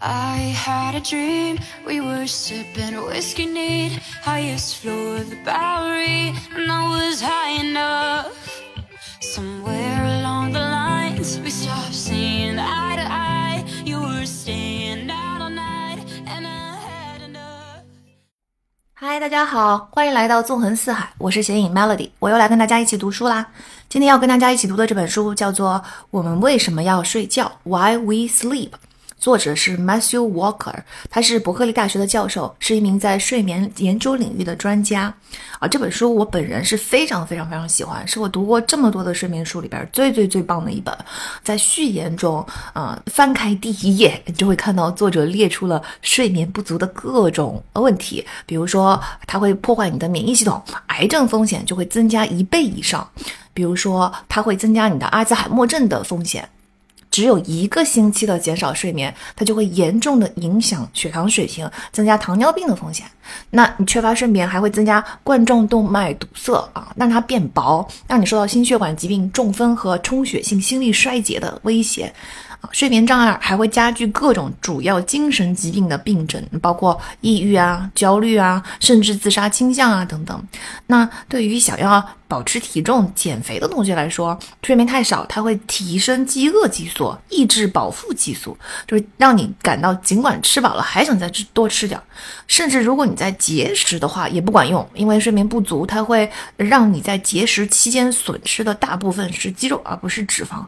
I had a dream, we were sipping whiskey neat, highest floor of the Bowery, and I was high enough. Somewhere along the lines, we stopped seeing eye to eye. You were staying out all night, and I had enough. 嗨，大家好，欢迎来到纵横四海，我是显影 Melody，我又来跟大家一起读书啦。今天要跟大家一起读的这本书叫做《我们为什么要睡觉》（Why We Sleep）。作者是 Matthew Walker，他是伯克利大学的教授，是一名在睡眠研究领域的专家。啊，这本书我本人是非常非常非常喜欢，是我读过这么多的睡眠书里边最最最棒的一本。在序言中，啊，翻开第一页，你就会看到作者列出了睡眠不足的各种问题，比如说它会破坏你的免疫系统，癌症风险就会增加一倍以上；比如说它会增加你的阿兹海默症的风险。只有一个星期的减少睡眠，它就会严重的影响血糖水平，增加糖尿病的风险。那你缺乏睡眠还会增加冠状动脉堵塞啊，让它变薄，让你受到心血管疾病、中风和充血性心力衰竭的威胁。啊，睡眠障碍还会加剧各种主要精神疾病的病症，包括抑郁啊、焦虑啊，甚至自杀倾向啊等等。那对于想要保持体重、减肥的同学来说，睡眠太少，它会提升饥饿激素，抑制饱腹激素，就是让你感到尽管吃饱了还想再吃多吃点。甚至如果你在节食的话，也不管用，因为睡眠不足，它会让你在节食期间损失的大部分是肌肉，而不是脂肪。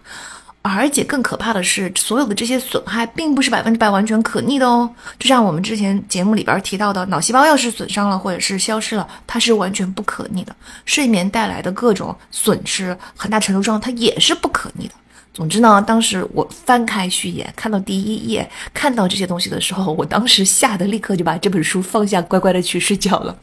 而且更可怕的是，所有的这些损害并不是百分之百完全可逆的哦。就像我们之前节目里边提到的，脑细胞要是损伤了或者是消失了，它是完全不可逆的。睡眠带来的各种损失，很大程度上它也是不可逆的。总之呢，当时我翻开序言，看到第一页，看到这些东西的时候，我当时吓得立刻就把这本书放下，乖乖的去睡觉了。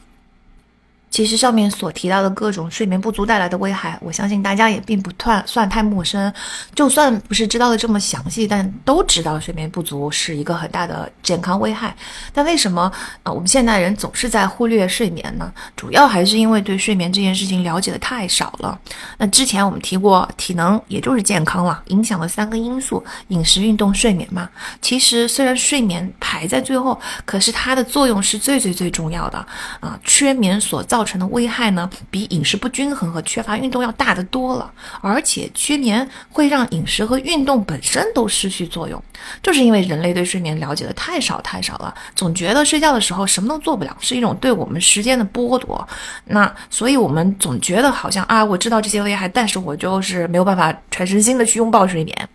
其实上面所提到的各种睡眠不足带来的危害，我相信大家也并不算算太陌生。就算不是知道的这么详细，但都知道睡眠不足是一个很大的健康危害。但为什么啊我们现代人总是在忽略睡眠呢？主要还是因为对睡眠这件事情了解的太少了。那之前我们提过，体能也就是健康了，影响了三个因素：饮食、运动、睡眠嘛。其实虽然睡眠排在最后，可是它的作用是最最最重要的啊。缺眠所造成的危害呢，比饮食不均衡和缺乏运动要大得多了。而且缺眠会让饮食和运动本身都失去作用，就是因为人类对睡眠了解的太少太少了，总觉得睡觉的时候什么都做不了，是一种对我们时间的剥夺。那所以我们总觉得好像啊，我知道这些危害，但是我就是没有办法全身心的去拥抱睡眠。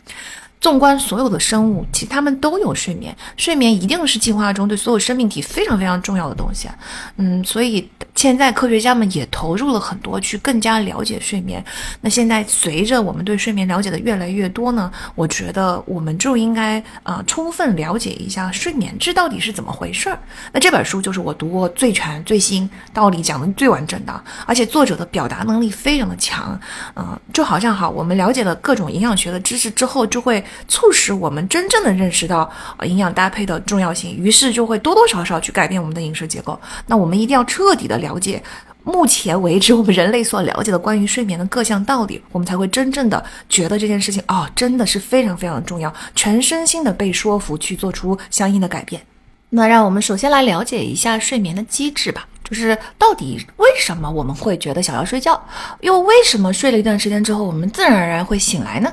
纵观所有的生物，其实它们都有睡眠，睡眠一定是进化中对所有生命体非常非常重要的东西。嗯，所以现在科学家们也投入了很多去更加了解睡眠。那现在随着我们对睡眠了解的越来越多呢，我觉得我们就应该啊充分了解一下睡眠这到底是怎么回事儿。那这本书就是我读过最全、最新、道理讲的最完整的，而且作者的表达能力非常的强。嗯，就好像哈，我们了解了各种营养学的知识之后，就会。促使我们真正的认识到营养搭配的重要性，于是就会多多少少去改变我们的饮食结构。那我们一定要彻底的了解，目前为止我们人类所了解的关于睡眠的各项道理，我们才会真正的觉得这件事情哦，真的是非常非常重要，全身心的被说服去做出相应的改变。那让我们首先来了解一下睡眠的机制吧，就是到底为什么我们会觉得想要睡觉，又为什么睡了一段时间之后，我们自然而然会醒来呢？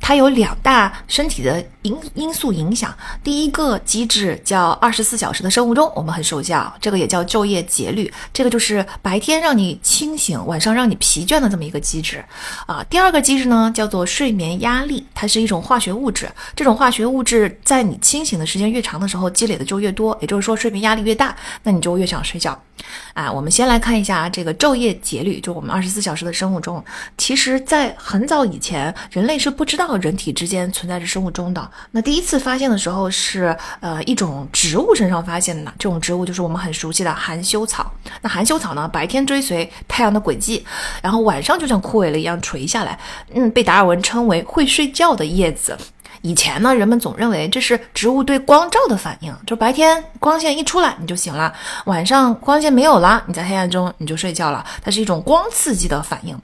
它有两大身体的因因素影响。第一个机制叫二十四小时的生物钟，我们很熟悉啊，这个也叫昼夜节律。这个就是白天让你清醒，晚上让你疲倦的这么一个机制啊。第二个机制呢，叫做睡眠压力，它是一种化学物质。这种化学物质在你清醒的时间越长的时候，积累的就越多，也就是说睡眠压力越大，那你就越想睡觉。啊，我们先来看一下这个昼夜节律，就我们二十四小时的生物钟。其实，在很早以前，人类是不知道人体之间存在着生物钟的。那第一次发现的时候是呃一种植物身上发现的，这种植物就是我们很熟悉的含羞草。那含羞草呢，白天追随太阳的轨迹，然后晚上就像枯萎了一样垂下来。嗯，被达尔文称为会睡觉的叶子。以前呢，人们总认为这是植物对光照的反应，就白天光线一出来你就醒了，晚上光线没有了，你在黑暗中你就睡觉了，它是一种光刺激的反应。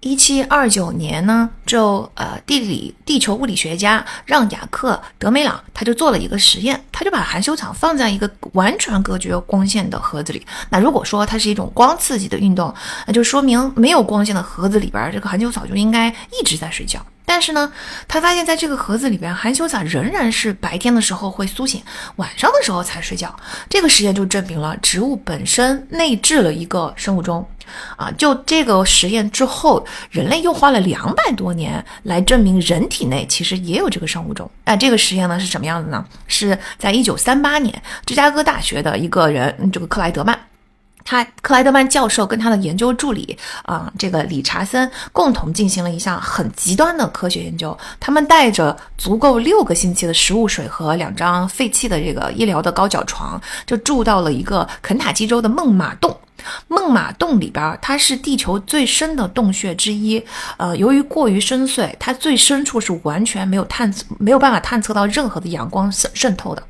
一七二九年呢，就呃地理地球物理学家让雅克德梅朗他就做了一个实验，他就把含羞草放在一个完全隔绝光线的盒子里。那如果说它是一种光刺激的运动，那就说明没有光线的盒子里边，这个含羞草就应该一直在睡觉。但是呢，他发现在这个盒子里边，含羞草仍然是白天的时候会苏醒，晚上的时候才睡觉。这个实验就证明了植物本身内置了一个生物钟。啊，就这个实验之后，人类又花了两百多年来证明人体内其实也有这个生物钟。那，这个实验呢是什么样子呢？是在一九三八年，芝加哥大学的一个人，这个克莱德曼。他克莱德曼教授跟他的研究助理啊，这个理查森共同进行了一项很极端的科学研究。他们带着足够六个星期的食物、水和两张废弃的这个医疗的高脚床，就住到了一个肯塔基州的孟马洞。孟马洞里边，它是地球最深的洞穴之一。呃，由于过于深邃，它最深处是完全没有探测、没有办法探测到任何的阳光渗渗透的。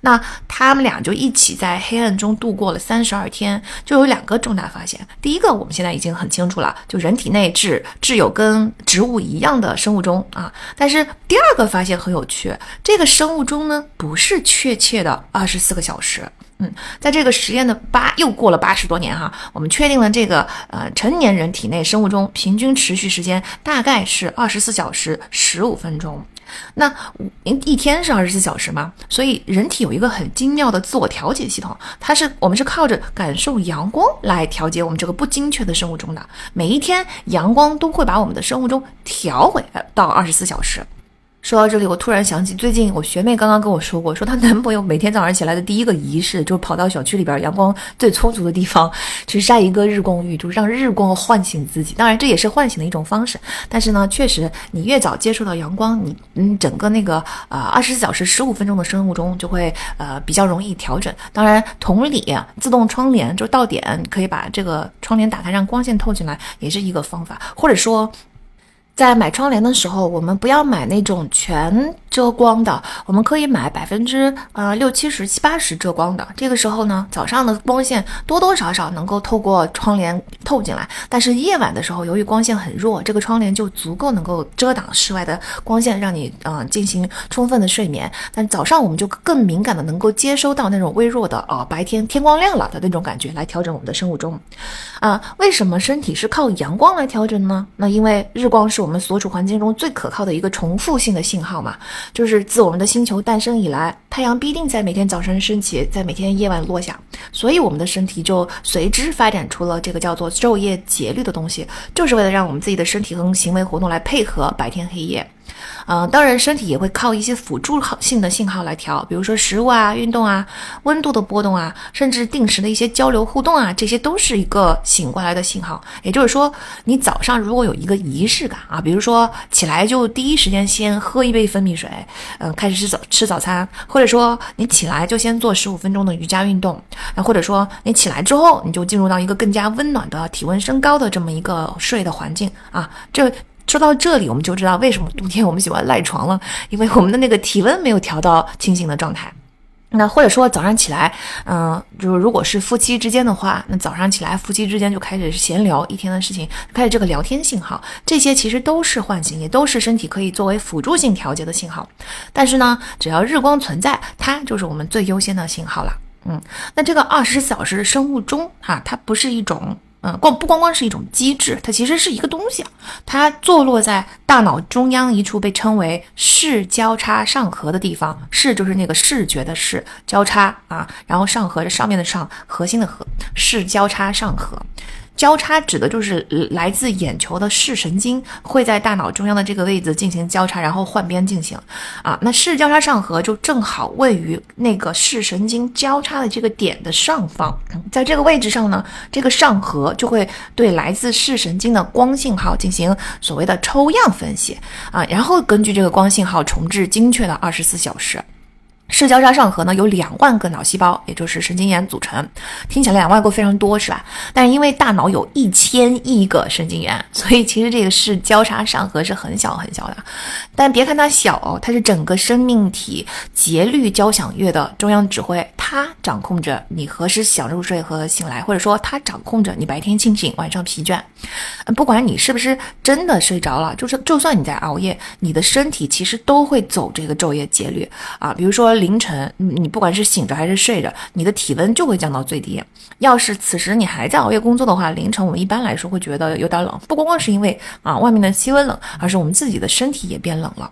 那他们俩就一起在黑暗中度过了三十二天，就有两个重大发现。第一个，我们现在已经很清楚了，就人体内置置有跟植物一样的生物钟啊。但是第二个发现很有趣，这个生物钟呢，不是确切的二十四个小时。嗯，在这个实验的八又过了八十多年哈，我们确定了这个呃成年人体内生物钟平均持续时间大概是二十四小时十五分钟。那一天是二十四小时嘛，所以人体有一个很精妙的自我调节系统，它是我们是靠着感受阳光来调节我们这个不精确的生物钟的。每一天阳光都会把我们的生物钟调回到二十四小时。说到这里，我突然想起最近我学妹刚刚跟我说过，说她男朋友每天早上起来的第一个仪式，就是跑到小区里边阳光最充足的地方去晒一个日光浴，就是让日光唤醒自己。当然，这也是唤醒的一种方式。但是呢，确实你越早接触到阳光，你嗯整个那个呃二十四小时十五分钟的生物钟就会呃比较容易调整。当然，同理，自动窗帘就到点可以把这个窗帘打开，让光线透进来，也是一个方法。或者说。在买窗帘的时候，我们不要买那种全遮光的，我们可以买百分之呃六七十七八十遮光的。这个时候呢，早上的光线多多少少能够透过窗帘透进来，但是夜晚的时候，由于光线很弱，这个窗帘就足够能够遮挡室外的光线，让你嗯进行充分的睡眠。但早上我们就更敏感的能够接收到那种微弱的啊白天天光亮了的那种感觉，来调整我们的生物钟。啊，为什么身体是靠阳光来调整呢？那因为日光是。我们所处环境中最可靠的一个重复性的信号嘛，就是自我们的星球诞生以来，太阳必定在每天早晨升起，在每天夜晚落下，所以我们的身体就随之发展出了这个叫做昼夜节律的东西，就是为了让我们自己的身体和行为活动来配合白天黑夜。嗯，当然，身体也会靠一些辅助性的信号来调，比如说食物啊、运动啊、温度的波动啊，甚至定时的一些交流互动啊，这些都是一个醒过来的信号。也就是说，你早上如果有一个仪式感啊，比如说起来就第一时间先喝一杯蜂蜜水，嗯，开始吃早吃早餐，或者说你起来就先做十五分钟的瑜伽运动，那或者说你起来之后你就进入到一个更加温暖的体温升高的这么一个睡的环境啊，这。说到这里，我们就知道为什么冬天我们喜欢赖床了，因为我们的那个体温没有调到清醒的状态。那或者说早上起来，嗯，就如果是夫妻之间的话，那早上起来夫妻之间就开始闲聊一天的事情，开始这个聊天信号，这些其实都是唤醒，也都是身体可以作为辅助性调节的信号。但是呢，只要日光存在，它就是我们最优先的信号了。嗯，那这个二十四小时生物钟啊，它不是一种。嗯，光不光光是一种机制，它其实是一个东西啊。它坐落在大脑中央一处被称为视交叉上核的地方，视就是那个视觉的视，交叉啊，然后上核是上面的上，核心的核，视交叉上核。交叉指的就是来自眼球的视神经会在大脑中央的这个位置进行交叉，然后换边进行。啊，那视交叉上核就正好位于那个视神经交叉的这个点的上方，在这个位置上呢，这个上核就会对来自视神经的光信号进行所谓的抽样分析啊，然后根据这个光信号重置精确的二十四小时。视交叉上核呢，有两万个脑细胞，也就是神经元组成。听起来两万个非常多，是吧？但是因为大脑有一千亿个神经元，所以其实这个视交叉上核是很小很小的。但别看它小，它是整个生命体节律交响乐的中央指挥。它它掌控着你何时想入睡和醒来，或者说它掌控着你白天清醒，晚上疲倦。不管你是不是真的睡着了，就是就算你在熬夜，你的身体其实都会走这个昼夜节律啊。比如说凌晨，你不管是醒着还是睡着，你的体温就会降到最低。要是此时你还在熬夜工作的话，凌晨我们一般来说会觉得有点冷，不光光是因为啊外面的气温冷，而是我们自己的身体也变冷了。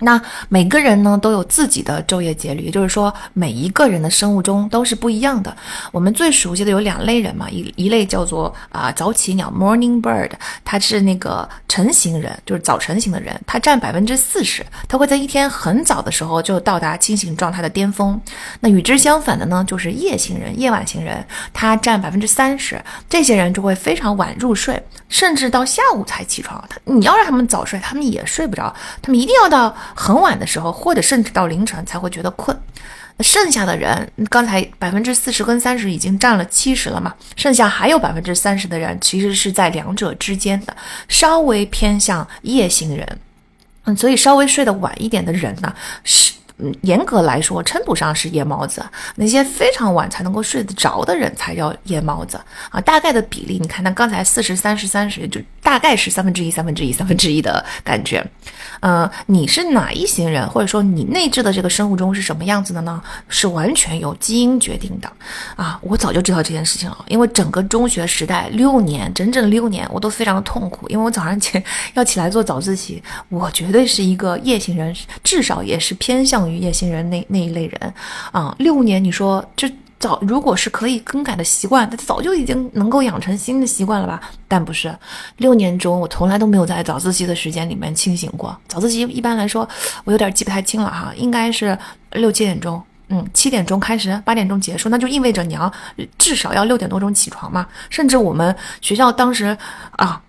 那每个人呢都有自己的昼夜节律，也就是说，每一个人的生物钟都是不一样的。我们最熟悉的有两类人嘛，一一类叫做啊早起鸟 （morning bird），它是那个晨型人，就是早晨型的人，他占百分之四十，他会在一天很早的时候就到达清醒状态的巅峰。那与之相反的呢，就是夜行人、夜晚型人，他占百分之三十，这些人就会非常晚入睡，甚至到下午才起床。他你要让他们早睡，他们也睡不着，他们一定要到。很晚的时候，或者甚至到凌晨才会觉得困。剩下的人，刚才百分之四十跟三十已经占了七十了嘛？剩下还有百分之三十的人，其实是在两者之间的，稍微偏向夜行人。嗯，所以稍微睡得晚一点的人呢，是。嗯，严格来说称不上是夜猫子，那些非常晚才能够睡得着的人才叫夜猫子啊。大概的比例，你看，那刚才四十三十三十，就大概是三分之一三分之一三分之一的感觉。嗯，你是哪一型人，或者说你内置的这个生物钟是什么样子的呢？是完全由基因决定的啊。我早就知道这件事情了，因为整个中学时代六年，整整六年，我都非常的痛苦，因为我早上起 要起来做早自习，我绝对是一个夜行人，至少也是偏向。于夜行人那那一类人，啊，六年，你说这早如果是可以更改的习惯，他早就已经能够养成新的习惯了吧？但不是，六年中我从来都没有在早自习的时间里面清醒过。早自习一般来说，我有点记不太清了哈，应该是六七点钟，嗯，七点钟开始，八点钟结束，那就意味着你要至少要六点多钟起床嘛。甚至我们学校当时啊。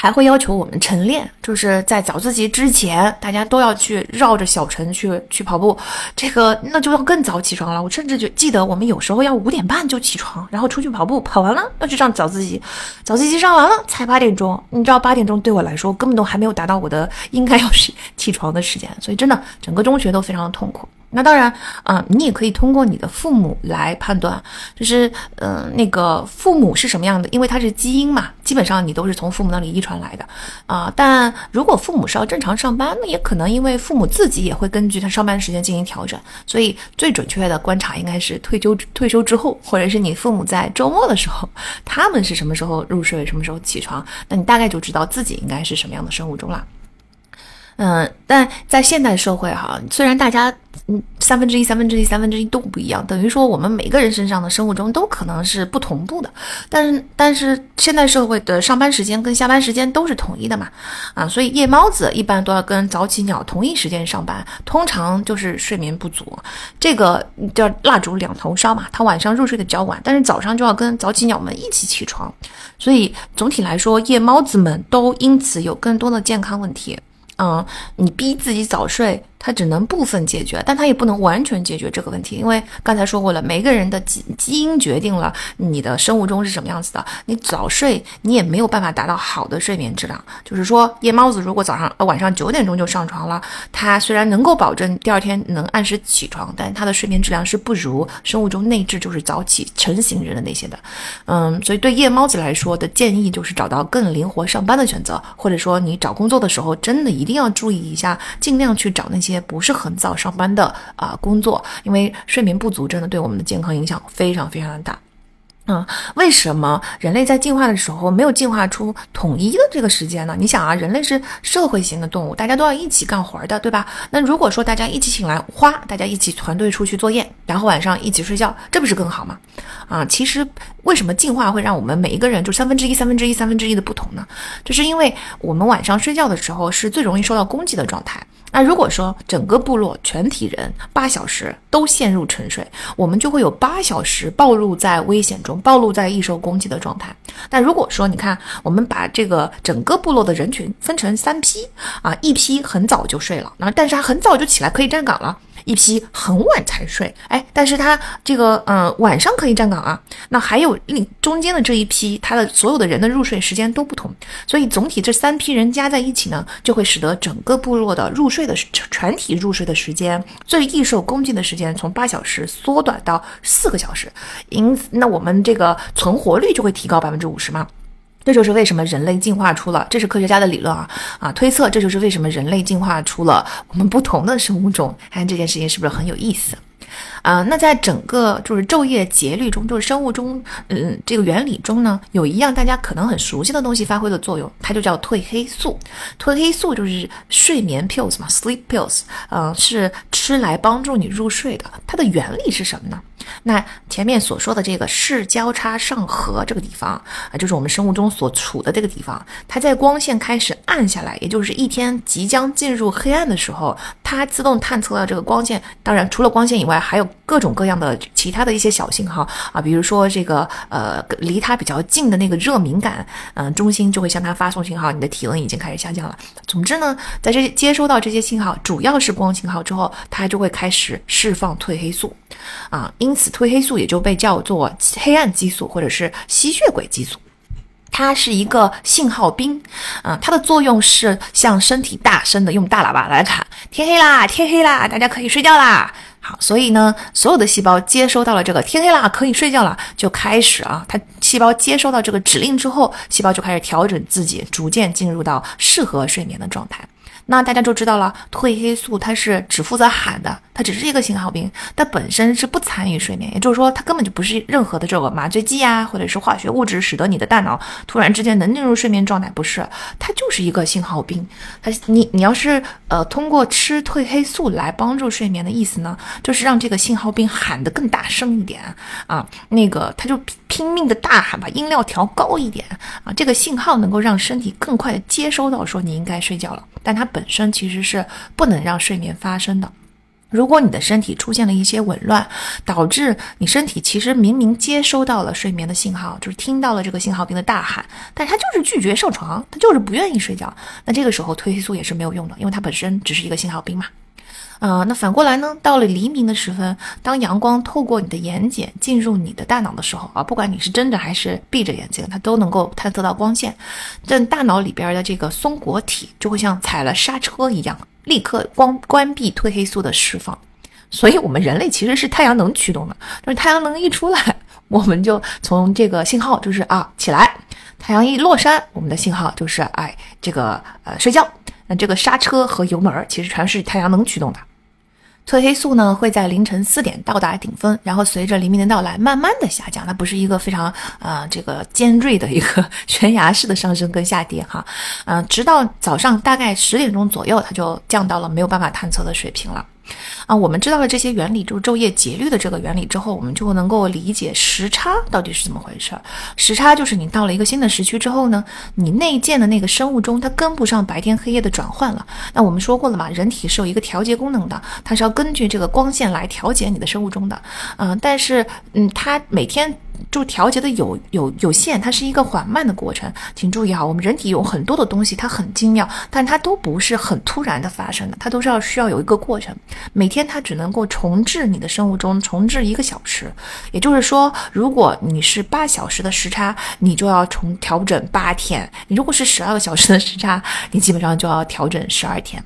还会要求我们晨练，就是在早自习之前，大家都要去绕着小城去去跑步，这个那就要更早起床了。我甚至就记得我们有时候要五点半就起床，然后出去跑步，跑完了要去上早自习，早自习上完了才八点钟。你知道八点钟对我来说根本都还没有达到我的应该要起起床的时间，所以真的整个中学都非常的痛苦。那当然，啊，你也可以通过你的父母来判断，就是，嗯，那个父母是什么样的，因为他是基因嘛，基本上你都是从父母那里遗传来的，啊，但如果父母是要正常上班，那也可能因为父母自己也会根据他上班时间进行调整，所以最准确的观察应该是退休退休之后，或者是你父母在周末的时候，他们是什么时候入睡，什么时候起床，那你大概就知道自己应该是什么样的生物钟了。嗯，但在现代社会哈，虽然大家嗯三分之一、三分之一、三分之一都不一样，等于说我们每个人身上的生物钟都可能是不同步的。但是，但是现代社会的上班时间跟下班时间都是统一的嘛？啊，所以夜猫子一般都要跟早起鸟同一时间上班，通常就是睡眠不足，这个叫蜡烛两头烧嘛。他晚上入睡的较晚，但是早上就要跟早起鸟们一起起床，所以总体来说，夜猫子们都因此有更多的健康问题。嗯，你逼自己早睡。它只能部分解决，但它也不能完全解决这个问题，因为刚才说过了，每个人的基基因决定了你的生物钟是什么样子的。你早睡，你也没有办法达到好的睡眠质量。就是说，夜猫子如果早上呃晚上九点钟就上床了，它虽然能够保证第二天能按时起床，但它的睡眠质量是不如生物钟内置就是早起成型人的那些的。嗯，所以对夜猫子来说的建议就是找到更灵活上班的选择，或者说你找工作的时候真的一定要注意一下，尽量去找那些。些不是很早上班的啊工作，因为睡眠不足真的对我们的健康影响非常非常的大。嗯，为什么人类在进化的时候没有进化出统一的这个时间呢？你想啊，人类是社会型的动物，大家都要一起干活的，对吧？那如果说大家一起醒来，哗，大家一起团队出去作业，然后晚上一起睡觉，这不是更好吗？啊，其实为什么进化会让我们每一个人就三分之一、三分之一、三分之一的不同呢？就是因为我们晚上睡觉的时候是最容易受到攻击的状态。那如果说整个部落全体人八小时都陷入沉睡，我们就会有八小时暴露在危险中，暴露在易受攻击的状态。但如果说你看，我们把这个整个部落的人群分成三批啊，一批很早就睡了，然后但是他很早就起来可以站岗了。一批很晚才睡，哎，但是他这个嗯晚上可以站岗啊。那还有另中间的这一批，他的所有的人的入睡时间都不同，所以总体这三批人加在一起呢，就会使得整个部落的入睡的全体入睡的时间，最易受攻击的时间从八小时缩短到四个小时。因此，那我们这个存活率就会提高百分之五十嘛。这就是为什么人类进化出了，这是科学家的理论啊啊推测，这就是为什么人类进化出了我们不同的生物种。看这件事情是不是很有意思？啊，那在整个就是昼夜节律中，就是生物钟，嗯，这个原理中呢，有一样大家可能很熟悉的东西发挥了作用，它就叫褪黑素。褪黑素就是睡眠 pills 嘛，sleep pills，嗯，是吃来帮助你入睡的。它的原理是什么呢？那前面所说的这个视交叉上核这个地方啊，就是我们生物钟所处的这个地方，它在光线开始暗下来，也就是一天即将进入黑暗的时候，它自动探测到这个光线。当然，除了光线以，外还有各种各样的其他的一些小信号啊，比如说这个呃，离它比较近的那个热敏感嗯中心就会向它发送信号，你的体温已经开始下降了。总之呢，在这接收到这些信号，主要是光信号之后，它就会开始释放褪黑素啊，因此褪黑素也就被叫做黑暗激素或者是吸血鬼激素。它是一个信号兵，嗯，它的作用是向身体大声的用大喇叭来喊：“天黑啦，天黑啦，大家可以睡觉啦。”好，所以呢，所有的细胞接收到了这个“天黑啦，可以睡觉了”，就开始啊，它细胞接收到这个指令之后，细胞就开始调整自己，逐渐进入到适合睡眠的状态。那大家就知道了，褪黑素它是只负责喊的，它只是一个信号兵，它本身是不参与睡眠，也就是说，它根本就不是任何的这个麻醉剂啊，或者是化学物质，使得你的大脑突然之间能进入睡眠状态，不是，它就是一个信号兵。它你你要是呃通过吃褪黑素来帮助睡眠的意思呢，就是让这个信号兵喊得更大声一点啊，那个它就拼命的大喊，把音量调高一点啊，这个信号能够让身体更快的接收到说你应该睡觉了，但它本本身其实是不能让睡眠发生的。如果你的身体出现了一些紊乱，导致你身体其实明明接收到了睡眠的信号，就是听到了这个信号兵的大喊，但是他就是拒绝上床，他就是不愿意睡觉。那这个时候褪黑素也是没有用的，因为它本身只是一个信号兵嘛。啊，那反过来呢？到了黎明的时分，当阳光透过你的眼睑进入你的大脑的时候啊，不管你是睁着还是闭着眼睛，它都能够探测到光线。这大脑里边的这个松果体就会像踩了刹车一样，立刻关关闭褪黑素的释放。所以，我们人类其实是太阳能驱动的，就是太阳能一出来，我们就从这个信号就是啊起来；太阳一落山，我们的信号就是哎这个呃睡觉。那这个刹车和油门其实全是太阳能驱动的。褪黑素呢会在凌晨四点到达顶峰，然后随着黎明的到来慢慢的下降，它不是一个非常呃这个尖锐的一个 悬崖式的上升跟下跌哈，嗯，直到早上大概十点钟左右，它就降到了没有办法探测的水平了。啊，我们知道了这些原理，就是昼夜节律的这个原理之后，我们就能够理解时差到底是怎么回事儿。时差就是你到了一个新的时区之后呢，你内建的那个生物钟它跟不上白天黑夜的转换了。那我们说过了嘛，人体是有一个调节功能的，它是要根据这个光线来调节你的生物钟的。嗯，但是嗯，它每天。就调节的有有有限，它是一个缓慢的过程，请注意哈，我们人体有很多的东西，它很精妙，但它都不是很突然的发生的，它都是要需要有一个过程。每天它只能够重置你的生物钟，重置一个小时，也就是说，如果你是八小时的时差，你就要重调整八天；你如果是十二个小时的时差，你基本上就要调整十二天。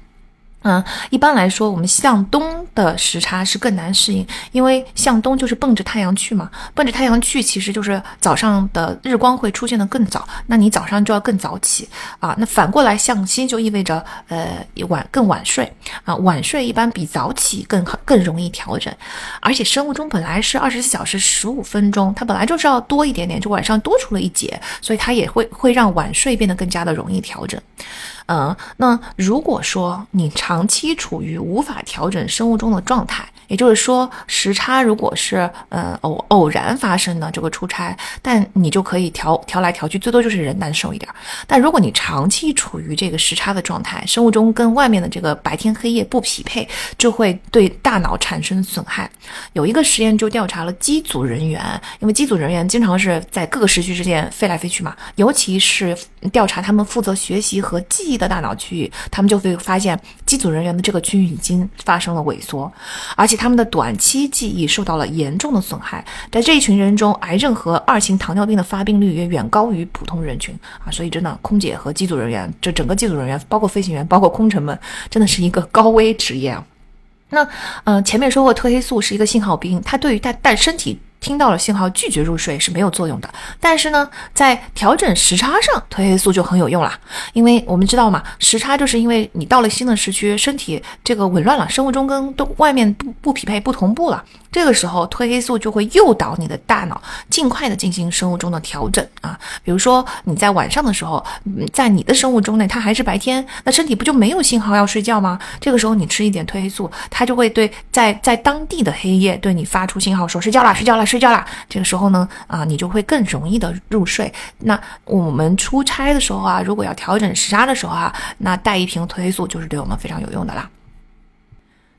嗯，一般来说，我们向东的时差是更难适应，因为向东就是奔着太阳去嘛，奔着太阳去，其实就是早上的日光会出现的更早，那你早上就要更早起啊。那反过来向西就意味着呃晚更晚睡啊，晚睡一般比早起更好更容易调整，而且生物钟本来是二十四小时十五分钟，它本来就是要多一点点，就晚上多出了一节，所以它也会会让晚睡变得更加的容易调整。嗯，那如果说你长期处于无法调整生物钟的状态，也就是说，时差如果是呃偶偶然发生的这个出差，但你就可以调调来调去，最多就是人难受一点。但如果你长期处于这个时差的状态，生物钟跟外面的这个白天黑夜不匹配，就会对大脑产生损害。有一个实验就调查了机组人员，因为机组人员经常是在各个时区之间飞来飞去嘛，尤其是调查他们负责学习和记忆的大脑区域，他们就会发现机组人员的这个区域已经发生了萎缩，而且他们的短期记忆受到了严重的损害。在这一群人中，癌症和二型糖尿病的发病率也远高于普通人群啊！所以真的，空姐和机组人员，这整个机组人员，包括飞行员，包括空乘们，真的是一个高危职业啊。那，呃，前面说过，褪黑素是一个信号兵，它对于它但身体。听到了信号拒绝入睡是没有作用的，但是呢，在调整时差上，褪黑素就很有用了。因为我们知道嘛，时差就是因为你到了新的时区，身体这个紊乱了，生物钟跟都外面不不匹配、不同步了。这个时候，褪黑素就会诱导你的大脑尽快的进行生物钟的调整啊。比如说你在晚上的时候，在你的生物钟内它还是白天，那身体不就没有信号要睡觉吗？这个时候你吃一点褪黑素，它就会对在在当地的黑夜对你发出信号，说睡觉啦，睡觉啦。睡觉啦，这个时候呢，啊，你就会更容易的入睡。那我们出差的时候啊，如果要调整时差的时候啊，那带一瓶褪黑素就是对我们非常有用的啦。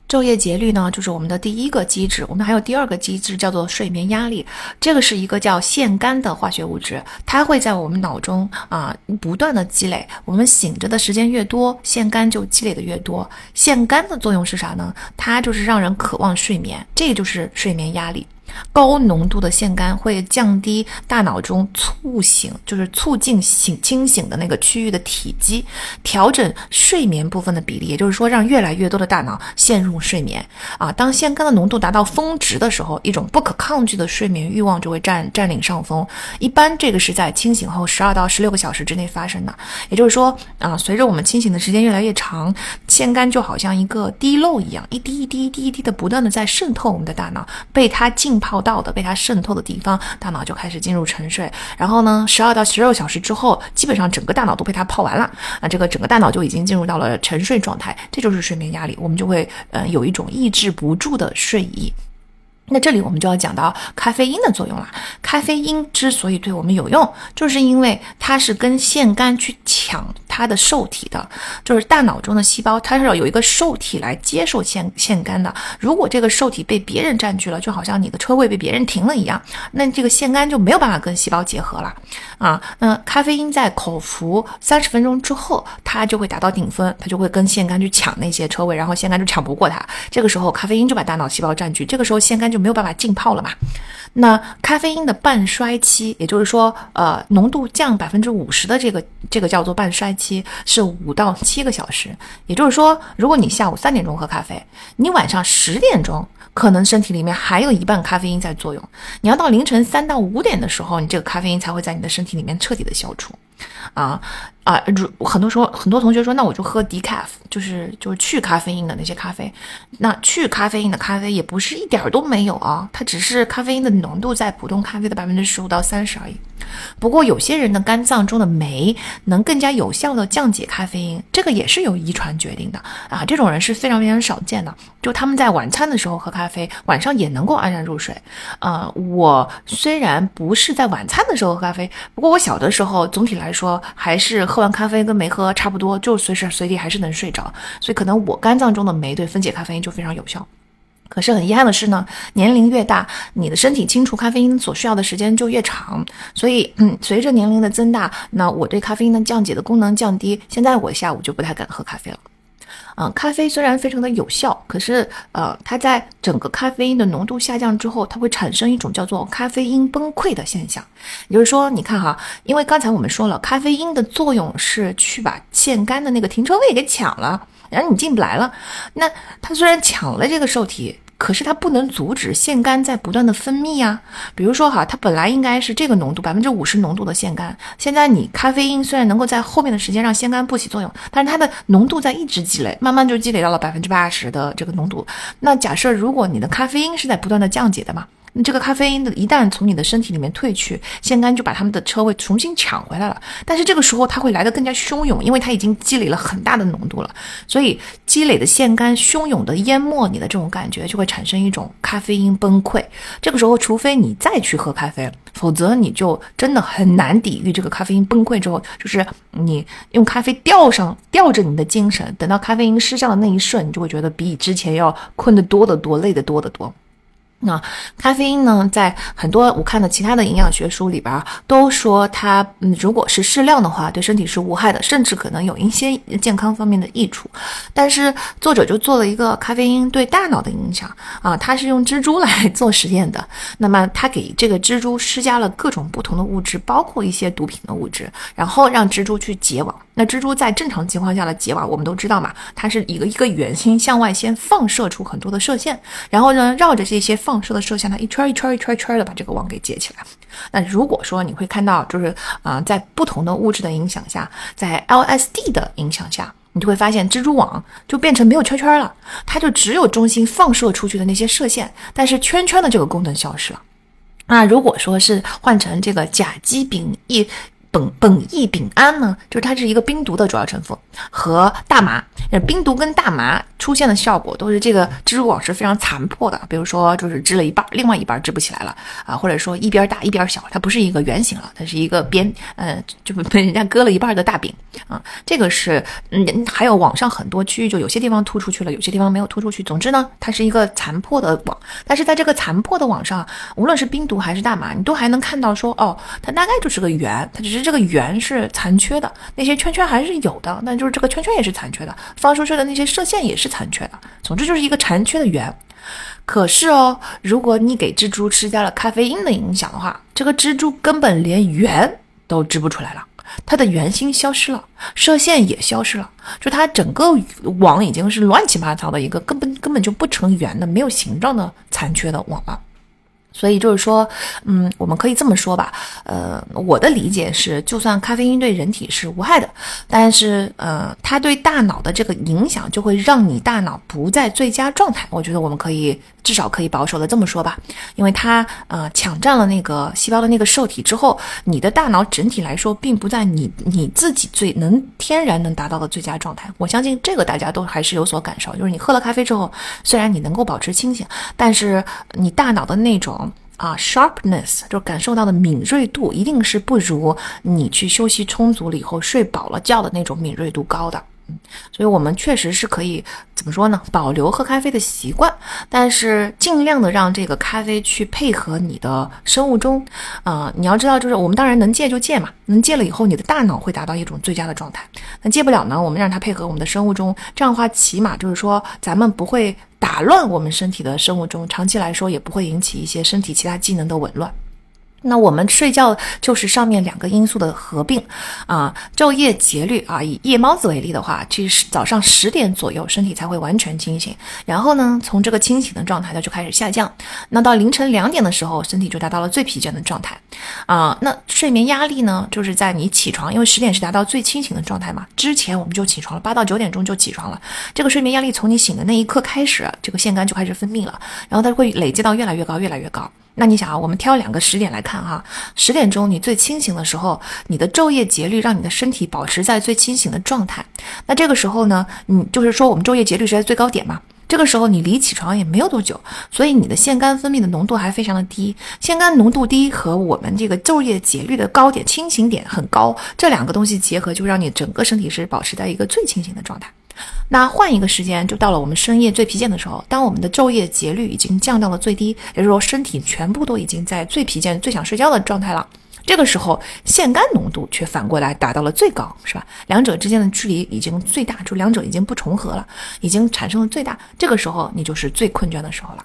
昼夜节律呢，就是我们的第一个机制。我们还有第二个机制，叫做睡眠压力。这个是一个叫腺苷的化学物质，它会在我们脑中啊不断的积累。我们醒着的时间越多，腺苷就积累的越多。腺苷的作用是啥呢？它就是让人渴望睡眠，这个就是睡眠压力。高浓度的腺苷会降低大脑中促醒，就是促进醒清醒的那个区域的体积，调整睡眠部分的比例，也就是说，让越来越多的大脑陷入睡眠啊。当腺苷的浓度达到峰值的时候，一种不可抗拒的睡眠欲望就会占占领上风。一般这个是在清醒后十二到十六个小时之内发生的。也就是说啊，随着我们清醒的时间越来越长，腺苷就好像一个滴漏一样，一滴一滴一滴一滴的不断的在渗透我们的大脑，被它浸。泡到的被它渗透的地方，大脑就开始进入沉睡。然后呢，十二到十六小时之后，基本上整个大脑都被它泡完了。那这个整个大脑就已经进入到了沉睡状态，这就是睡眠压力，我们就会嗯有一种抑制不住的睡意。那这里我们就要讲到咖啡因的作用了。咖啡因之所以对我们有用，就是因为它是跟腺苷去抢它的受体的，就是大脑中的细胞，它是要有一个受体来接受腺腺苷的。如果这个受体被别人占据了，就好像你的车位被别人停了一样，那这个腺苷就没有办法跟细胞结合了啊。那咖啡因在口服三十分钟之后，它就会达到顶峰，它就会跟腺苷去抢那些车位，然后腺苷就抢不过它。这个时候，咖啡因就把大脑细胞占据，这个时候腺苷。就没有办法浸泡了嘛？那咖啡因的半衰期，也就是说，呃，浓度降百分之五十的这个这个叫做半衰期，是五到七个小时。也就是说，如果你下午三点钟喝咖啡，你晚上十点钟可能身体里面还有一半咖啡因在作用。你要到凌晨三到五点的时候，你这个咖啡因才会在你的身体里面彻底的消除。啊啊！如很多时候，很多同学说，那我就喝 decaf，就是就是去咖啡因的那些咖啡。那去咖啡因的咖啡也不是一点儿都没有啊，它只是咖啡因的浓度在普通咖啡的百分之十五到三十而已。不过有些人的肝脏中的酶能更加有效的降解咖啡因，这个也是由遗传决定的啊。这种人是非常非常少见的，就他们在晚餐的时候喝咖啡，晚上也能够安然入睡。呃，我虽然不是在晚餐的时候喝咖啡，不过我小的时候总体来说还是喝完咖啡跟没喝差不多，就随时随地还是能睡着，所以可能我肝脏中的酶对分解咖啡因就非常有效。可是很遗憾的是呢，年龄越大，你的身体清除咖啡因所需要的时间就越长。所以，嗯，随着年龄的增大，那我对咖啡因的降解的功能降低，现在我下午就不太敢喝咖啡了。啊，咖啡虽然非常的有效，可是呃，它在整个咖啡因的浓度下降之后，它会产生一种叫做咖啡因崩溃的现象。也就是说，你看哈，因为刚才我们说了，咖啡因的作用是去把腺苷的那个停车位给抢了，然后你进不来了。那它虽然抢了这个受体。可是它不能阻止腺苷在不断的分泌呀。比如说哈，它本来应该是这个浓度百分之五十浓度的腺苷，现在你咖啡因虽然能够在后面的时间让腺苷不起作用，但是它的浓度在一直积累，慢慢就积累到了百分之八十的这个浓度。那假设如果你的咖啡因是在不断的降解的嘛，那这个咖啡因的一旦从你的身体里面褪去，腺苷就把他们的车位重新抢回来了。但是这个时候它会来得更加汹涌，因为它已经积累了很大的浓度了，所以积累的腺苷汹涌的淹没你的这种感觉，就会产生一种咖啡因崩溃。这个时候，除非你再去喝咖啡，否则你就真的很难抵御这个咖啡因崩溃之后，就是你用咖啡吊上吊着你的精神，等到咖啡因失效的那一瞬，你就会觉得比之前要困得多得多，累得多得多。那咖啡因呢，在很多我看的其他的营养学书里边都说它，嗯，如果是适量的话，对身体是无害的，甚至可能有一些健康方面的益处。但是作者就做了一个咖啡因对大脑的影响啊，他是用蜘蛛来 做实验的。那么他给这个蜘蛛施加了各种不同的物质，包括一些毒品的物质，然后让蜘蛛去结网。那蜘蛛在正常情况下的结网，我们都知道嘛，它是一个一个圆心向外先放射出很多的射线，然后呢绕着这些放射的射线，它一圈一圈一圈一圈的把这个网给结起来。那如果说你会看到，就是啊，在不同的物质的影响下，在 LSD 的影响下，你就会发现蜘蛛网就变成没有圈圈了，它就只有中心放射出去的那些射线，但是圈圈的这个功能消失了。那如果说是换成这个甲基丙乙。苯苯异丙胺呢，就是它是一个冰毒的主要成分，和大麻。冰毒跟大麻出现的效果都是这个蜘蛛网是非常残破的，比如说就是织了一半，另外一半织不起来了啊，或者说一边大一边小，它不是一个圆形了，它是一个边，呃，就被人家割了一半的大饼啊。这个是，嗯，还有网上很多区域，就有些地方突出去了，有些地方没有突出去。总之呢，它是一个残破的网，但是在这个残破的网上，无论是冰毒还是大麻，你都还能看到说，哦，它大概就是个圆，它只是。这个圆是残缺的，那些圈圈还是有的，但就是这个圈圈也是残缺的，放出去的那些射线也是残缺的。总之就是一个残缺的圆。可是哦，如果你给蜘蛛施加了咖啡因的影响的话，这个蜘蛛根本连圆都织不出来了，它的圆心消失了，射线也消失了，就它整个网已经是乱七八糟的一个根本根本就不成圆的、没有形状的残缺的网了。所以就是说，嗯，我们可以这么说吧，呃，我的理解是，就算咖啡因对人体是无害的，但是，呃，它对大脑的这个影响就会让你大脑不在最佳状态。我觉得我们可以至少可以保守的这么说吧，因为它，呃，抢占了那个细胞的那个受体之后，你的大脑整体来说并不在你你自己最能天然能达到的最佳状态。我相信这个大家都还是有所感受，就是你喝了咖啡之后，虽然你能够保持清醒，但是你大脑的那种。啊，sharpness 就感受到的敏锐度一定是不如你去休息充足了以后睡饱了觉的那种敏锐度高的。嗯，所以我们确实是可以怎么说呢？保留喝咖啡的习惯，但是尽量的让这个咖啡去配合你的生物钟。啊，你要知道，就是我们当然能戒就戒嘛，能戒了以后，你的大脑会达到一种最佳的状态。那戒不了呢，我们让它配合我们的生物钟，这样的话，起码就是说咱们不会打乱我们身体的生物钟，长期来说也不会引起一些身体其他机能的紊乱。那我们睡觉就是上面两个因素的合并，啊，昼夜节律啊，以夜猫子为例的话，其实早上十点左右身体才会完全清醒，然后呢，从这个清醒的状态它就开始下降，那到凌晨两点的时候，身体就达到了最疲倦的状态，啊，那睡眠压力呢，就是在你起床，因为十点是达到最清醒的状态嘛，之前我们就起床了，八到九点钟就起床了，这个睡眠压力从你醒的那一刻开始，这个腺苷就开始分泌了，然后它会累积到越来越高，越来越高。那你想啊，我们挑两个时点来看哈，十点钟你最清醒的时候，你的昼夜节律让你的身体保持在最清醒的状态。那这个时候呢，你就是说我们昼夜节律是在最高点嘛？这个时候你离起床也没有多久，所以你的腺苷分泌的浓度还非常的低。腺苷浓度低和我们这个昼夜节律的高点清醒点很高，这两个东西结合，就让你整个身体是保持在一个最清醒的状态。那换一个时间，就到了我们深夜最疲倦的时候。当我们的昼夜节律已经降到了最低，也就是说身体全部都已经在最疲倦、最想睡觉的状态了。这个时候，腺苷浓度却反过来达到了最高，是吧？两者之间的距离已经最大，就两者已经不重合了，已经产生了最大。这个时候，你就是最困倦的时候了。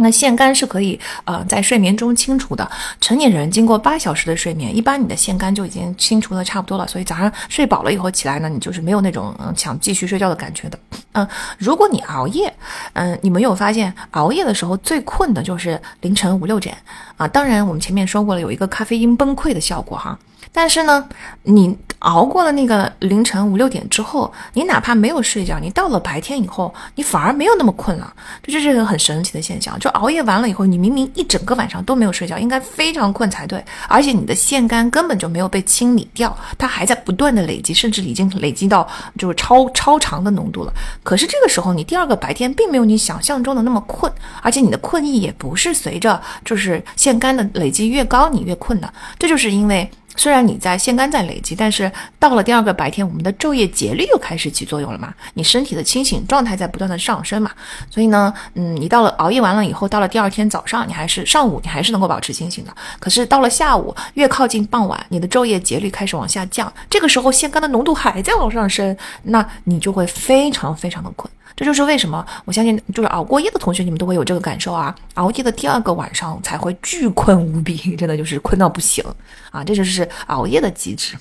那腺苷是可以呃在睡眠中清除的。成年人经过八小时的睡眠，一般你的腺苷就已经清除的差不多了。所以早上睡饱了以后起来呢，你就是没有那种嗯想继续睡觉的感觉的。嗯，如果你熬夜，嗯，你没有发现熬夜的时候最困的就是凌晨五六点啊？当然，我们前面说过了，有一个咖啡因崩溃的效果哈。但是呢，你熬过了那个凌晨五六点之后，你哪怕没有睡觉，你到了白天以后，你反而没有那么困了。这就是一个很神奇的现象。就熬夜完了以后，你明明一整个晚上都没有睡觉，应该非常困才对。而且你的腺苷根本就没有被清理掉，它还在不断的累积，甚至已经累积到就是超超长的浓度了。可是这个时候，你第二个白天并没有你想象中的那么困，而且你的困意也不是随着就是腺苷的累积越高你越困的。这就是因为。虽然你在腺苷在累积，但是到了第二个白天，我们的昼夜节律又开始起作用了嘛？你身体的清醒状态在不断的上升嘛？所以呢，嗯，你到了熬夜完了以后，到了第二天早上，你还是上午你还是能够保持清醒的。可是到了下午，越靠近傍晚，你的昼夜节律开始往下降，这个时候腺苷的浓度还在往上升，那你就会非常非常的困。这就是为什么我相信，就是熬过夜的同学，你们都会有这个感受啊。熬夜的第二个晚上才会巨困无比，真的就是困到不行啊。这就是熬夜的机制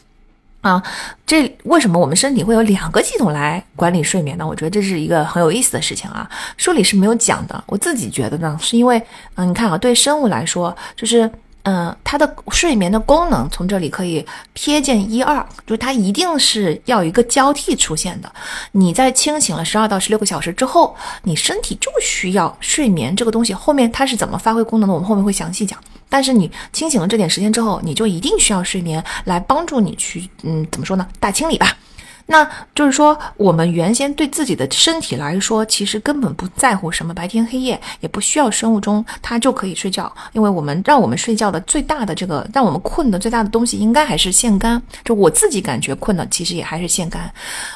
啊。这为什么我们身体会有两个系统来管理睡眠呢？我觉得这是一个很有意思的事情啊。书里是没有讲的，我自己觉得呢，是因为嗯，你看啊，对生物来说，就是。嗯，它的睡眠的功能从这里可以瞥见一二，就是它一定是要有一个交替出现的。你在清醒了十二到十六个小时之后，你身体就需要睡眠这个东西。后面它是怎么发挥功能的，我们后面会详细讲。但是你清醒了这点时间之后，你就一定需要睡眠来帮助你去，嗯，怎么说呢？大清理吧。那就是说，我们原先对自己的身体来说，其实根本不在乎什么白天黑夜，也不需要生物钟，它就可以睡觉。因为我们让我们睡觉的最大的这个让我们困的最大的东西，应该还是腺苷。就我自己感觉困的，其实也还是腺苷。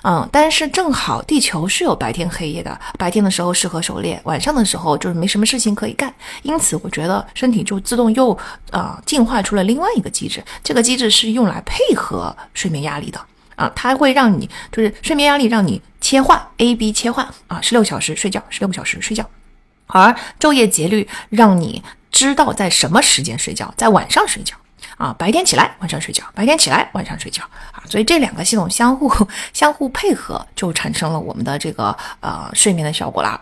嗯，但是正好地球是有白天黑夜的，白天的时候适合狩猎，晚上的时候就是没什么事情可以干。因此，我觉得身体就自动又啊进化出了另外一个机制，这个机制是用来配合睡眠压力的。啊，它会让你就是睡眠压力，让你切换 A B 切换啊，十六小时睡觉，十六个小时睡觉，而昼夜节律让你知道在什么时间睡觉，在晚上睡觉。啊，白天起来晚上睡觉，白天起来晚上睡觉。啊，所以这两个系统相互相互配合，就产生了我们的这个呃睡眠的效果啦。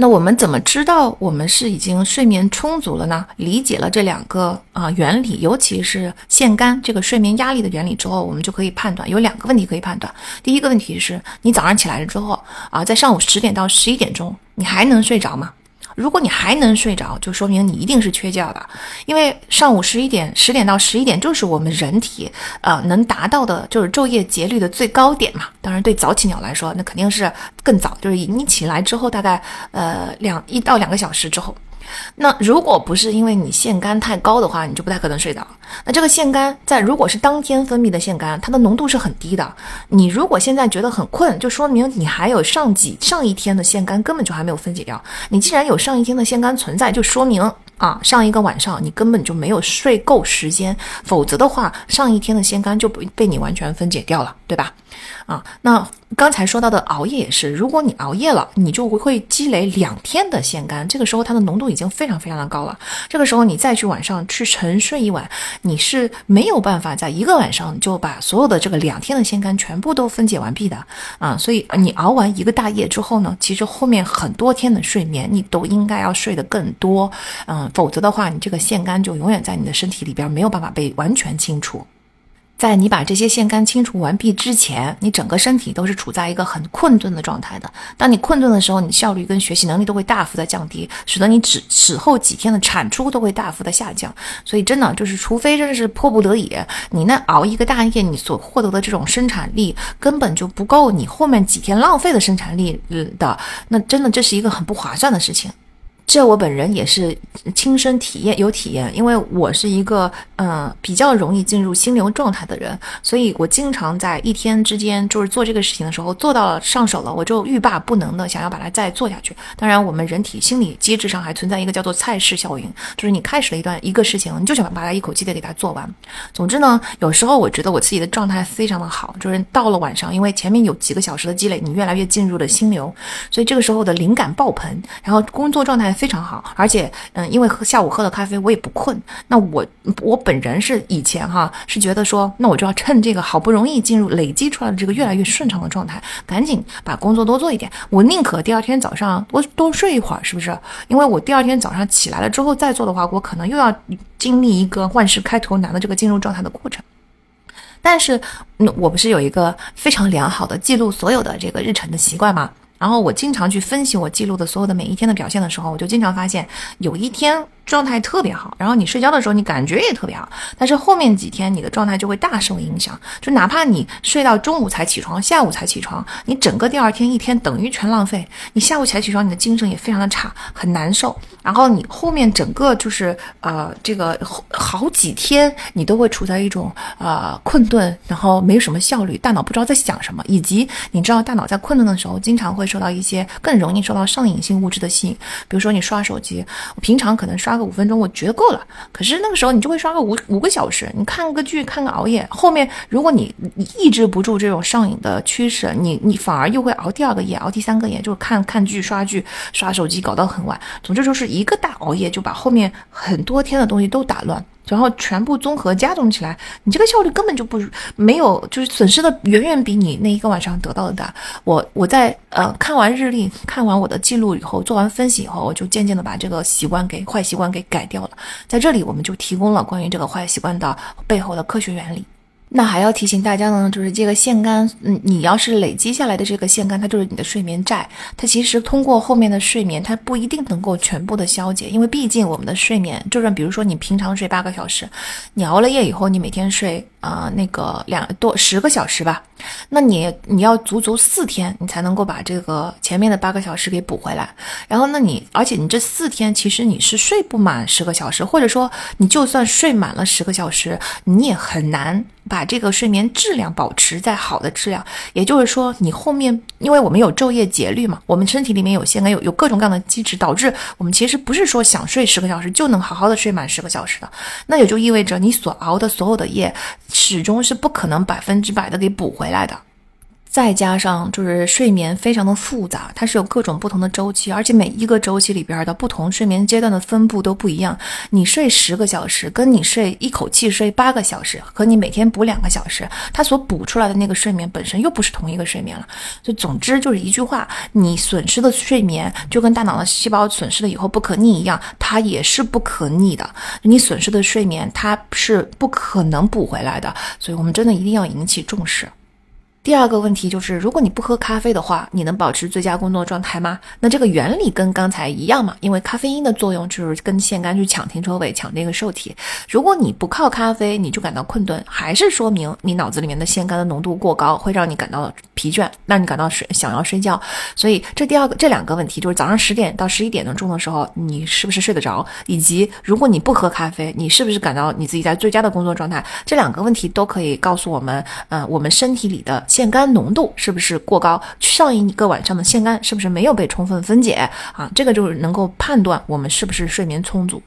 那我们怎么知道我们是已经睡眠充足了呢？理解了这两个啊原理，尤其是腺苷这个睡眠压力的原理之后，我们就可以判断有两个问题可以判断。第一个问题是你早上起来了之后啊，在上午十点到十一点钟，你还能睡着吗？如果你还能睡着，就说明你一定是缺觉的，因为上午十一点、十点到十一点就是我们人体呃能达到的，就是昼夜节律的最高点嘛。当然，对早起鸟来说，那肯定是更早，就是你起来之后大概呃两一到两个小时之后。那如果不是因为你腺苷太高的话，你就不太可能睡着。那这个腺苷在如果是当天分泌的腺苷，它的浓度是很低的。你如果现在觉得很困，就说明你还有上几上一天的腺苷根本就还没有分解掉。你既然有上一天的腺苷存在，就说明啊上一个晚上你根本就没有睡够时间，否则的话上一天的腺苷就被被你完全分解掉了，对吧？啊，那刚才说到的熬夜也是，如果你熬夜了，你就会积累两天的腺苷，这个时候它的浓度已经非常非常的高了。这个时候你再去晚上去沉睡一晚，你是没有办法在一个晚上就把所有的这个两天的腺苷全部都分解完毕的啊。所以你熬完一个大夜之后呢，其实后面很多天的睡眠你都应该要睡得更多，嗯，否则的话，你这个腺苷就永远在你的身体里边没有办法被完全清除。在你把这些腺苷清除完毕之前，你整个身体都是处在一个很困顿的状态的。当你困顿的时候，你效率跟学习能力都会大幅的降低，使得你只此后几天的产出都会大幅的下降。所以真的就是，除非真的是迫不得已，你那熬一个大夜，你所获得的这种生产力根本就不够你后面几天浪费的生产力的，那真的这是一个很不划算的事情。这我本人也是亲身体验有体验，因为我是一个嗯比较容易进入心流状态的人，所以我经常在一天之间就是做这个事情的时候做到了上手了，我就欲罢不能的想要把它再做下去。当然，我们人体心理机制上还存在一个叫做菜式效应，就是你开始了一段一个事情，你就想把它一口气的给它做完。总之呢，有时候我觉得我自己的状态非常的好，就是到了晚上，因为前面有几个小时的积累，你越来越进入了心流，所以这个时候的灵感爆棚，然后工作状态。非常好，而且嗯，因为喝下午喝了咖啡，我也不困。那我我本人是以前哈是觉得说，那我就要趁这个好不容易进入累积出来的这个越来越顺畅的状态，赶紧把工作多做一点。我宁可第二天早上多多睡一会儿，是不是？因为我第二天早上起来了之后再做的话，我可能又要经历一个万事开头难的这个进入状态的过程。但是，嗯，我不是有一个非常良好的记录所有的这个日程的习惯吗？然后我经常去分析我记录的所有的每一天的表现的时候，我就经常发现有一天。状态特别好，然后你睡觉的时候你感觉也特别好，但是后面几天你的状态就会大受影响。就哪怕你睡到中午才起床，下午才起床，你整个第二天一天等于全浪费。你下午才起床，你的精神也非常的差，很难受。然后你后面整个就是呃这个好几天你都会处在一种呃困顿，然后没有什么效率，大脑不知道在想什么，以及你知道大脑在困顿的时候经常会受到一些更容易受到上瘾性物质的吸引，比如说你刷手机，我平常可能刷。个五分钟，我觉得够了。可是那个时候你就会刷个五五个小时，你看个剧，看个熬夜。后面如果你抑制不住这种上瘾的趋势，你你反而又会熬第二个夜，熬第三个夜，就是看看剧、刷剧、刷手机，搞到很晚。总之就是一个大熬夜，就把后面很多天的东西都打乱。然后全部综合加重起来，你这个效率根本就不没有，就是损失的远远比你那一个晚上得到的大。我我在呃看完日历、看完我的记录以后，做完分析以后，我就渐渐的把这个习惯给坏习惯给改掉了。在这里，我们就提供了关于这个坏习惯的背后的科学原理。那还要提醒大家呢，就是这个腺苷，嗯，你要是累积下来的这个腺苷，它就是你的睡眠债。它其实通过后面的睡眠，它不一定能够全部的消解，因为毕竟我们的睡眠，就算比如说你平常睡八个小时，你熬了夜以后，你每天睡啊那个两多十个小时吧，那你你要足足四天，你才能够把这个前面的八个小时给补回来。然后，那你而且你这四天其实你是睡不满十个小时，或者说你就算睡满了十个小时，你也很难。把这个睡眠质量保持在好的质量，也就是说，你后面，因为我们有昼夜节律嘛，我们身体里面有腺苷，有有各种各样的机制，导致我们其实不是说想睡十个小时就能好好的睡满十个小时的，那也就意味着你所熬的所有的夜，始终是不可能百分之百的给补回来的。再加上就是睡眠非常的复杂，它是有各种不同的周期，而且每一个周期里边的不同睡眠阶段的分布都不一样。你睡十个小时，跟你睡一口气睡八个小时，和你每天补两个小时，它所补出来的那个睡眠本身又不是同一个睡眠了。就总之就是一句话，你损失的睡眠就跟大脑的细胞损失了以后不可逆一样，它也是不可逆的。你损失的睡眠它是不可能补回来的，所以我们真的一定要引起重视。第二个问题就是，如果你不喝咖啡的话，你能保持最佳工作状态吗？那这个原理跟刚才一样嘛，因为咖啡因的作用就是跟腺苷去抢停车位、抢这个受体。如果你不靠咖啡，你就感到困顿，还是说明你脑子里面的腺苷的浓度过高，会让你感到疲倦，让你感到睡想要睡觉。所以这第二个这两个问题就是早上十点到十一点钟的时候，你是不是睡得着？以及如果你不喝咖啡，你是不是感到你自己在最佳的工作状态？这两个问题都可以告诉我们，嗯，我们身体里的。腺苷浓度是不是过高？上一个晚上的腺苷是不是没有被充分分解啊？这个就是能够判断我们是不是睡眠充足。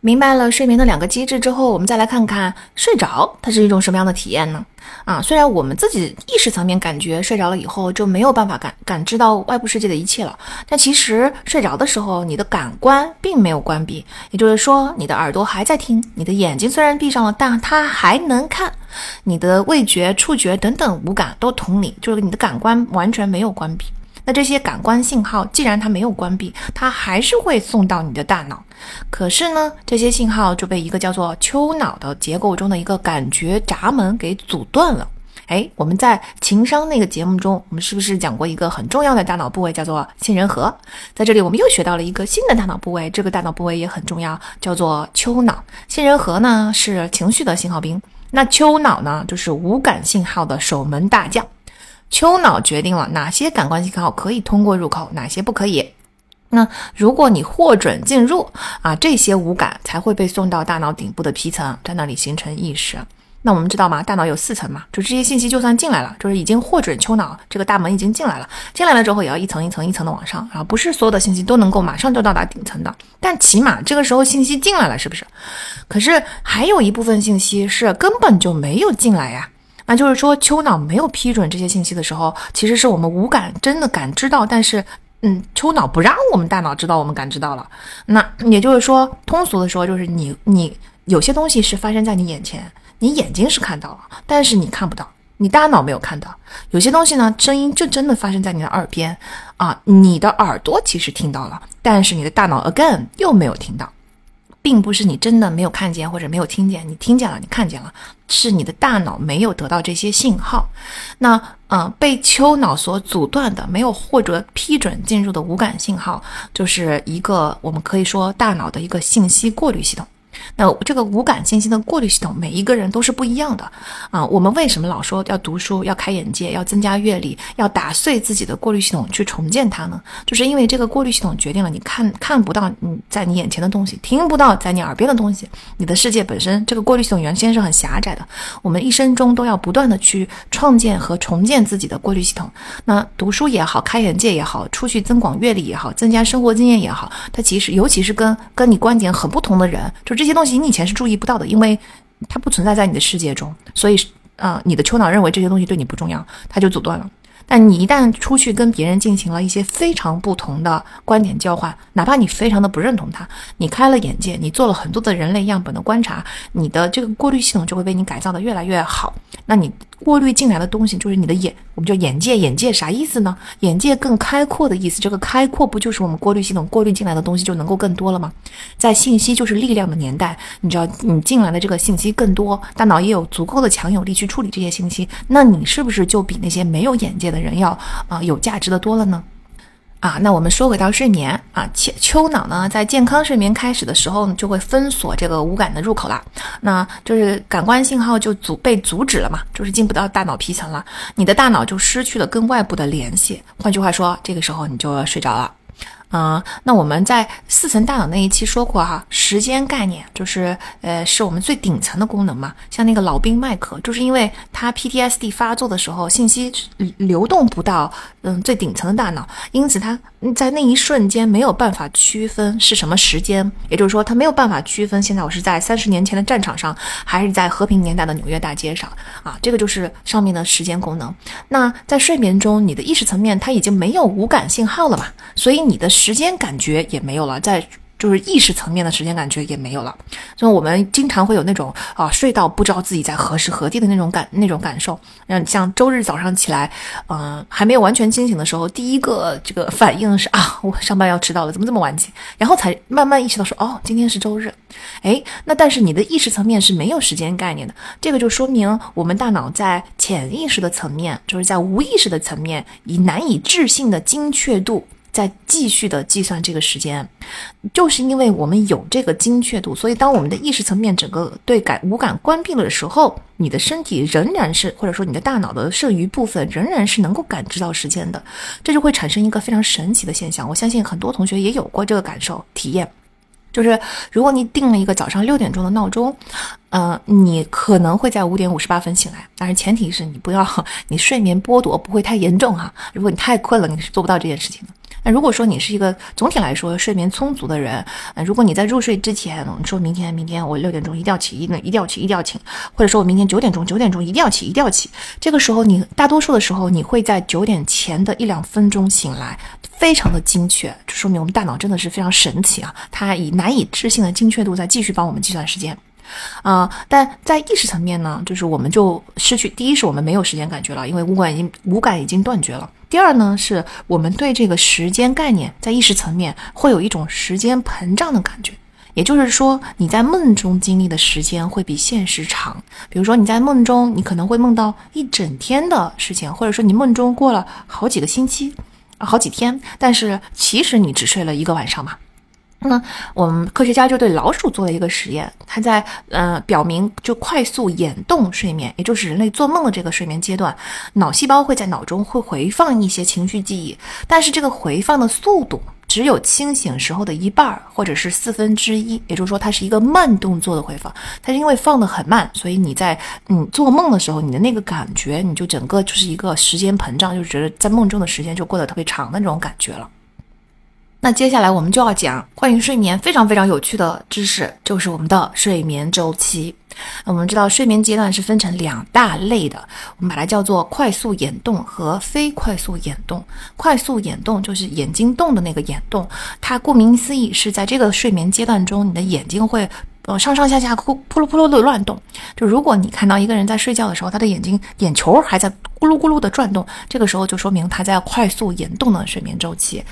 明白了睡眠的两个机制之后，我们再来看看睡着它是一种什么样的体验呢？啊，虽然我们自己意识层面感觉睡着了以后就没有办法感感知到外部世界的一切了，但其实睡着的时候，你的感官并没有关闭，也就是说，你的耳朵还在听，你的眼睛虽然闭上了，但它还能看，你的味觉、触觉等等五感都同理，就是你的感官完全没有关闭。那这些感官信号，既然它没有关闭，它还是会送到你的大脑。可是呢，这些信号就被一个叫做丘脑的结构中的一个感觉闸门给阻断了。哎，我们在情商那个节目中，我们是不是讲过一个很重要的大脑部位，叫做杏仁核？在这里，我们又学到了一个新的大脑部位，这个大脑部位也很重要，叫做丘脑。杏仁核呢是情绪的信号兵，那丘脑呢就是无感信号的守门大将。丘脑决定了哪些感官信号可以通过入口，哪些不可以。那如果你获准进入啊，这些五感才会被送到大脑顶部的皮层，在那里形成意识。那我们知道吗？大脑有四层嘛，就这些信息就算进来了，就是已经获准丘脑这个大门已经进来了。进来了之后，也要一层一层一层的往上，然后不是所有的信息都能够马上就到达顶层的，但起码这个时候信息进来了，是不是？可是还有一部分信息是根本就没有进来呀。那就是说，丘脑没有批准这些信息的时候，其实是我们无感真的感知到，但是嗯，丘脑不让我们大脑知道我们感知到了。那也就是说，通俗的说，就是你你有些东西是发生在你眼前，你眼睛是看到了，但是你看不到，你大脑没有看到。有些东西呢，声音就真的发生在你的耳边啊，你的耳朵其实听到了，但是你的大脑 again 又没有听到。并不是你真的没有看见或者没有听见，你听见了，你看见了，是你的大脑没有得到这些信号。那，嗯，被丘脑所阻断的、没有获得批准进入的无感信号，就是一个我们可以说大脑的一个信息过滤系统。那这个无感信息的过滤系统，每一个人都是不一样的啊。我们为什么老说要读书、要开眼界、要增加阅历、要打碎自己的过滤系统去重建它呢？就是因为这个过滤系统决定了你看看不到你在你眼前的东西，听不到在你耳边的东西。你的世界本身这个过滤系统原先是很狭窄的。我们一生中都要不断的去创建和重建自己的过滤系统。那读书也好，开眼界也好，出去增广阅历也好，增加生活经验也好，它其实尤其是跟跟你观点很不同的人，就这。这些东西你以前是注意不到的，因为它不存在在你的世界中，所以啊，你的丘脑认为这些东西对你不重要，它就阻断了。但你一旦出去跟别人进行了一些非常不同的观点交换，哪怕你非常的不认同他，你开了眼界，你做了很多的人类样本的观察，你的这个过滤系统就会被你改造的越来越好。那你过滤进来的东西就是你的眼，我们叫眼界。眼界啥意思呢？眼界更开阔的意思。这个开阔不就是我们过滤系统过滤进来的东西就能够更多了吗？在信息就是力量的年代，你知道你进来的这个信息更多，大脑也有足够的强有力去处理这些信息，那你是不是就比那些没有眼界的人要啊有价值的多了呢？啊，那我们说回到睡眠啊，丘丘脑呢，在健康睡眠开始的时候呢，就会封锁这个无感的入口了，那就是感官信号就阻被阻止了嘛，就是进不到大脑皮层了，你的大脑就失去了跟外部的联系。换句话说，这个时候你就睡着了。啊，那我们在四层大脑那一期说过哈，时间概念就是呃，是我们最顶层的功能嘛。像那个老兵麦克，就是因为他 PTSD 发作的时候，信息流动不到嗯最顶层的大脑，因此他在那一瞬间没有办法区分是什么时间，也就是说他没有办法区分现在我是在三十年前的战场上，还是在和平年代的纽约大街上啊。这个就是上面的时间功能。那在睡眠中，你的意识层面它已经没有无感信号了嘛，所以你的。时间感觉也没有了，在就是意识层面的时间感觉也没有了，所以我们经常会有那种啊睡到不知道自己在何时何地的那种感那种感受。嗯，像周日早上起来，嗯，还没有完全清醒的时候，第一个这个反应是啊，我上班要迟到了，怎么这么晚起？然后才慢慢意识到说，哦，今天是周日。哎，那但是你的意识层面是没有时间概念的，这个就说明我们大脑在潜意识的层面，就是在无意识的层面，以难以置信的精确度。在继续的计算这个时间，就是因为我们有这个精确度，所以当我们的意识层面整个对感五感关闭了的时候，你的身体仍然是，或者说你的大脑的剩余部分仍然是能够感知到时间的，这就会产生一个非常神奇的现象。我相信很多同学也有过这个感受体验，就是如果你定了一个早上六点钟的闹钟，呃，你可能会在五点五十八分醒来，但是前提是你不要 你睡眠剥夺不会太严重哈。如果你太困了，你是做不到这件事情的。那如果说你是一个总体来说睡眠充足的人，呃，如果你在入睡之前，你说明天明天我六点钟一定要起，一定一定要起，一定要起，或者说我明天九点钟九点钟一定要起，一定要起，这个时候你大多数的时候你会在九点前的一两分钟醒来，非常的精确，这说明我们大脑真的是非常神奇啊，它以难以置信的精确度在继续帮我们计算时间。啊，但在意识层面呢，就是我们就失去第一是我们没有时间感觉了，因为五感已经五感已经断绝了。第二呢，是我们对这个时间概念在意识层面会有一种时间膨胀的感觉，也就是说你在梦中经历的时间会比现实长。比如说你在梦中，你可能会梦到一整天的事情，或者说你梦中过了好几个星期啊，好几天，但是其实你只睡了一个晚上嘛。那我们科学家就对老鼠做了一个实验，他在呃表明，就快速眼动睡眠，也就是人类做梦的这个睡眠阶段，脑细胞会在脑中会回放一些情绪记忆，但是这个回放的速度只有清醒时候的一半或者是四分之一，也就是说它是一个慢动作的回放。它是因为放的很慢，所以你在你做梦的时候，你的那个感觉，你就整个就是一个时间膨胀，就觉得在梦中的时间就过得特别长的那种感觉了。那接下来我们就要讲关于睡眠非常非常有趣的知识，就是我们的睡眠周期。我们知道睡眠阶段是分成两大类的，我们把它叫做快速眼动和非快速眼动。快速眼动就是眼睛动的那个眼动，它顾名思义是在这个睡眠阶段中，你的眼睛会呃上上下下咕扑噜扑噜的乱动。就如果你看到一个人在睡觉的时候，他的眼睛眼球还在咕噜咕噜的转动，这个时候就说明他在快速眼动的睡眠周期。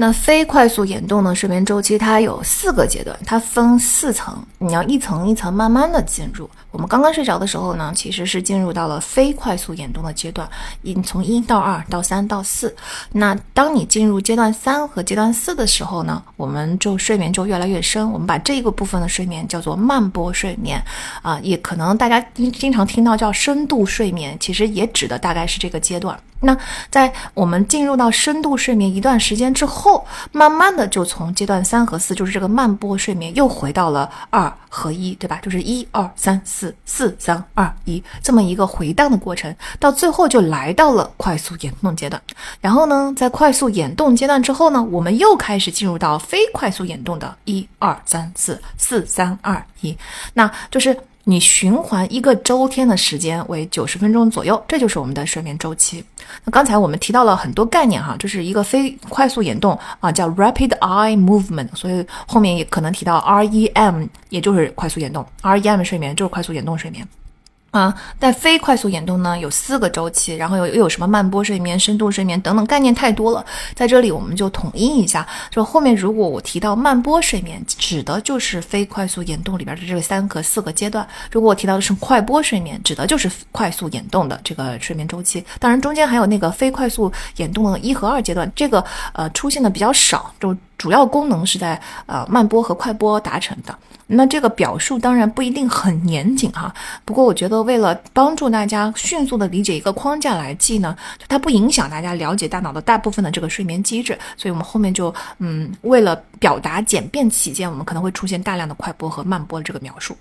那非快速眼动的睡眠周期，它有四个阶段，它分四层，你要一层一层慢慢的进入。我们刚刚睡着的时候呢，其实是进入到了非快速眼动的阶段，一从一到二到三到四。那当你进入阶段三和阶段四的时候呢，我们就睡眠就越来越深。我们把这个部分的睡眠叫做慢波睡眠，啊，也可能大家经经常听到叫深度睡眠，其实也指的大概是这个阶段。那在我们进入到深度睡眠一段时间之后，慢慢的就从阶段三和四，就是这个慢波睡眠，又回到了二合一，对吧？就是一二三四四三二一这么一个回荡的过程，到最后就来到了快速眼动阶段。然后呢，在快速眼动阶段之后呢，我们又开始进入到非快速眼动的一二三四四三二一，那就是。你循环一个周天的时间为九十分钟左右，这就是我们的睡眠周期。那刚才我们提到了很多概念哈，就是一个非快速眼动啊，叫 rapid eye movement，所以后面也可能提到 REM，也就是快速眼动，REM 睡眠就是快速眼动睡眠。啊，但非快速眼动呢有四个周期，然后又又有什么慢波睡眠、深度睡眠等等概念太多了，在这里我们就统一一下。就后面如果我提到慢波睡眠，指的就是非快速眼动里边的这个三个四个阶段；如果我提到的是快波睡眠，指的就是快速眼动的这个睡眠周期。当然中间还有那个非快速眼动的一和二阶段，这个呃出现的比较少，就。主要功能是在呃慢波和快波达成的，那这个表述当然不一定很严谨哈。不过我觉得为了帮助大家迅速的理解一个框架来记呢，它不影响大家了解大脑的大部分的这个睡眠机制，所以我们后面就嗯为了表达简便起见，我们可能会出现大量的快波和慢波这个描述。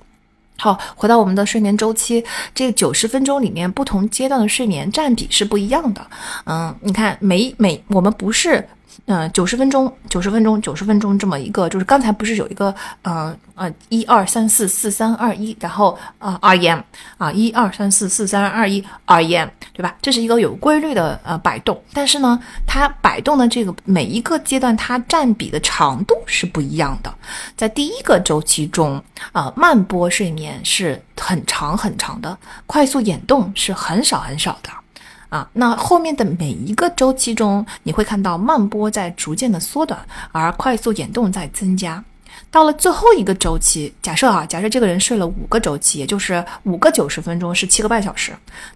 好，回到我们的睡眠周期，这九十分钟里面不同阶段的睡眠占比是不一样的。嗯，你看每每我们不是。嗯，九十分钟，九十分钟，九十分钟，这么一个，就是刚才不是有一个，呃呃，一二三四四三二一，然后啊，REM 啊，一二三四四三二一，REM，对吧？这是一个有规律的呃摆动，但是呢，它摆动的这个每一个阶段，它占比的长度是不一样的。在第一个周期中，啊，慢波睡眠是很长很长的，快速眼动是很少很少的。啊，那后面的每一个周期中，你会看到慢波在逐渐的缩短，而快速眼动在增加。到了最后一个周期，假设啊，假设这个人睡了五个周期，也就是五个九十分钟是七个半小时。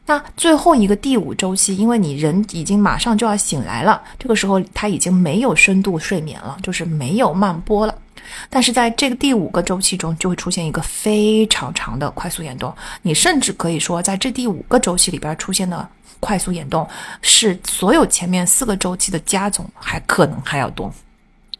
那最后一个第五周期，因为你人已经马上就要醒来了，这个时候他已经没有深度睡眠了，就是没有慢波了。但是在这个第五个周期中，就会出现一个非常长的快速眼动。你甚至可以说，在这第五个周期里边出现的。快速眼动是所有前面四个周期的加总，还可能还要多。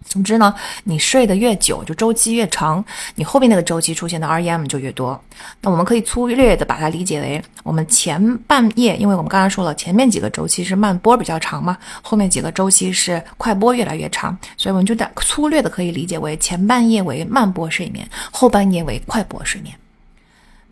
总之呢，你睡得越久，就周期越长，你后面那个周期出现的 REM 就越多。那我们可以粗略的把它理解为，我们前半夜，因为我们刚才说了，前面几个周期是慢波比较长嘛，后面几个周期是快波越来越长，所以我们就粗略的可以理解为前半夜为慢波睡眠，后半夜为快波睡眠。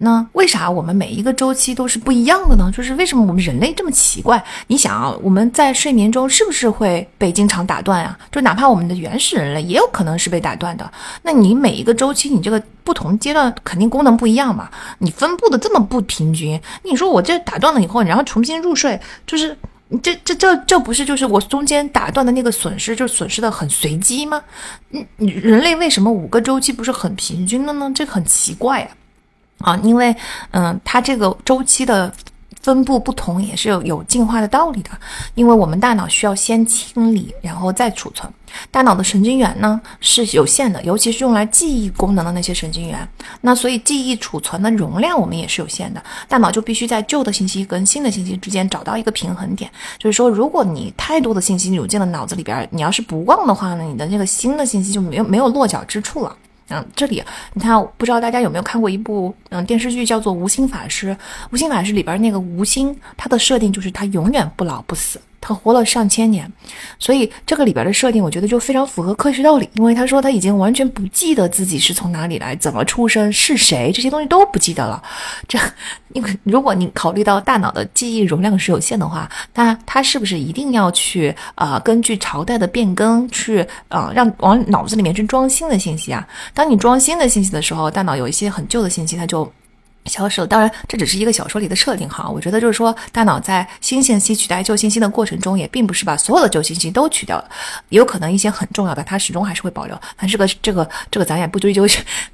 那为啥我们每一个周期都是不一样的呢？就是为什么我们人类这么奇怪？你想啊，我们在睡眠中是不是会被经常打断啊？就哪怕我们的原始人类也有可能是被打断的。那你每一个周期，你这个不同阶段肯定功能不一样嘛？你分布的这么不平均，你说我这打断了以后，然后重新入睡，就是这这这这不是就是我中间打断的那个损失，就损失的很随机吗？嗯，人类为什么五个周期不是很平均的呢？这很奇怪啊。啊，因为嗯，它这个周期的分布不同，也是有有进化的道理的。因为我们大脑需要先清理，然后再储存。大脑的神经元呢是有限的，尤其是用来记忆功能的那些神经元。那所以记忆储存的容量我们也是有限的。大脑就必须在旧的信息跟新的信息之间找到一个平衡点。就是说，如果你太多的信息涌进了脑子里边，你要是不忘的话呢，你的那个新的信息就没有没有落脚之处了。嗯，这里你看，不知道大家有没有看过一部嗯电视剧，叫做《无心法师》。无心法师里边那个无心，他的设定就是他永远不老不死。他活了上千年，所以这个里边的设定，我觉得就非常符合科学道理。因为他说他已经完全不记得自己是从哪里来、怎么出生、是谁，这些东西都不记得了。这，因为如果你考虑到大脑的记忆容量是有限的话，那他是不是一定要去啊？根据朝代的变更去啊，让往脑子里面去装新的信息啊？当你装新的信息的时候，大脑有一些很旧的信息，它就。消失了。当然，这只是一个小说里的设定哈。我觉得就是说，大脑在新信息取代旧信息的过程中，也并不是把所有的旧信息都取掉了，有可能一些很重要的，它始终还是会保留。但这个这个这个，咱也不追究，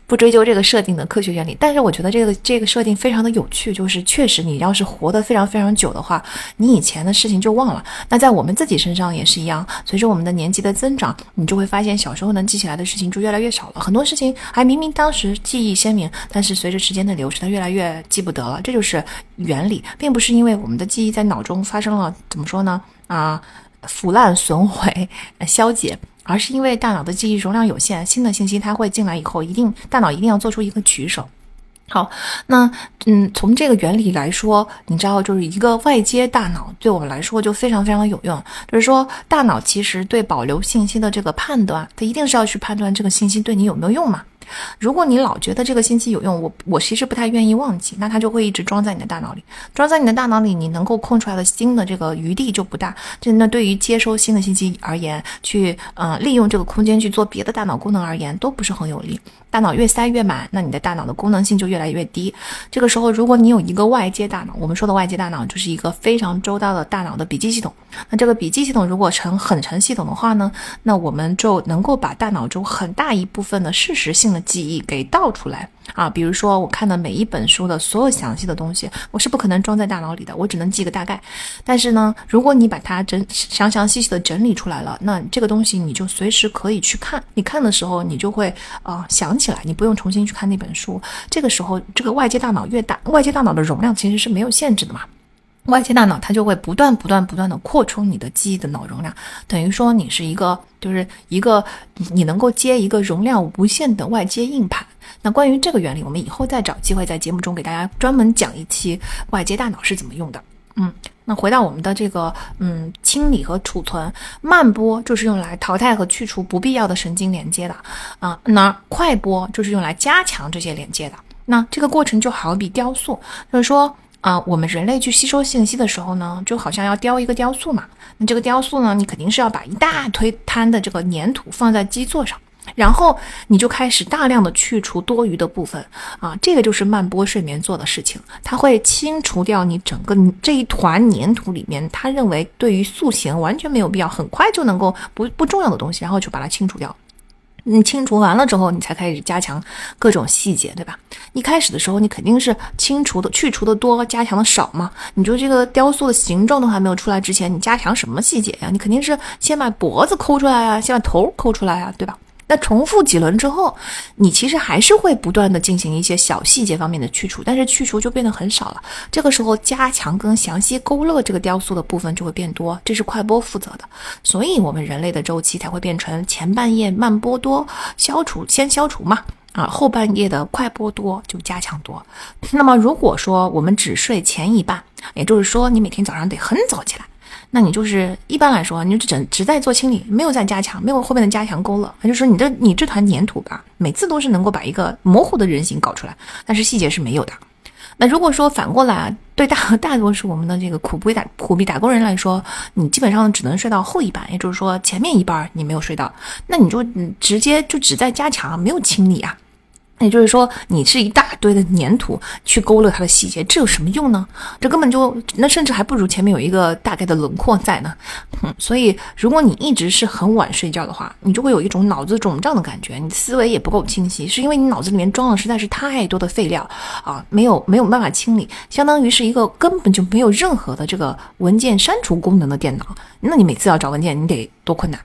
不追究这个设定的科学原理。但是我觉得这个这个设定非常的有趣，就是确实你要是活得非常非常久的话，你以前的事情就忘了。那在我们自己身上也是一样，随着我们的年纪的增长，你就会发现小时候能记起来的事情就越来越少了。很多事情还明明当时记忆鲜明，但是随着时间的流逝，它越来。越记不得了，这就是原理，并不是因为我们的记忆在脑中发生了怎么说呢啊腐烂损毁消解，而是因为大脑的记忆容量有限，新的信息它会进来以后，一定大脑一定要做出一个取舍。好，那嗯，从这个原理来说，你知道，就是一个外接大脑对我们来说就非常非常的有用，就是说大脑其实对保留信息的这个判断，它一定是要去判断这个信息对你有没有用嘛。如果你老觉得这个信息有用，我我其实不太愿意忘记，那它就会一直装在你的大脑里，装在你的大脑里，你能够空出来的新的这个余地就不大。这那对于接收新的信息而言，去呃利用这个空间去做别的大脑功能而言，都不是很有利。大脑越塞越满，那你的大脑的功能性就越来越低。这个时候，如果你有一个外接大脑，我们说的外接大脑就是一个非常周到的大脑的笔记系统。那这个笔记系统如果成很成系统的话呢，那我们就能够把大脑中很大一部分的事实性的记忆给倒出来。啊，比如说我看的每一本书的所有详细的东西，我是不可能装在大脑里的，我只能记个大概。但是呢，如果你把它整详详细细的整理出来了，那这个东西你就随时可以去看。你看的时候，你就会啊想起来，你不用重新去看那本书。这个时候，这个外界大脑越大，外界大脑的容量其实是没有限制的嘛。外接大脑它就会不断不断不断的扩充你的记忆的脑容量，等于说你是一个就是一个你能够接一个容量无限的外接硬盘。那关于这个原理，我们以后再找机会在节目中给大家专门讲一期外接大脑是怎么用的。嗯，那回到我们的这个嗯清理和储存，慢波就是用来淘汰和去除不必要的神经连接的啊，那快波就是用来加强这些连接的。那这个过程就好比雕塑，就是说。啊，我们人类去吸收信息的时候呢，就好像要雕一个雕塑嘛。那这个雕塑呢，你肯定是要把一大堆摊的这个粘土放在基座上，然后你就开始大量的去除多余的部分啊。这个就是慢波睡眠做的事情，它会清除掉你整个这一团粘土里面，他认为对于塑形完全没有必要，很快就能够不不重要的东西，然后就把它清除掉。你清除完了之后，你才开始加强各种细节，对吧？一开始的时候，你肯定是清除的、去除的多，加强的少嘛。你就这个雕塑的形状都还没有出来之前，你加强什么细节呀？你肯定是先把脖子抠出来呀，先把头抠出来呀，对吧？那重复几轮之后，你其实还是会不断的进行一些小细节方面的去除，但是去除就变得很少了。这个时候，加强跟详细勾勒这个雕塑的部分就会变多，这是快播负责的。所以，我们人类的周期才会变成前半夜慢波多，消除先消除嘛，啊，后半夜的快波多就加强多。那么，如果说我们只睡前一半，也就是说，你每天早上得很早起来。那你就是一般来说，你就只只在做清理，没有在加强，没有后面的加强勾勒。那就说你的你这团粘土吧，每次都是能够把一个模糊的人形搞出来，但是细节是没有的。那如果说反过来，对大 大多数我们的这个苦逼打苦逼打工人来说，你基本上只能睡到后一半，也就是说前面一半你没有睡到，那你就直接就只在加强，没有清理啊。也就是说，你是一大堆的粘土去勾勒它的细节，这有什么用呢？这根本就那甚至还不如前面有一个大概的轮廓在呢。嗯，所以如果你一直是很晚睡觉的话，你就会有一种脑子肿胀的感觉，你的思维也不够清晰，是因为你脑子里面装了实在是太多的废料啊，没有没有办法清理，相当于是一个根本就没有任何的这个文件删除功能的电脑。那你每次要找文件，你得多困难。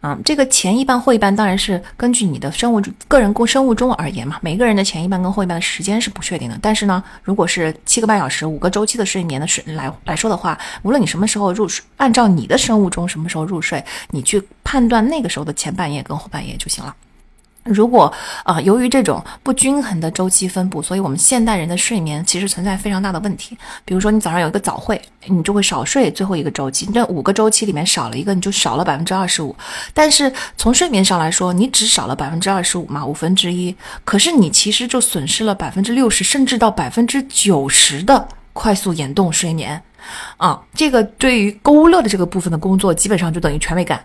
啊，这个前一半后一半当然是根据你的生物个人共生物钟而言嘛。每个人的前一半跟后一半的时间是不确定的。但是呢，如果是七个半小时、五个周期的睡眠的睡来来说的话，无论你什么时候入睡，按照你的生物钟什么时候入睡，你去判断那个时候的前半夜跟后半夜就行了。如果啊，由于这种不均衡的周期分布，所以我们现代人的睡眠其实存在非常大的问题。比如说，你早上有一个早会，你就会少睡最后一个周期，那五个周期里面少了一个，你就少了百分之二十五。但是从睡眠上来说，你只少了百分之二十五嘛，五分之一。可是你其实就损失了百分之六十，甚至到百分之九十的快速眼动睡眠啊！这个对于勾勒的这个部分的工作，基本上就等于全没干。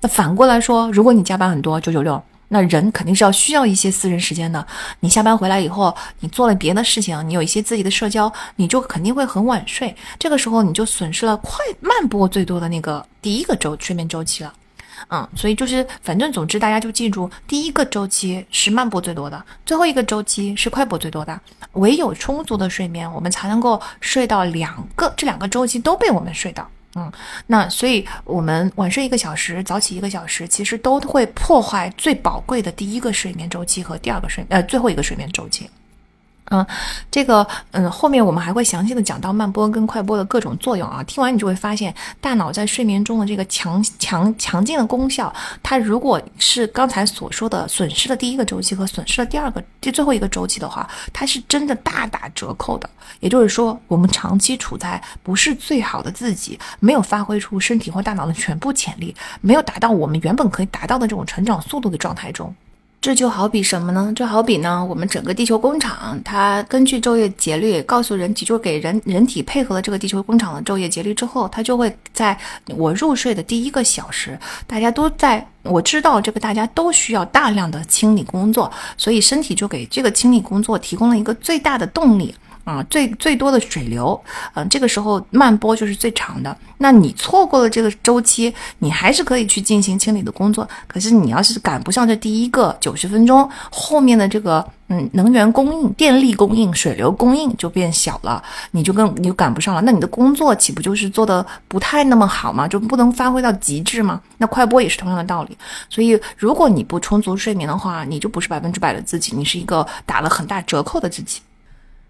那反过来说，如果你加班很多，九九六。那人肯定是要需要一些私人时间的。你下班回来以后，你做了别的事情，你有一些自己的社交，你就肯定会很晚睡。这个时候你就损失了快慢波最多的那个第一个周睡眠周期了。嗯，所以就是反正总之大家就记住，第一个周期是慢波最多的，最后一个周期是快波最多的。唯有充足的睡眠，我们才能够睡到两个这两个周期都被我们睡到。嗯，那所以我们晚睡一个小时，早起一个小时，其实都会破坏最宝贵的第一个睡眠周期和第二个睡呃最后一个睡眠周期。嗯，这个嗯，后面我们还会详细的讲到慢波跟快波的各种作用啊。听完你就会发现，大脑在睡眠中的这个强强强劲的功效，它如果是刚才所说的损失了第一个周期和损失了第二个第最后一个周期的话，它是真的大打折扣的。也就是说，我们长期处在不是最好的自己，没有发挥出身体或大脑的全部潜力，没有达到我们原本可以达到的这种成长速度的状态中。这就好比什么呢？就好比呢，我们整个地球工厂，它根据昼夜节律告诉人体，就给人人体配合了这个地球工厂的昼夜节律之后，它就会在我入睡的第一个小时，大家都在我知道这个大家都需要大量的清理工作，所以身体就给这个清理工作提供了一个最大的动力。啊，最最多的水流，嗯，这个时候慢波就是最长的。那你错过了这个周期，你还是可以去进行清理的工作。可是你要是赶不上这第一个九十分钟，后面的这个嗯能源供应、电力供应、水流供应就变小了，你就更你就赶不上了。那你的工作岂不就是做的不太那么好吗？就不能发挥到极致吗？那快播也是同样的道理。所以如果你不充足睡眠的话，你就不是百分之百的自己，你是一个打了很大折扣的自己。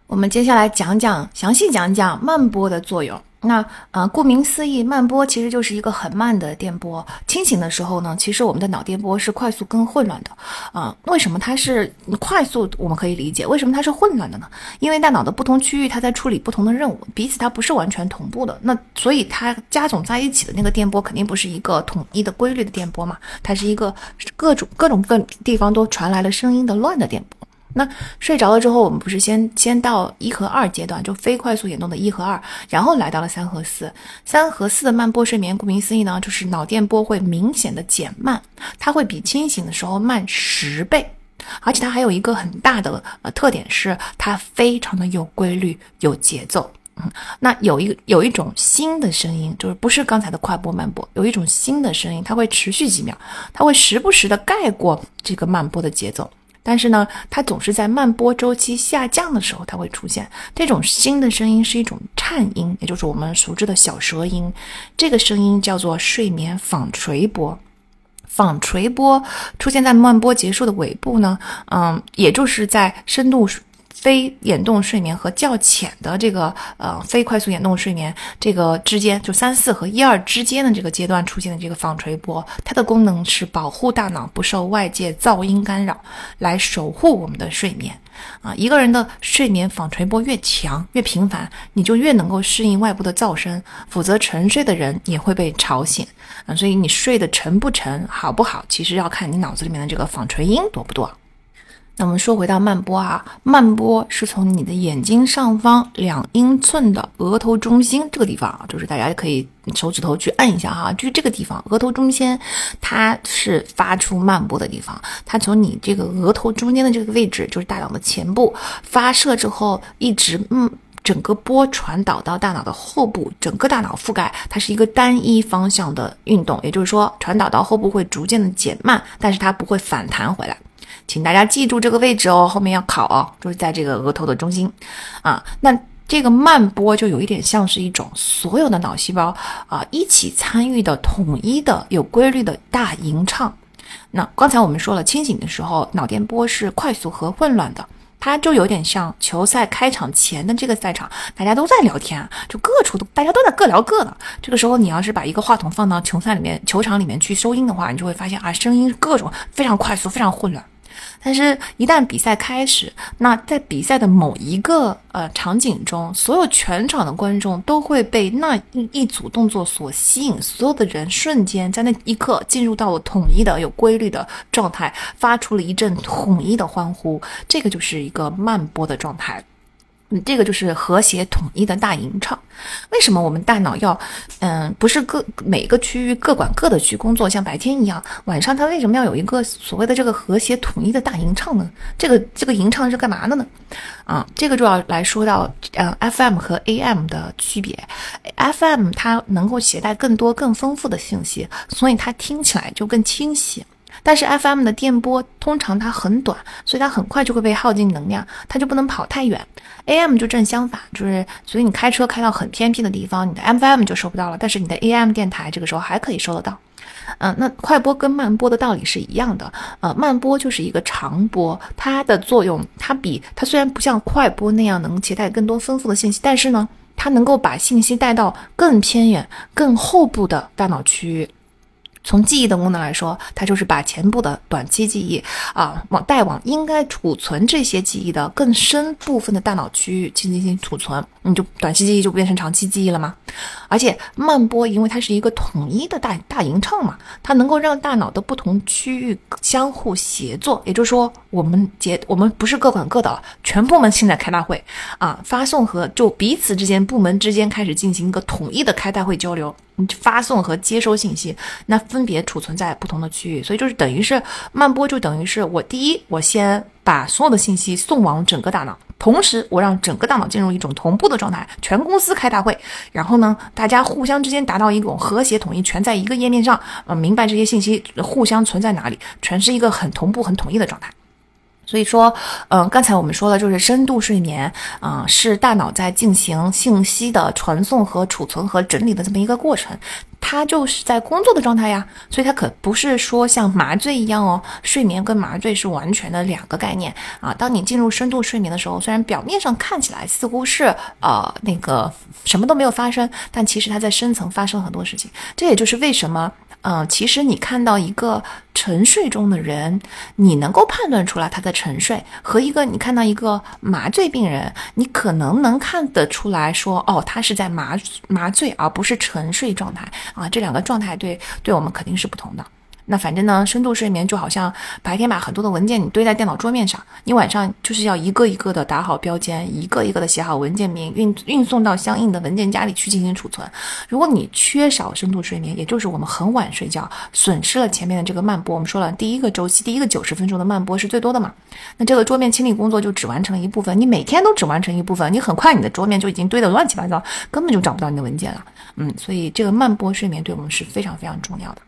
我们接下来讲讲，详细讲讲慢波的作用。那呃，顾名思义，慢波其实就是一个很慢的电波。清醒的时候呢，其实我们的脑电波是快速跟混乱的。啊，为什么它是快速？我们可以理解，为什么它是混乱的呢？因为大脑的不同区域它在处理不同的任务，彼此它不是完全同步的。那所以它加总在一起的那个电波肯定不是一个统一的规律的电波嘛，它是一个各种各种各地方都传来了声音的乱的电波。那睡着了之后，我们不是先先到一和二阶段，就非快速眼动的一和二，然后来到了三和四。三和四的慢波睡眠，顾名思义呢，就是脑电波会明显的减慢，它会比清醒的时候慢十倍，而且它还有一个很大的呃特点是，它非常的有规律、有节奏。嗯，那有一有一种新的声音，就是不是刚才的快波慢波，有一种新的声音，它会持续几秒，它会时不时的盖过这个慢波的节奏。但是呢，它总是在慢波周期下降的时候，它会出现这种新的声音，是一种颤音，也就是我们熟知的小舌音。这个声音叫做睡眠纺锤波。纺锤波出现在慢波结束的尾部呢，嗯，也就是在深度。非眼动睡眠和较浅的这个呃非快速眼动睡眠这个之间，就三四和一二之间的这个阶段出现的这个纺锤波，它的功能是保护大脑不受外界噪音干扰，来守护我们的睡眠啊。一个人的睡眠纺锤波越强越频繁，你就越能够适应外部的噪声，否则沉睡的人也会被吵醒啊。所以你睡得沉不沉，好不好，其实要看你脑子里面的这个纺锤音多不多。那我们说回到慢波啊，慢波是从你的眼睛上方两英寸的额头中心这个地方啊，就是大家可以手指头去按一下哈，就是这个地方，额头中间，它是发出慢波的地方。它从你这个额头中间的这个位置，就是大脑的前部发射之后，一直嗯，整个波传导到大脑的后部，整个大脑覆盖，它是一个单一方向的运动，也就是说，传导到后部会逐渐的减慢，但是它不会反弹回来。请大家记住这个位置哦，后面要考哦，就是在这个额头的中心，啊，那这个慢波就有一点像是一种所有的脑细胞啊一起参与的统一的有规律的大吟唱。那刚才我们说了，清醒的时候脑电波是快速和混乱的，它就有点像球赛开场前的这个赛场，大家都在聊天，就各处都大家都在各聊各的。这个时候你要是把一个话筒放到球赛里面、球场里面去收音的话，你就会发现啊，声音各种非常快速、非常混乱。但是，一旦比赛开始，那在比赛的某一个呃场景中，所有全场的观众都会被那一组动作所吸引，所有的人瞬间在那一刻进入到了统一的、有规律的状态，发出了一阵统一的欢呼。这个就是一个慢播的状态。这个就是和谐统一的大吟唱。为什么我们大脑要，嗯，不是各每个区域各管各的去工作，像白天一样，晚上它为什么要有一个所谓的这个和谐统一的大吟唱呢？这个这个吟唱是干嘛的呢？啊，这个就要来说到，呃，FM 和 AM 的区别。FM 它能够携带更多更丰富的信息，所以它听起来就更清晰。但是 FM 的电波通常它很短，所以它很快就会被耗尽能量，它就不能跑太远。AM 就正相反，就是所以你开车开到很偏僻的地方，你的 FM 就收不到了，但是你的 AM 电台这个时候还可以收得到。嗯，那快播跟慢播的道理是一样的。呃，慢播就是一个长波，它的作用它比它虽然不像快播那样能携带更多丰富的信息，但是呢，它能够把信息带到更偏远、更后部的大脑区域。从记忆的功能来说，它就是把前部的短期记忆啊，往带往应该储存这些记忆的更深部分的大脑区域去进行储存，你就短期记忆就变成长期记忆了吗？而且慢波，因为它是一个统一的大大吟唱嘛，它能够让大脑的不同区域相互协作，也就是说，我们结我们不是各管各的了，全部门现在开大会啊，发送和就彼此之间部门之间开始进行一个统一的开大会交流。你发送和接收信息，那分别储存在不同的区域，所以就是等于是慢播，就等于是我第一，我先把所有的信息送往整个大脑，同时我让整个大脑进入一种同步的状态，全公司开大会，然后呢，大家互相之间达到一种和谐统一，全在一个页面上，呃，明白这些信息互相存在哪里，全是一个很同步、很统一的状态。所以说，嗯，刚才我们说了，就是深度睡眠啊，是大脑在进行信息的传送和储存和整理的这么一个过程，它就是在工作的状态呀。所以它可不是说像麻醉一样哦，睡眠跟麻醉是完全的两个概念啊。当你进入深度睡眠的时候，虽然表面上看起来似乎是呃那个什么都没有发生，但其实它在深层发生了很多事情。这也就是为什么。嗯，其实你看到一个沉睡中的人，你能够判断出来他在沉睡；和一个你看到一个麻醉病人，你可能能看得出来说，哦，他是在麻麻醉，而不是沉睡状态啊。这两个状态对对我们肯定是不同的。那反正呢，深度睡眠就好像白天把很多的文件你堆在电脑桌面上，你晚上就是要一个一个的打好标签，一个一个的写好文件名，运运送到相应的文件夹里去进行储存。如果你缺少深度睡眠，也就是我们很晚睡觉，损失了前面的这个慢波。我们说了，第一个周期，第一个九十分钟的慢波是最多的嘛？那这个桌面清理工作就只完成了一部分，你每天都只完成一部分，你很快你的桌面就已经堆得乱七八糟，根本就找不到你的文件了。嗯，所以这个慢波睡眠对我们是非常非常重要的。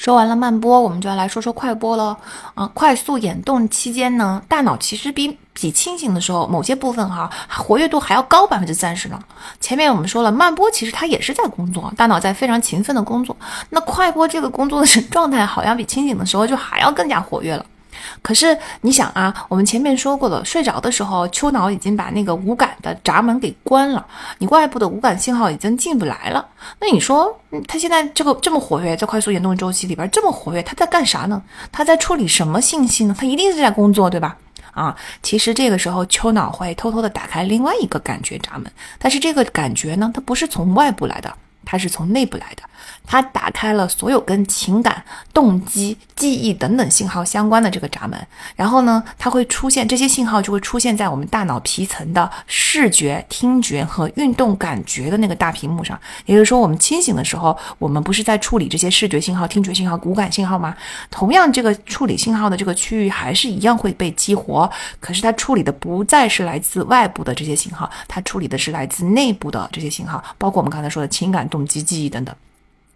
说完了慢播，我们就要来说说快播了。啊，快速眼动期间呢，大脑其实比比清醒的时候某些部分哈活跃度还要高百分之三十呢。前面我们说了，慢播其实它也是在工作，大脑在非常勤奋的工作。那快播这个工作的 状态好像比清醒的时候就还要更加活跃了。可是你想啊，我们前面说过了，睡着的时候，丘脑已经把那个无感的闸门给关了，你外部的无感信号已经进不来了。那你说，他现在这个这么活跃，在快速眼动周期里边这么活跃，他在干啥呢？他在处理什么信息呢？他一定是在工作，对吧？啊，其实这个时候丘脑会偷偷的打开另外一个感觉闸门，但是这个感觉呢，它不是从外部来的。它是从内部来的，它打开了所有跟情感、动机、记忆等等信号相关的这个闸门，然后呢，它会出现这些信号就会出现在我们大脑皮层的视觉、听觉和运动感觉的那个大屏幕上。也就是说，我们清醒的时候，我们不是在处理这些视觉信号、听觉信号、骨感信号吗？同样，这个处理信号的这个区域还是一样会被激活，可是它处理的不再是来自外部的这些信号，它处理的是来自内部的这些信号，包括我们刚才说的情感动。机记忆等等，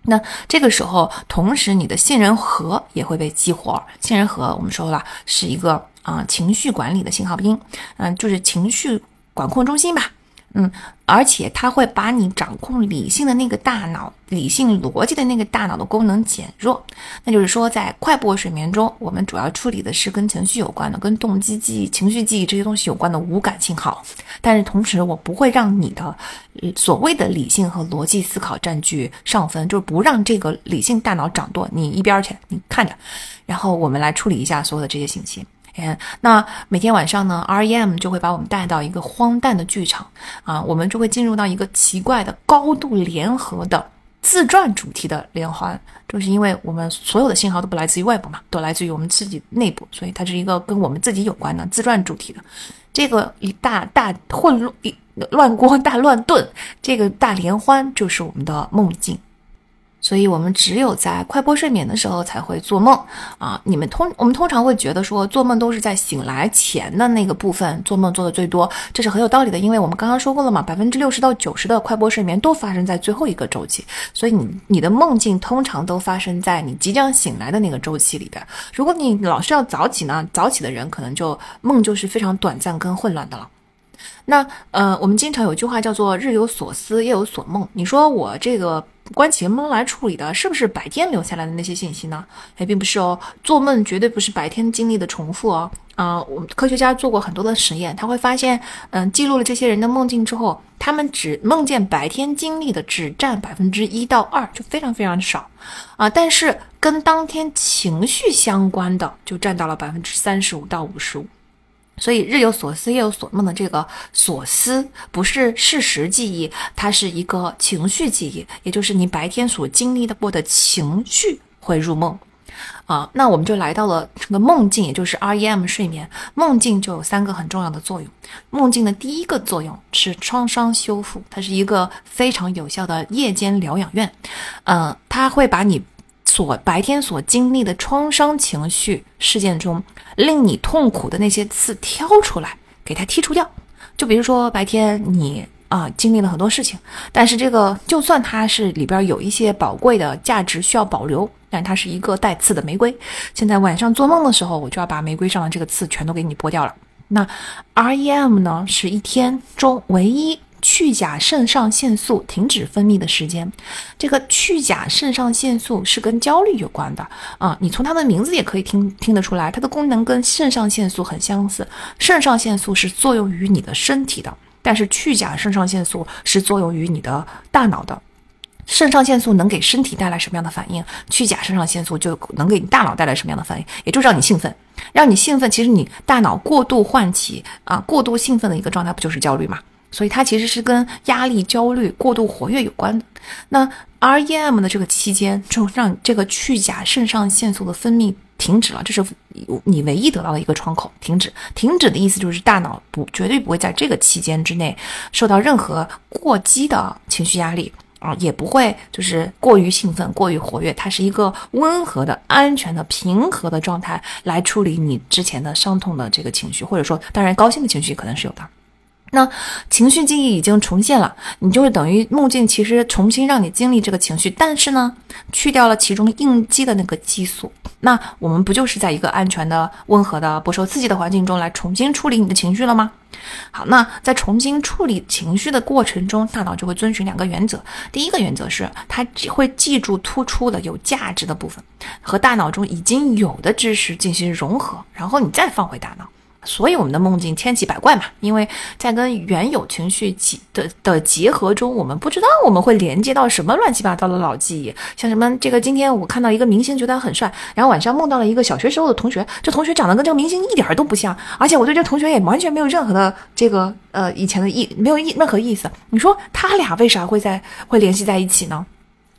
那这个时候，同时你的杏仁核也会被激活。杏仁核我们说了是一个啊情绪管理的信号兵，嗯，就是情绪管控中心吧。嗯，而且它会把你掌控理性的那个大脑、理性逻辑的那个大脑的功能减弱。那就是说，在快波睡眠中，我们主要处理的是跟情绪有关的、跟动机记忆、情绪记忆这些东西有关的无感信号。但是同时，我不会让你的所谓的理性和逻辑思考占据上分，就是不让这个理性大脑掌舵。你一边去，你看着，然后我们来处理一下所有的这些信息。嗯，那每天晚上呢，REM 就会把我们带到一个荒诞的剧场啊，我们就会进入到一个奇怪的高度联合的自传主题的联欢，就是因为我们所有的信号都不来自于外部嘛，都来自于我们自己内部，所以它是一个跟我们自己有关的自传主题的这个一大大混乱一乱锅大乱炖，这个大联欢就是我们的梦境。所以，我们只有在快波睡眠的时候才会做梦啊！你们通我们通常会觉得说，做梦都是在醒来前的那个部分做梦做的最多，这是很有道理的。因为我们刚刚说过了嘛，百分之六十到九十的快波睡眠都发生在最后一个周期，所以你你的梦境通常都发生在你即将醒来的那个周期里边。如果你老是要早起呢，早起的人可能就梦就是非常短暂跟混乱的了。那呃，我们经常有句话叫做“日有所思，夜有所梦”。你说我这个关起门来处理的，是不是白天留下来的那些信息呢？哎，并不是哦。做梦绝对不是白天经历的重复哦。啊，我们科学家做过很多的实验，他会发现，嗯，记录了这些人的梦境之后，他们只梦见白天经历的只占百分之一到二，就非常非常少啊。但是跟当天情绪相关的，就占到了百分之三十五到五十五。所以日有所思夜有所梦的这个所思不是事实记忆，它是一个情绪记忆，也就是你白天所经历的过的情绪会入梦，啊，那我们就来到了这个梦境，也就是 REM 睡眠。梦境就有三个很重要的作用。梦境的第一个作用是创伤修复，它是一个非常有效的夜间疗养院，嗯，它会把你。所白天所经历的创伤情绪事件中，令你痛苦的那些刺挑出来，给它剔除掉。就比如说白天你啊经历了很多事情，但是这个就算它是里边有一些宝贵的价值需要保留，但它是一个带刺的玫瑰。现在晚上做梦的时候，我就要把玫瑰上的这个刺全都给你剥掉了。那 REM 呢，是一天中唯一。去甲肾上腺素停止分泌的时间，这个去甲肾上腺素是跟焦虑有关的啊。你从它的名字也可以听听得出来，它的功能跟肾上腺素很相似。肾上腺素是作用于你的身体的，但是去甲肾上腺素是作用于你的大脑的。肾上腺素能给身体带来什么样的反应，去甲肾上腺素就能给你大脑带来什么样的反应，也就是让你兴奋，让你兴奋。其实你大脑过度唤起啊，过度兴奋的一个状态，不就是焦虑吗？所以它其实是跟压力、焦虑过度活跃有关的。那 REM 的这个期间，就让这个去甲肾上腺素的分泌停止了，这是你唯一得到的一个窗口。停止，停止的意思就是大脑不绝对不会在这个期间之内受到任何过激的情绪压力啊，也不会就是过于兴奋、过于活跃。它是一个温和的、安全的、平和的状态来处理你之前的伤痛的这个情绪，或者说，当然高兴的情绪可能是有的。那情绪记忆已经重现了，你就是等于梦境，其实重新让你经历这个情绪，但是呢，去掉了其中应激的那个激素。那我们不就是在一个安全的、温和的、不受刺激的环境中来重新处理你的情绪了吗？好，那在重新处理情绪的过程中，大脑就会遵循两个原则。第一个原则是，它只会记住突出的、有价值的部分，和大脑中已经有的知识进行融合，然后你再放回大脑。所以我们的梦境千奇百怪嘛，因为在跟原有情绪结的的结合中，我们不知道我们会连接到什么乱七八糟的老记忆，像什么这个今天我看到一个明星觉得很帅，然后晚上梦到了一个小学时候的同学，这同学长得跟这个明星一点都不像，而且我对这同学也完全没有任何的这个呃以前的意没有意任何意思，你说他俩为啥会在会联系在一起呢？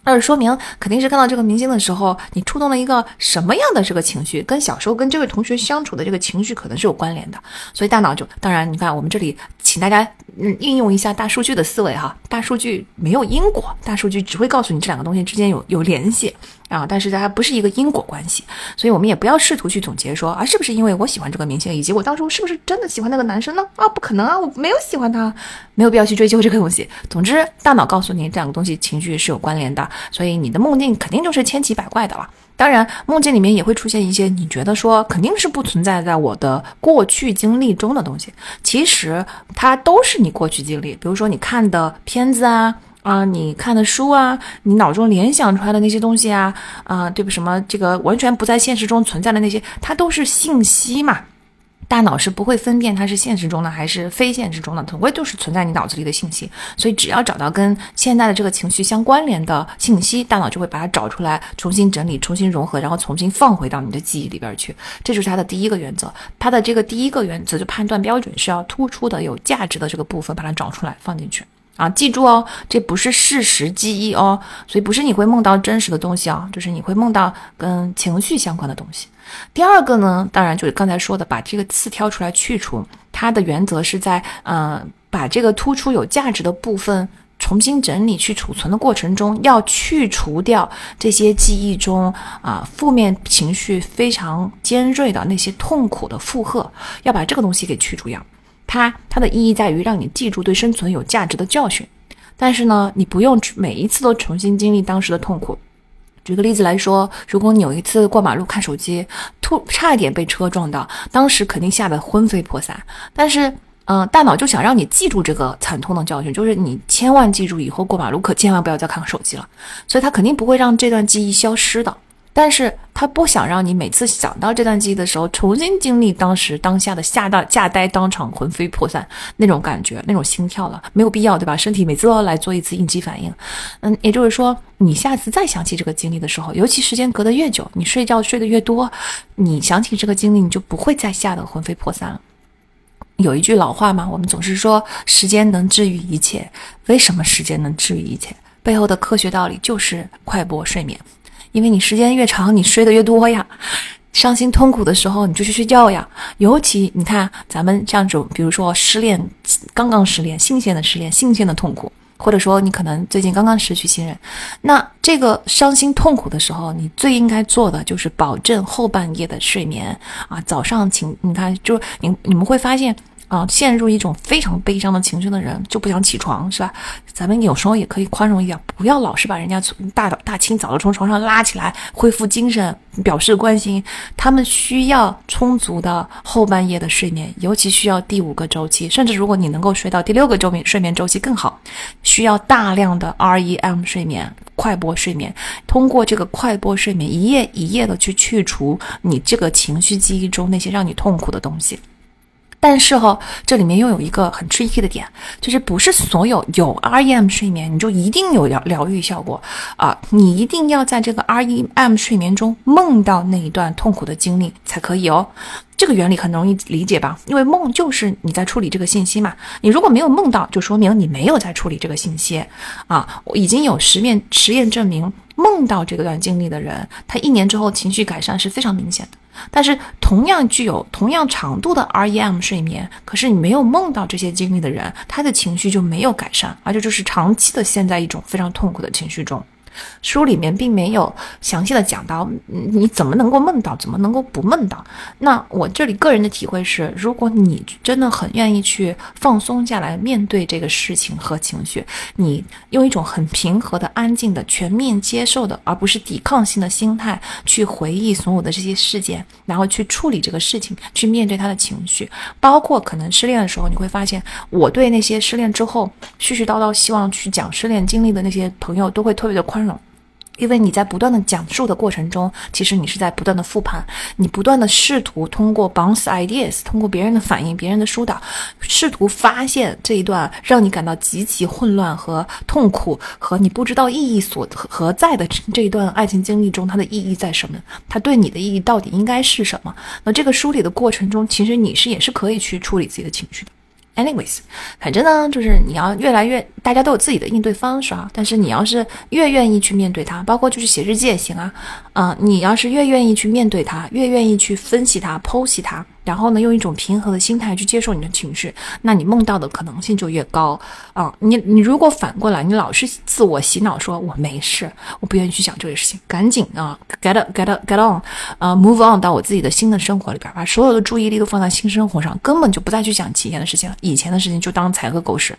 那是说明肯定是看到这个明星的时候，你触动了一个什么样的这个情绪，跟小时候跟这位同学相处的这个情绪可能是有关联的，所以大脑就当然，你看我们这里请大家嗯应用一下大数据的思维哈，大数据没有因果，大数据只会告诉你这两个东西之间有有联系。啊，但是它不是一个因果关系，所以我们也不要试图去总结说啊，是不是因为我喜欢这个明星，以及我当初是不是真的喜欢那个男生呢？啊，不可能啊，我没有喜欢他，没有必要去追究这个东西。总之，大脑告诉你这两个东西情绪是有关联的，所以你的梦境肯定就是千奇百怪的了。当然，梦境里面也会出现一些你觉得说肯定是不存在在我的过去经历中的东西，其实它都是你过去经历。比如说你看的片子啊，啊，你看的书啊，你脑中联想出来的那些东西啊，啊，对不？什么这个完全不在现实中存在的那些，它都是信息嘛。大脑是不会分辨它是现实中的还是非现实中的，总归就是存在你脑子里的信息。所以只要找到跟现在的这个情绪相关联的信息，大脑就会把它找出来，重新整理、重新融合，然后重新放回到你的记忆里边去。这就是它的第一个原则。它的这个第一个原则就判断标准是要突出的、有价值的这个部分把它找出来放进去啊！记住哦，这不是事实记忆哦，所以不是你会梦到真实的东西啊，就是你会梦到跟情绪相关的东西。第二个呢，当然就是刚才说的，把这个刺挑出来去除。它的原则是在，嗯，把这个突出有价值的部分重新整理去储存的过程中，要去除掉这些记忆中啊负面情绪非常尖锐的那些痛苦的负荷，要把这个东西给去除掉。它它的意义在于让你记住对生存有价值的教训，但是呢，你不用每一次都重新经历当时的痛苦。举个例子来说，如果你有一次过马路看手机，突差一点被车撞到，当时肯定吓得魂飞魄散。但是，嗯，大脑就想让你记住这个惨痛的教训，就是你千万记住以后过马路可千万不要再看手机了。所以，它肯定不会让这段记忆消失的。但是他不想让你每次想到这段记忆的时候，重新经历当时当下的吓到吓呆、当场魂飞魄散那种感觉、那种心跳了，没有必要，对吧？身体每次都要来做一次应激反应。嗯，也就是说，你下次再想起这个经历的时候，尤其时间隔得越久，你睡觉睡得越多，你想起这个经历，你就不会再吓得魂飞魄散了。有一句老话嘛，我们总是说时间能治愈一切。为什么时间能治愈一切？背后的科学道理就是快播睡眠。因为你时间越长，你睡得越多呀。伤心痛苦的时候，你就去睡觉呀。尤其你看，咱们这样种，比如说失恋，刚刚失恋，新鲜的失恋，新鲜的痛苦，或者说你可能最近刚刚失去亲人，那这个伤心痛苦的时候，你最应该做的就是保证后半夜的睡眠啊。早上请你看，就你你们会发现。啊，陷入一种非常悲伤的情绪的人就不想起床，是吧？咱们有时候也可以宽容一点，不要老是把人家从大大清早的从床上拉起来，恢复精神，表示关心。他们需要充足的后半夜的睡眠，尤其需要第五个周期，甚至如果你能够睡到第六个周眠睡眠周期更好。需要大量的 REM 睡眠，快波睡眠，通过这个快波睡眠，一夜一夜的去去除你这个情绪记忆中那些让你痛苦的东西。但是哈，这里面又有一个很 tricky 的点，就是不是所有有 REM 睡眠你就一定有疗疗愈效果啊，你一定要在这个 REM 睡眠中梦到那一段痛苦的经历才可以哦。这个原理很容易理解吧？因为梦就是你在处理这个信息嘛。你如果没有梦到，就说明你没有在处理这个信息啊。已经有实验实验证明，梦到这段经历的人，他一年之后情绪改善是非常明显的。但是，同样具有同样长度的 REM 睡眠，可是你没有梦到这些经历的人，他的情绪就没有改善，而且就是长期的陷在一种非常痛苦的情绪中。书里面并没有详细的讲到你怎么能够梦到，怎么能够不梦到。那我这里个人的体会是，如果你真的很愿意去放松下来，面对这个事情和情绪，你用一种很平和的、安静的、全面接受的，而不是抵抗性的心态去回忆所有的这些事件，然后去处理这个事情，去面对他的情绪，包括可能失恋的时候，你会发现，我对那些失恋之后絮絮叨叨希望去讲失恋经历的那些朋友，都会特别的宽。因为你在不断的讲述的过程中，其实你是在不断的复盘，你不断的试图通过 bounce ideas，通过别人的反应、别人的疏导，试图发现这一段让你感到极其混乱和痛苦和你不知道意义所何在的这一段爱情经历中，它的意义在什么？它对你的意义到底应该是什么？那这个梳理的过程中，其实你是也是可以去处理自己的情绪的。Anyways，反正呢，就是你要越来越，大家都有自己的应对方式啊。但是你要是越愿意去面对它，包括就是写日记也行啊。啊，你要是越愿意去面对它，越愿意去分析它、剖析它，然后呢，用一种平和的心态去接受你的情绪，那你梦到的可能性就越高啊。你你如果反过来，你老是自我洗脑，说我没事，我不愿意去想这个事情，赶紧啊，get get get on，呃，move on 到我自己的新的生活里边，把所有的注意力都放在新生活上，根本就不再去想以前的事情了，以前的事情就当财和狗屎。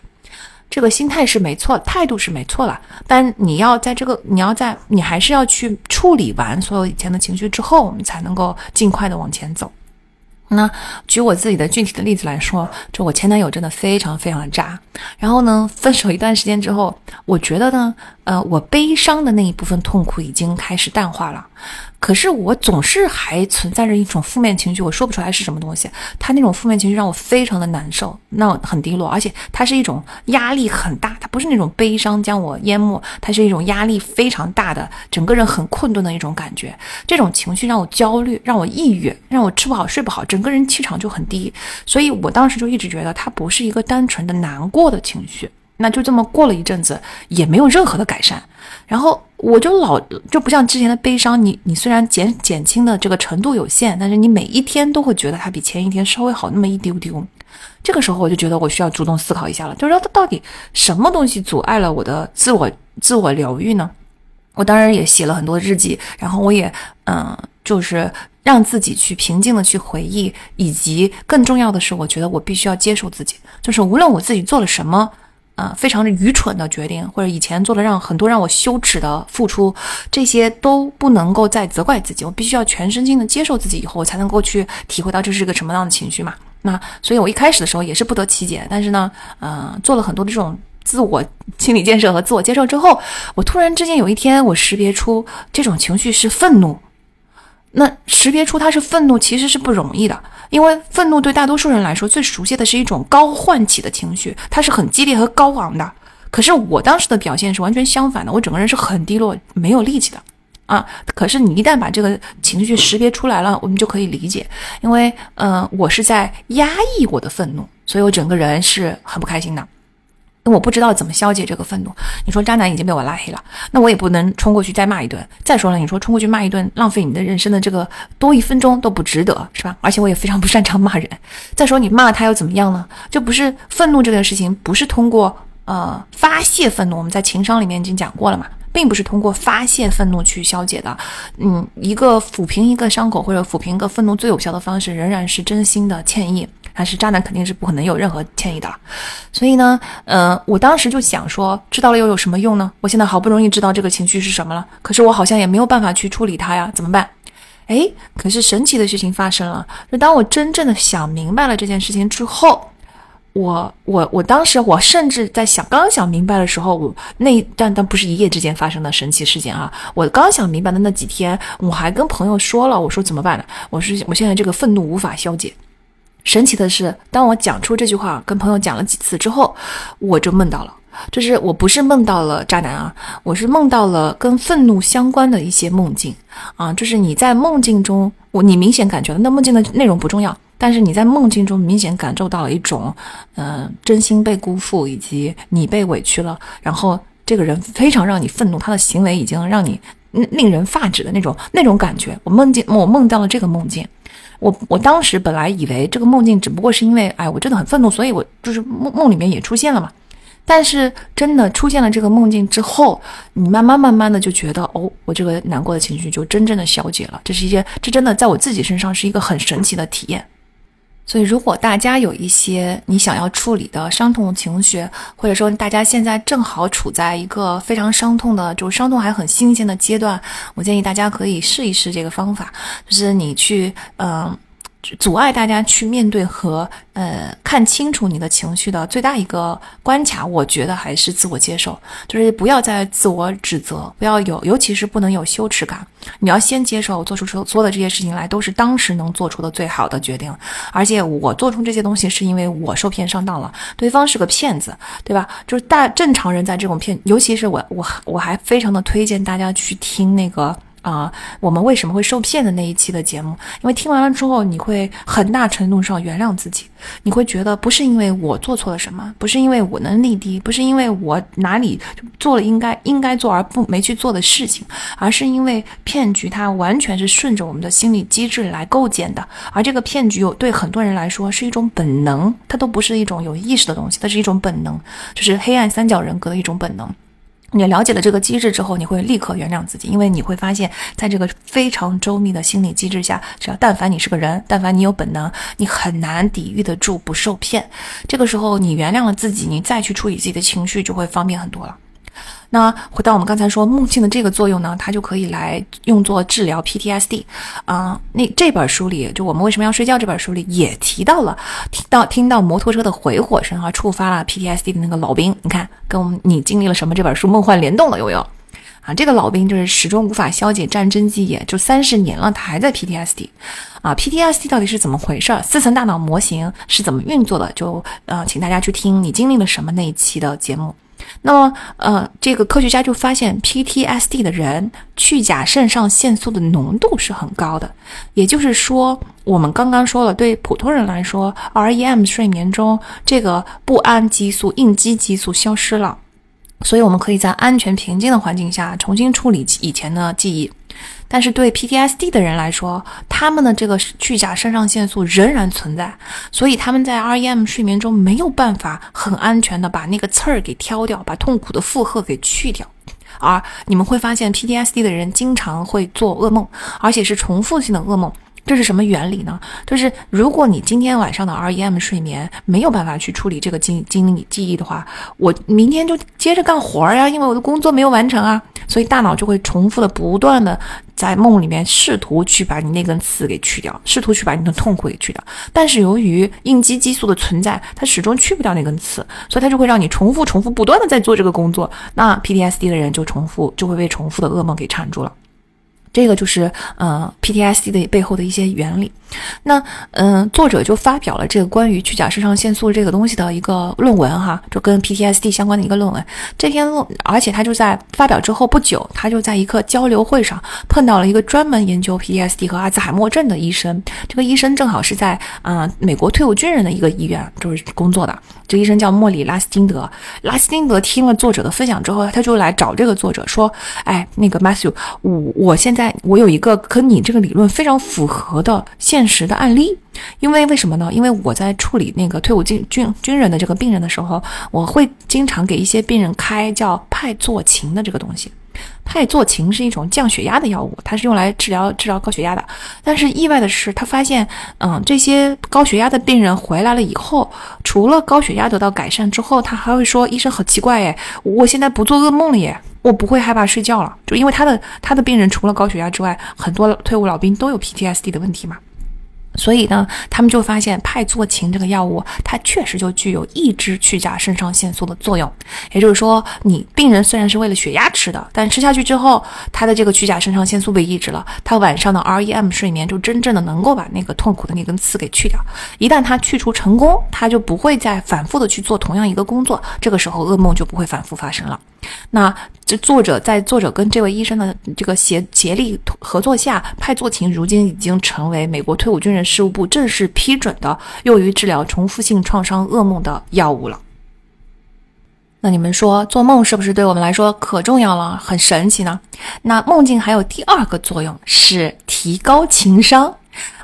这个心态是没错，态度是没错了，但你要在这个，你要在，你还是要去处理完所有以前的情绪之后，我们才能够尽快的往前走。那举我自己的具体的例子来说，就我前男友真的非常非常的渣。然后呢，分手一段时间之后，我觉得呢，呃，我悲伤的那一部分痛苦已经开始淡化了。可是我总是还存在着一种负面情绪，我说不出来是什么东西。他那种负面情绪让我非常的难受，那很低落，而且它是一种压力很大，它不是那种悲伤将我淹没，它是一种压力非常大的，整个人很困顿的一种感觉。这种情绪让我焦虑，让我抑郁，让我吃不好睡不好，整个人气场就很低。所以我当时就一直觉得它不是一个单纯的难过的情绪。那就这么过了一阵子，也没有任何的改善。然后我就老就不像之前的悲伤，你你虽然减减轻的这个程度有限，但是你每一天都会觉得它比前一天稍微好那么一丢丢。这个时候我就觉得我需要主动思考一下了，就是说它到底什么东西阻碍了我的自我自我疗愈呢？我当然也写了很多日记，然后我也嗯，就是让自己去平静的去回忆，以及更重要的是，我觉得我必须要接受自己，就是无论我自己做了什么。啊，非常的愚蠢的决定，或者以前做的让很多让我羞耻的付出，这些都不能够再责怪自己。我必须要全身心的接受自己，以后我才能够去体会到这是个什么样的情绪嘛。那所以，我一开始的时候也是不得其解，但是呢，嗯，做了很多的这种自我心理建设和自我接受之后，我突然之间有一天，我识别出这种情绪是愤怒。那识别出他是愤怒，其实是不容易的，因为愤怒对大多数人来说最熟悉的是一种高唤起的情绪，它是很激烈和高昂的。可是我当时的表现是完全相反的，我整个人是很低落、没有力气的啊。可是你一旦把这个情绪识别出来了，我们就可以理解，因为嗯，我是在压抑我的愤怒，所以我整个人是很不开心的。我不知道怎么消解这个愤怒。你说渣男已经被我拉黑了，那我也不能冲过去再骂一顿。再说了，你说冲过去骂一顿，浪费你的人生的这个多一分钟都不值得，是吧？而且我也非常不擅长骂人。再说你骂他又怎么样呢？就不是愤怒这件事情，不是通过呃发泄愤怒。我们在情商里面已经讲过了嘛，并不是通过发泄愤怒去消解的。嗯，一个抚平一个伤口或者抚平一个愤怒最有效的方式，仍然是真心的歉意。但是渣男肯定是不可能有任何歉意的，所以呢，呃，我当时就想说，知道了又有什么用呢？我现在好不容易知道这个情绪是什么了，可是我好像也没有办法去处理它呀，怎么办？哎，可是神奇的事情发生了，就当我真正的想明白了这件事情之后，我我我当时我甚至在想，刚想明白的时候，我那但但不是一夜之间发生的神奇事件啊，我刚想明白的那几天，我还跟朋友说了，我说怎么办呢？我说我现在这个愤怒无法消解。神奇的是，当我讲出这句话，跟朋友讲了几次之后，我就梦到了。就是我不是梦到了渣男啊，我是梦到了跟愤怒相关的一些梦境啊。就是你在梦境中，我你明显感觉到那梦境的内容不重要，但是你在梦境中明显感受到了一种，嗯，真心被辜负，以及你被委屈了，然后这个人非常让你愤怒，他的行为已经让你令人发指的那种那种感觉。我梦见我梦到了这个梦境。我我当时本来以为这个梦境只不过是因为，哎，我真的很愤怒，所以我就是梦梦里面也出现了嘛。但是真的出现了这个梦境之后，你慢慢慢慢的就觉得，哦，我这个难过的情绪就真正的消解了。这是一件，这真的在我自己身上是一个很神奇的体验。所以，如果大家有一些你想要处理的伤痛情绪，或者说大家现在正好处在一个非常伤痛的，就伤痛还很新鲜的阶段，我建议大家可以试一试这个方法，就是你去，嗯。阻碍大家去面对和呃看清楚你的情绪的最大一个关卡，我觉得还是自我接受，就是不要再自我指责，不要有，尤其是不能有羞耻感。你要先接受，做出所所有的这些事情来都是当时能做出的最好的决定，而且我做出这些东西是因为我受骗上当了，对方是个骗子，对吧？就是大正常人在这种骗，尤其是我我我还非常的推荐大家去听那个。啊，我们为什么会受骗的那一期的节目，因为听完了之后，你会很大程度上原谅自己，你会觉得不是因为我做错了什么，不是因为我能力低，不是因为我哪里做了应该应该做而不没去做的事情，而是因为骗局它完全是顺着我们的心理机制来构建的，而这个骗局有对很多人来说是一种本能，它都不是一种有意识的东西，它是一种本能，就是黑暗三角人格的一种本能。你了解了这个机制之后，你会立刻原谅自己，因为你会发现，在这个非常周密的心理机制下，只要但凡你是个人，但凡你有本能，你很难抵御得住不受骗。这个时候，你原谅了自己，你再去处理自己的情绪，就会方便很多了。那回到我们刚才说梦境的这个作用呢，它就可以来用作治疗 PTSD 啊。那这本书里，就我们为什么要睡觉这本书里也提到了，听到听到摩托车的回火声啊，触发了 PTSD 的那个老兵。你看，跟我们你经历了什么这本书梦幻联动了有没有？啊，这个老兵就是始终无法消解战争记忆，就三十年了，他还在 PTSD。啊，PTSD 到底是怎么回事？四层大脑模型是怎么运作的？就呃，请大家去听你经历了什么那一期的节目。那么，呃，这个科学家就发现，PTSD 的人去甲肾上腺素的浓度是很高的。也就是说，我们刚刚说了，对普通人来说，REM 睡眠中这个不安激素、应激激素消失了，所以我们可以在安全平静的环境下重新处理以前的记忆。但是对 PTSD 的人来说，他们的这个去甲肾上腺素仍然存在，所以他们在 REM 睡眠中没有办法很安全的把那个刺儿给挑掉，把痛苦的负荷给去掉。而你们会发现，PTSD 的人经常会做噩梦，而且是重复性的噩梦。这是什么原理呢？就是如果你今天晚上的 REM 睡眠没有办法去处理这个经经历记忆的话，我明天就接着干活呀，因为我的工作没有完成啊，所以大脑就会重复的不断的在梦里面试图去把你那根刺给去掉，试图去把你的痛苦给去掉。但是由于应激激素的存在，它始终去不掉那根刺，所以它就会让你重复、重复、不断的在做这个工作。那 PTSD 的人就重复，就会被重复的噩梦给缠住了。这个就是呃 PTSD 的背后的一些原理。那嗯，作者就发表了这个关于去甲肾上腺素这个东西的一个论文哈，就跟 PTSD 相关的一个论文。这篇论，而且他就在发表之后不久，他就在一个交流会上碰到了一个专门研究 PTSD 和阿兹海默症的医生。这个医生正好是在啊美国退伍军人的一个医院就是工作的。这医生叫莫里拉斯金德。拉斯金德听了作者的分享之后，他就来找这个作者说：“哎，那个 Matthew，我我现在我有一个跟你这个理论非常符合的现。”现实的案例，因为为什么呢？因为我在处理那个退伍军军军人的这个病人的时候，我会经常给一些病人开叫派唑嗪的这个东西。派唑嗪是一种降血压的药物，它是用来治疗治疗高血压的。但是意外的是，他发现，嗯，这些高血压的病人回来了以后，除了高血压得到改善之后，他还会说：“医生好奇怪耶，我现在不做噩梦了耶，我不会害怕睡觉了。”就因为他的他的病人除了高血压之外，很多退伍老兵都有 PTSD 的问题嘛。所以呢，他们就发现派唑嗪这个药物，它确实就具有抑制去甲肾上腺素的作用。也就是说，你病人虽然是为了血压吃的，但吃下去之后，他的这个去甲肾上腺素被抑制了，他晚上的 REM 睡眠就真正的能够把那个痛苦的那根刺给去掉。一旦他去除成功，他就不会再反复的去做同样一个工作，这个时候噩梦就不会反复发生了。那这作者在作者跟这位医生的这个协协力合作下，派唑嗪如今已经成为美国退伍军人事务部正式批准的用于治疗重复性创伤噩梦的药物了。那你们说做梦是不是对我们来说可重要了，很神奇呢？那梦境还有第二个作用是提高情商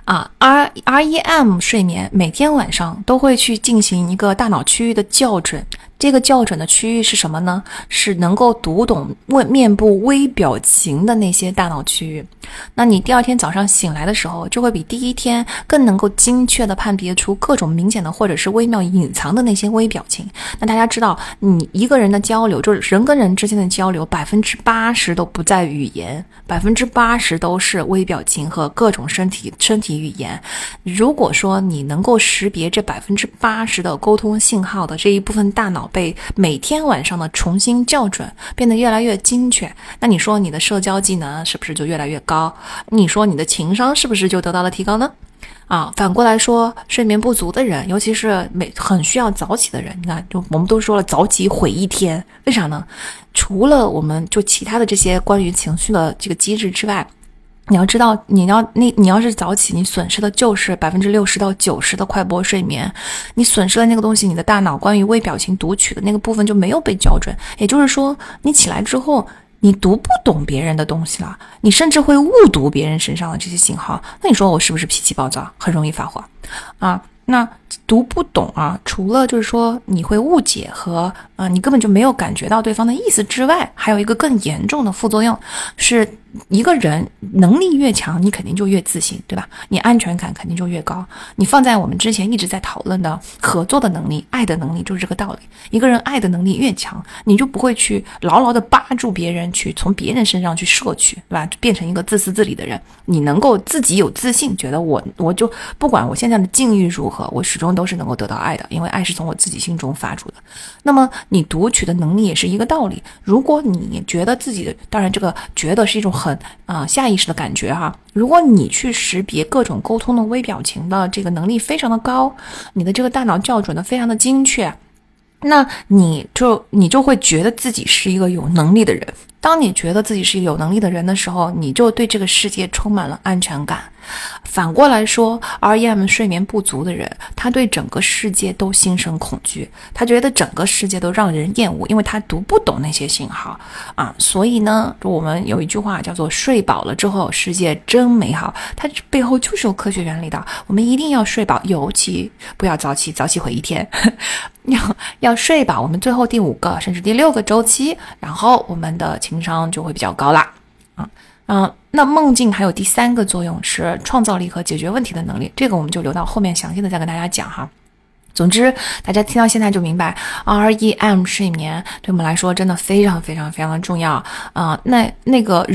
啊！R R E M 睡眠每天晚上都会去进行一个大脑区域的校准。这个校准的区域是什么呢？是能够读懂面面部微表情的那些大脑区域。那你第二天早上醒来的时候，就会比第一天更能够精确地判别出各种明显的或者是微妙隐藏的那些微表情。那大家知道，你一个人的交流，就是人跟人之间的交流，百分之八十都不在语言，百分之八十都是微表情和各种身体身体语言。如果说你能够识别这百分之八十的沟通信号的这一部分大脑，被每天晚上的重新校准，变得越来越精确。那你说你的社交技能是不是就越来越高？你说你的情商是不是就得到了提高呢？啊，反过来说，睡眠不足的人，尤其是每很需要早起的人，你看，就我们都说了，早起毁一天，为啥呢？除了我们就其他的这些关于情绪的这个机制之外，你要知道，你要那你要是早起，你损失的就是百分之六十到九十的快波睡眠，你损失了那个东西，你的大脑关于微表情读取的那个部分就没有被校准，也就是说，你起来之后。你读不懂别人的东西了，你甚至会误读别人身上的这些信号。那你说我是不是脾气暴躁，很容易发火啊？那读不懂啊，除了就是说你会误解和呃，你根本就没有感觉到对方的意思之外，还有一个更严重的副作用是。一个人能力越强，你肯定就越自信，对吧？你安全感肯定就越高。你放在我们之前一直在讨论的合作的能力、爱的能力，就是这个道理。一个人爱的能力越强，你就不会去牢牢的扒住别人，去从别人身上去摄取，对吧？变成一个自私自利的人。你能够自己有自信，觉得我我就不管我现在的境遇如何，我始终都是能够得到爱的，因为爱是从我自己心中发出的。那么你读取的能力也是一个道理。如果你觉得自己的，当然这个觉得是一种。很啊，下意识的感觉哈。如果你去识别各种沟通的微表情的这个能力非常的高，你的这个大脑校准的非常的精确，那你就你就会觉得自己是一个有能力的人。当你觉得自己是一个有能力的人的时候，你就对这个世界充满了安全感。反过来说，REM 睡眠不足的人，他对整个世界都心生恐惧，他觉得整个世界都让人厌恶，因为他读不懂那些信号啊。所以呢，我们有一句话叫做“睡饱了之后，世界真美好”，它背后就是有科学原理的。我们一定要睡饱，尤其不要早起，早起毁一天。要要睡饱，我们最后第五个甚至第六个周期，然后我们的情商就会比较高啦。啊。嗯，嗯那梦境还有第三个作用是创造力和解决问题的能力，这个我们就留到后面详细的再跟大家讲哈。总之，大家听到现在就明白，REM 睡眠对我们来说真的非常非常非常的重要啊。那那个，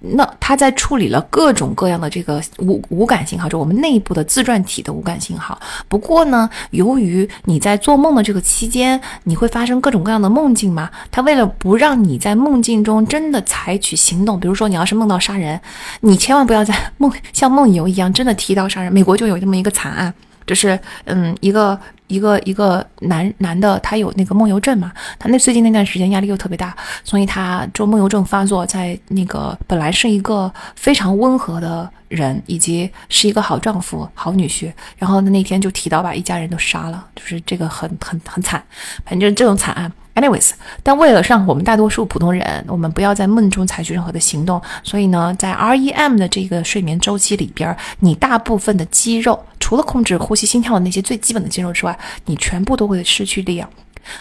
那它在处理了各种各样的这个无无感信号，就我们内部的自转体的无感信号。不过呢，由于你在做梦的这个期间，你会发生各种各样的梦境嘛，它为了不让你在梦境中真的采取行动，比如说你要是梦到杀人，你千万不要在梦像梦游一样真的提刀杀人。美国就有这么一个惨案。就是嗯，一个一个一个男男的，他有那个梦游症嘛，他那最近那段时间压力又特别大，所以他就梦游症发作，在那个本来是一个非常温和的人，以及是一个好丈夫、好女婿，然后那天就提到把一家人都杀了，就是这个很很很惨，反正这种惨案。Anyways，但为了让我们大多数普通人，我们不要在梦中采取任何的行动，所以呢，在 REM 的这个睡眠周期里边，你大部分的肌肉，除了控制呼吸、心跳的那些最基本的肌肉之外，你全部都会失去力量。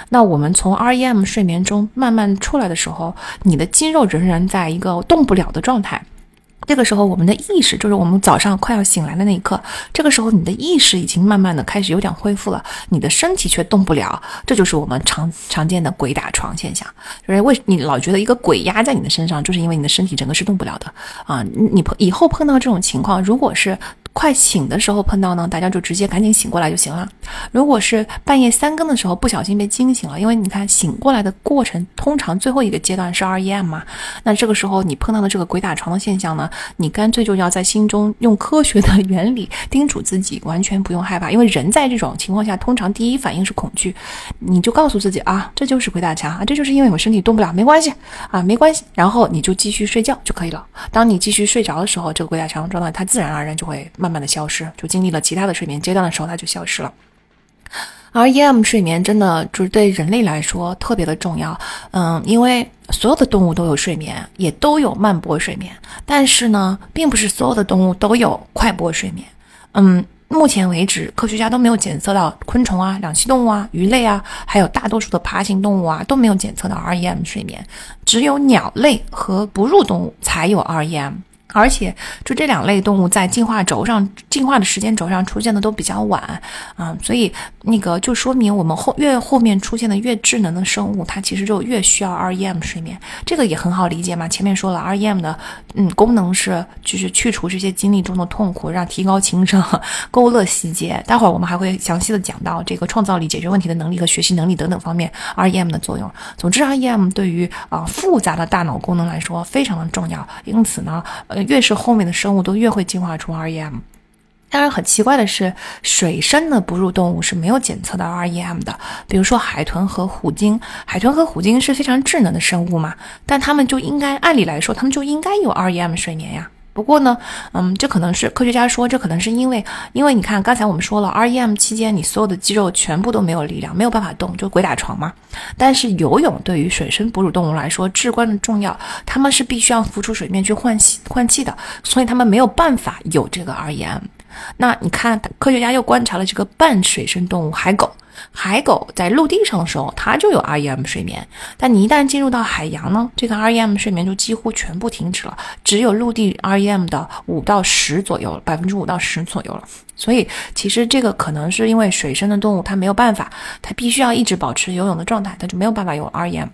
那我们从 REM 睡眠中慢慢出来的时候，你的肌肉仍然在一个动不了的状态。这个时候，我们的意识就是我们早上快要醒来的那一刻。这个时候，你的意识已经慢慢的开始有点恢复了，你的身体却动不了。这就是我们常常见的鬼打床现象。就是为你老觉得一个鬼压在你的身上，就是因为你的身体整个是动不了的啊。你碰以后碰到这种情况，如果是。快醒的时候碰到呢，大家就直接赶紧醒过来就行了。如果是半夜三更的时候不小心被惊醒了，因为你看醒过来的过程，通常最后一个阶段是 REM 嘛，那这个时候你碰到的这个鬼打床的现象呢，你干脆就要在心中用科学的原理叮嘱自己，完全不用害怕，因为人在这种情况下通常第一反应是恐惧，你就告诉自己啊，这就是鬼打墙啊，这就是因为我身体动不了，没关系啊，没关系，然后你就继续睡觉就可以了。当你继续睡着的时候，这个鬼打墙状态它自然而然就会慢。慢慢的消失，就经历了其他的睡眠阶段的时候，它就消失了。REM 睡眠真的就是对人类来说特别的重要，嗯，因为所有的动物都有睡眠，也都有慢波睡眠，但是呢，并不是所有的动物都有快波睡眠。嗯，目前为止，科学家都没有检测到昆虫啊、两栖动物啊、鱼类啊，还有大多数的爬行动物啊，都没有检测到 REM 睡眠，只有鸟类和哺乳动物才有 REM。而且，就这两类动物在进化轴上、进化的时间轴上出现的都比较晚，啊，所以那个就说明我们后越后面出现的越智能的生物，它其实就越需要 REM 睡眠。这个也很好理解嘛。前面说了，REM 的嗯功能是就是去除这些经历中的痛苦，让提高情商，勾勒细节。待会儿我们还会详细的讲到这个创造力、解决问题的能力和学习能力等等方面 REM 的作用。总之，REM 对于啊复杂的大脑功能来说非常的重要。因此呢，越是后面的生物都越会进化出 REM，当然，很奇怪的是，水生的哺乳动物是没有检测到 REM 的。比如说海豚和虎鲸，海豚和虎鲸是非常智能的生物嘛，但它们就应该按理来说，它们就应该有 REM 睡眠呀。不过呢，嗯，这可能是科学家说，这可能是因为，因为你看刚才我们说了，REM 期间你所有的肌肉全部都没有力量，没有办法动，就鬼打床嘛。但是游泳对于水生哺乳动物来说至关的重要，它们是必须要浮出水面去换气换气的，所以它们没有办法有这个 REM。那你看，科学家又观察了这个半水生动物海狗。海狗在陆地上的时候，它就有 REM 睡眠，但你一旦进入到海洋呢，这个 REM 睡眠就几乎全部停止了，只有陆地 REM 的五到十左右，百分之五到十左右了。所以其实这个可能是因为水生的动物它没有办法，它必须要一直保持游泳的状态，它就没有办法有 REM。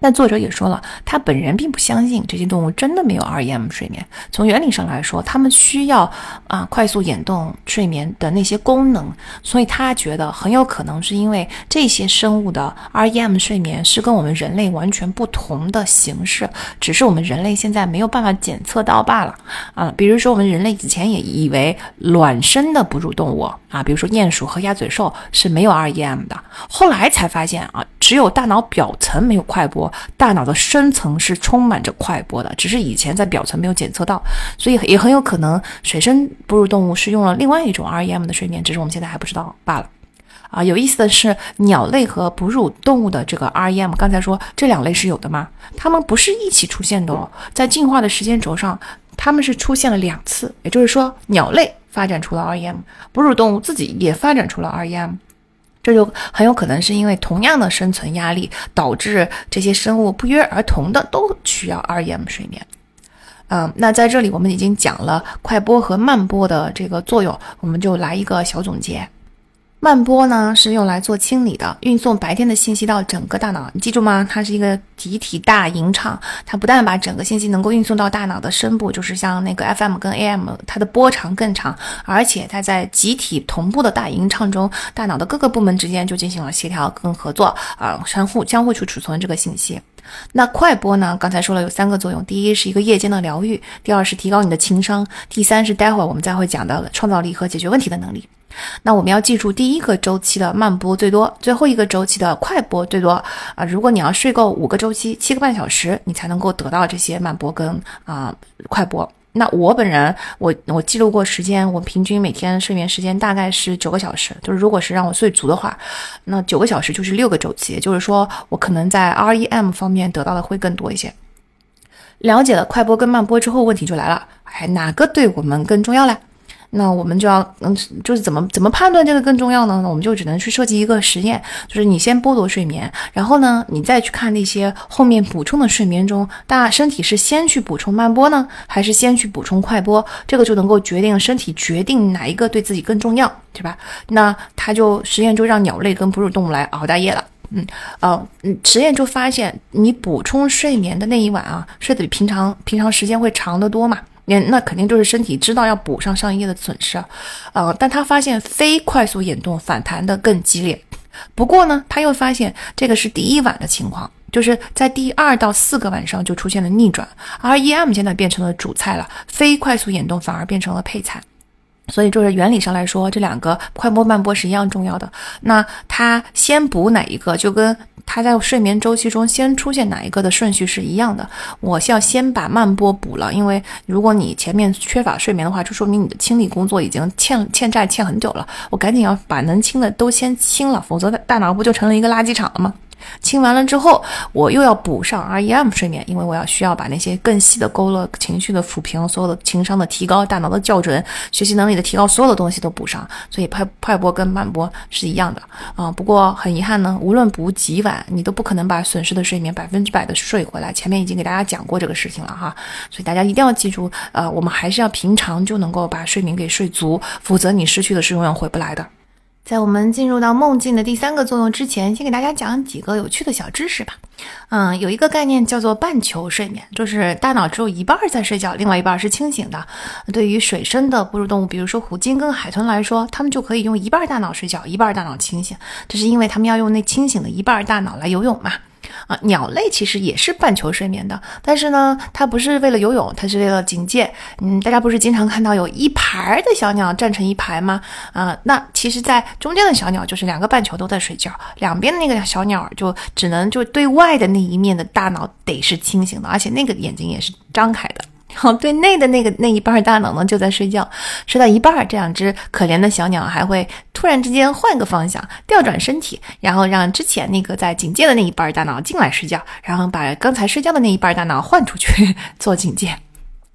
那作者也说了，他本人并不相信这些动物真的没有 REM 睡眠。从原理上来说，它们需要啊快速眼动睡眠的那些功能，所以他觉得很有可能是因为这些生物的 REM 睡眠是跟我们人类完全不同的形式，只是我们人类现在没有办法检测到罢了啊。比如说，我们人类以前也以为卵生的哺乳动物啊，比如说鼹鼠和鸭嘴兽是没有 REM 的，后来才发现啊，只有大脑表层没有快波。大脑的深层是充满着快波的，只是以前在表层没有检测到，所以也很有可能水生哺乳动物是用了另外一种 REM 的睡眠，只是我们现在还不知道罢了。啊，有意思的是，鸟类和哺乳动物的这个 REM，刚才说这两类是有的吗？它们不是一起出现的哦，在进化的时间轴上，它们是出现了两次，也就是说，鸟类发展出了 REM，哺乳动物自己也发展出了 REM。这就很有可能是因为同样的生存压力导致这些生物不约而同的都需要 REM 睡眠。嗯，那在这里我们已经讲了快播和慢播的这个作用，我们就来一个小总结。慢波呢是用来做清理的，运送白天的信息到整个大脑。你记住吗？它是一个集体大吟唱，它不但把整个信息能够运送到大脑的深部，就是像那个 FM 跟 AM，它的波长更长，而且它在集体同步的大吟唱中，大脑的各个部门之间就进行了协调跟合作啊，相互相互去储存这个信息。那快波呢？刚才说了有三个作用，第一是一个夜间的疗愈，第二是提高你的情商，第三是待会儿我们再会讲到的创造力和解决问题的能力。那我们要记住，第一个周期的慢波最多，最后一个周期的快波最多啊！如果你要睡够五个周期，七个半小时，你才能够得到这些慢波跟啊快波。那我本人，我我记录过时间，我平均每天睡眠时间大概是九个小时。就是如果是让我睡足的话，那九个小时就是六个周期，也就是说我可能在 REM 方面得到的会更多一些。了解了快波跟慢波之后，问题就来了，哎，哪个对我们更重要嘞？那我们就要，嗯，就是怎么怎么判断这个更重要呢？那我们就只能去设计一个实验，就是你先剥夺睡眠，然后呢，你再去看那些后面补充的睡眠中，大身体是先去补充慢波呢，还是先去补充快波？这个就能够决定身体决定哪一个对自己更重要，对吧？那他就实验就让鸟类跟哺乳动物来熬大夜了，嗯，呃，实验就发现你补充睡眠的那一晚啊，睡得比平常平常时间会长得多嘛。那那肯定就是身体知道要补上上一夜的损失，呃，但他发现非快速眼动反弹的更激烈。不过呢，他又发现这个是第一晚的情况，就是在第二到四个晚上就出现了逆转，而 EM 现在变成了主菜了，非快速眼动反而变成了配菜。所以就是原理上来说，这两个快波慢波是一样重要的。那他先补哪一个，就跟它在睡眠周期中先出现哪一个的顺序是一样的。我是要先把慢波补了，因为如果你前面缺乏睡眠的话，就说明你的清理工作已经欠 欠债欠很久了。我赶紧要把能清的都先清了，否则大脑不就成了一个垃圾场了吗？清完了之后，我又要补上 REM 睡眠，因为我要需要把那些更细的勾勒、情绪的抚平、所有的情商的提高、大脑的校准、学习能力的提高，所有的东西都补上。所以快快波跟慢波是一样的啊。不过很遗憾呢，无论补几晚，你都不可能把损失的睡眠百分之百的睡回来。前面已经给大家讲过这个事情了哈，所以大家一定要记住，呃，我们还是要平常就能够把睡眠给睡足，否则你失去的是永远回不来的。在我们进入到梦境的第三个作用之前，先给大家讲几个有趣的小知识吧。嗯，有一个概念叫做半球睡眠，就是大脑只有一半在睡觉，另外一半是清醒的。对于水生的哺乳动物，比如说虎鲸跟海豚来说，它们就可以用一半大脑睡觉，一半大脑清醒，这是因为它们要用那清醒的一半大脑来游泳嘛。啊，鸟类其实也是半球睡眠的，但是呢，它不是为了游泳，它是为了警戒。嗯，大家不是经常看到有一排的小鸟站成一排吗？啊，那其实，在中间的小鸟就是两个半球都在睡觉，两边的那个小鸟就只能就对外的那一面的大脑得是清醒的，而且那个眼睛也是张开的。好，对内的那个那一半大脑呢，就在睡觉，睡到一半，这两只可怜的小鸟还会突然之间换个方向，调转身体，然后让之前那个在警戒的那一半大脑进来睡觉，然后把刚才睡觉的那一半大脑换出去做警戒。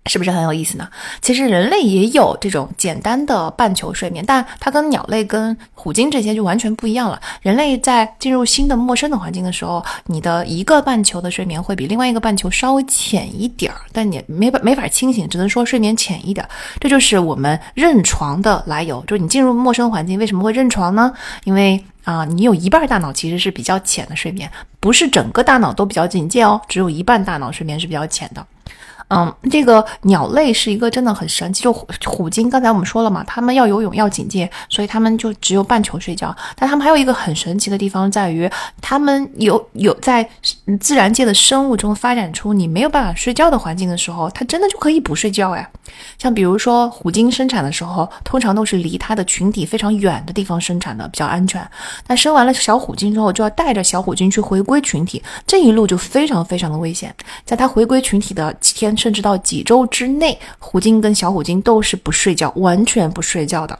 是不是很有意思呢？其实人类也有这种简单的半球睡眠，但它跟鸟类、跟虎鲸这些就完全不一样了。人类在进入新的陌生的环境的时候，你的一个半球的睡眠会比另外一个半球稍微浅一点儿，但你没法没法清醒，只能说睡眠浅一点。这就是我们认床的来由，就是你进入陌生环境为什么会认床呢？因为啊，你有一半大脑其实是比较浅的睡眠，不是整个大脑都比较警戒哦，只有一半大脑睡眠是比较浅的。嗯，这个鸟类是一个真的很神奇，就虎虎鲸。刚才我们说了嘛，它们要游泳要警戒，所以它们就只有半球睡觉。但它们还有一个很神奇的地方，在于它们有有在自然界的生物中发展出你没有办法睡觉的环境的时候，它真的就可以不睡觉哎。像比如说虎鲸生产的时候，通常都是离它的群体非常远的地方生产的，比较安全。但生完了小虎鲸之后，就要带着小虎鲸去回归群体，这一路就非常非常的危险。在它回归群体的几天。甚至到几周之内，虎鲸跟小虎鲸都是不睡觉，完全不睡觉的。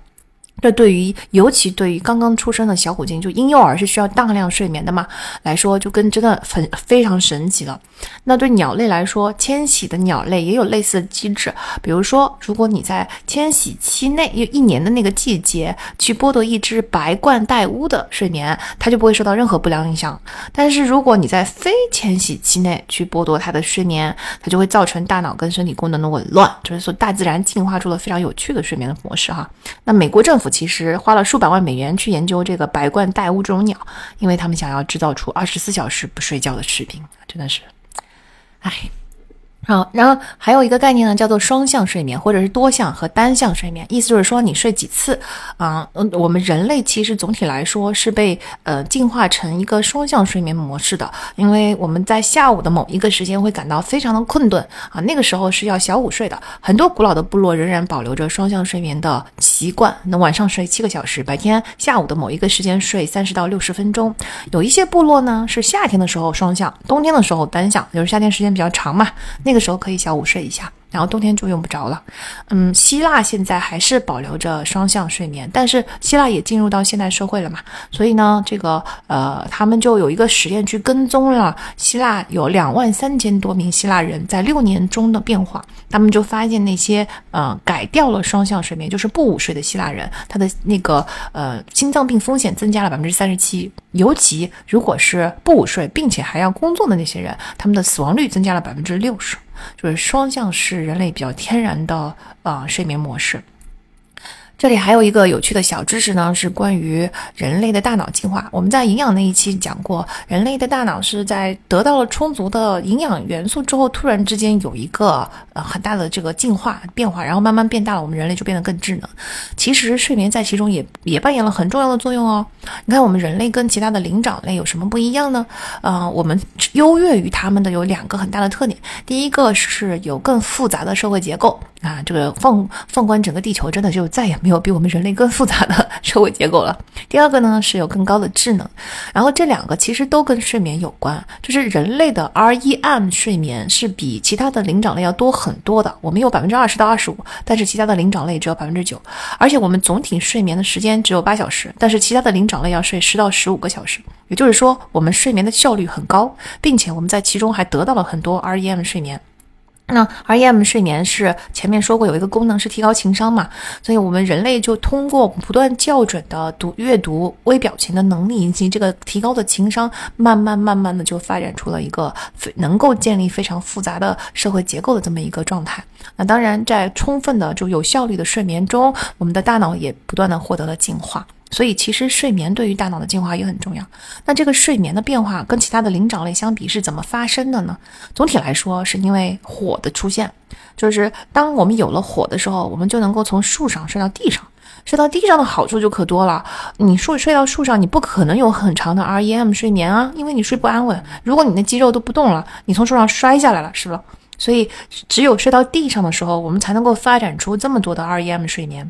这对于尤其对于刚刚出生的小虎鲸，就婴幼儿是需要大量睡眠的嘛来说，就跟真的很非常神奇了。那对鸟类来说，迁徙的鸟类也有类似的机制。比如说，如果你在迁徙期内有一年的那个季节去剥夺一只白冠带乌的睡眠，它就不会受到任何不良影响。但是如果你在非迁徙期内去剥夺它的睡眠，它就会造成大脑跟身体功能的紊乱。就是说，大自然进化出了非常有趣的睡眠的模式哈。那美国政府。其实花了数百万美元去研究这个白冠带乌这种鸟，因为他们想要制造出二十四小时不睡觉的士兵，真的是，唉。好，然后还有一个概念呢，叫做双向睡眠，或者是多项和单向睡眠。意思就是说，你睡几次啊？嗯，我们人类其实总体来说是被呃进化成一个双向睡眠模式的，因为我们在下午的某一个时间会感到非常的困顿啊，那个时候是要小午睡的。很多古老的部落仍然保留着双向睡眠的习惯，那晚上睡七个小时，白天下午的某一个时间睡三十到六十分钟。有一些部落呢是夏天的时候双向，冬天的时候单向，就是夏天时间比较长嘛，那。那个时候可以小午睡一下。然后冬天就用不着了，嗯，希腊现在还是保留着双向睡眠，但是希腊也进入到现代社会了嘛，所以呢，这个呃，他们就有一个实验去跟踪了希腊有两万三千多名希腊人在六年中的变化，他们就发现那些呃改掉了双向睡眠，就是不午睡的希腊人，他的那个呃心脏病风险增加了百分之三十七，尤其如果是不午睡并且还要工作的那些人，他们的死亡率增加了百分之六十。就是双向是人类比较天然的啊睡眠模式。这里还有一个有趣的小知识呢，是关于人类的大脑进化。我们在营养那一期讲过，人类的大脑是在得到了充足的营养元素之后，突然之间有一个呃很大的这个进化变化，然后慢慢变大了，我们人类就变得更智能。其实睡眠在其中也也扮演了很重要的作用哦。你看，我们人类跟其他的灵长类有什么不一样呢？呃，我们优越于他们的有两个很大的特点。第一个是有更复杂的社会结构啊，这个放放观整个地球，真的就再也没有。有比我们人类更复杂的 社会结构了。第二个呢是有更高的智能，然后这两个其实都跟睡眠有关。就是人类的 REM 睡眠是比其他的灵长类要多很多的。我们有百分之二十到二十五，但是其他的灵长类只有百分之九。而且我们总体睡眠的时间只有八小时，但是其他的灵长类要睡十到十五个小时。也就是说，我们睡眠的效率很高，并且我们在其中还得到了很多 REM 睡眠。那 REM 睡眠是前面说过有一个功能是提高情商嘛，所以我们人类就通过不断校准的读阅读微表情的能力以及这个提高的情商，慢慢慢慢的就发展出了一个能够建立非常复杂的社会结构的这么一个状态。那当然，在充分的就有效率的睡眠中，我们的大脑也不断的获得了进化。所以，其实睡眠对于大脑的进化也很重要。那这个睡眠的变化跟其他的灵长类相比是怎么发生的呢？总体来说，是因为火的出现。就是当我们有了火的时候，我们就能够从树上睡到地上。睡到地上的好处就可多了。你睡睡到树上，你不可能有很长的 REM 睡眠啊，因为你睡不安稳。如果你的肌肉都不动了，你从树上摔下来了，是吧？所以只有睡到地上的时候，我们才能够发展出这么多的 REM 睡眠。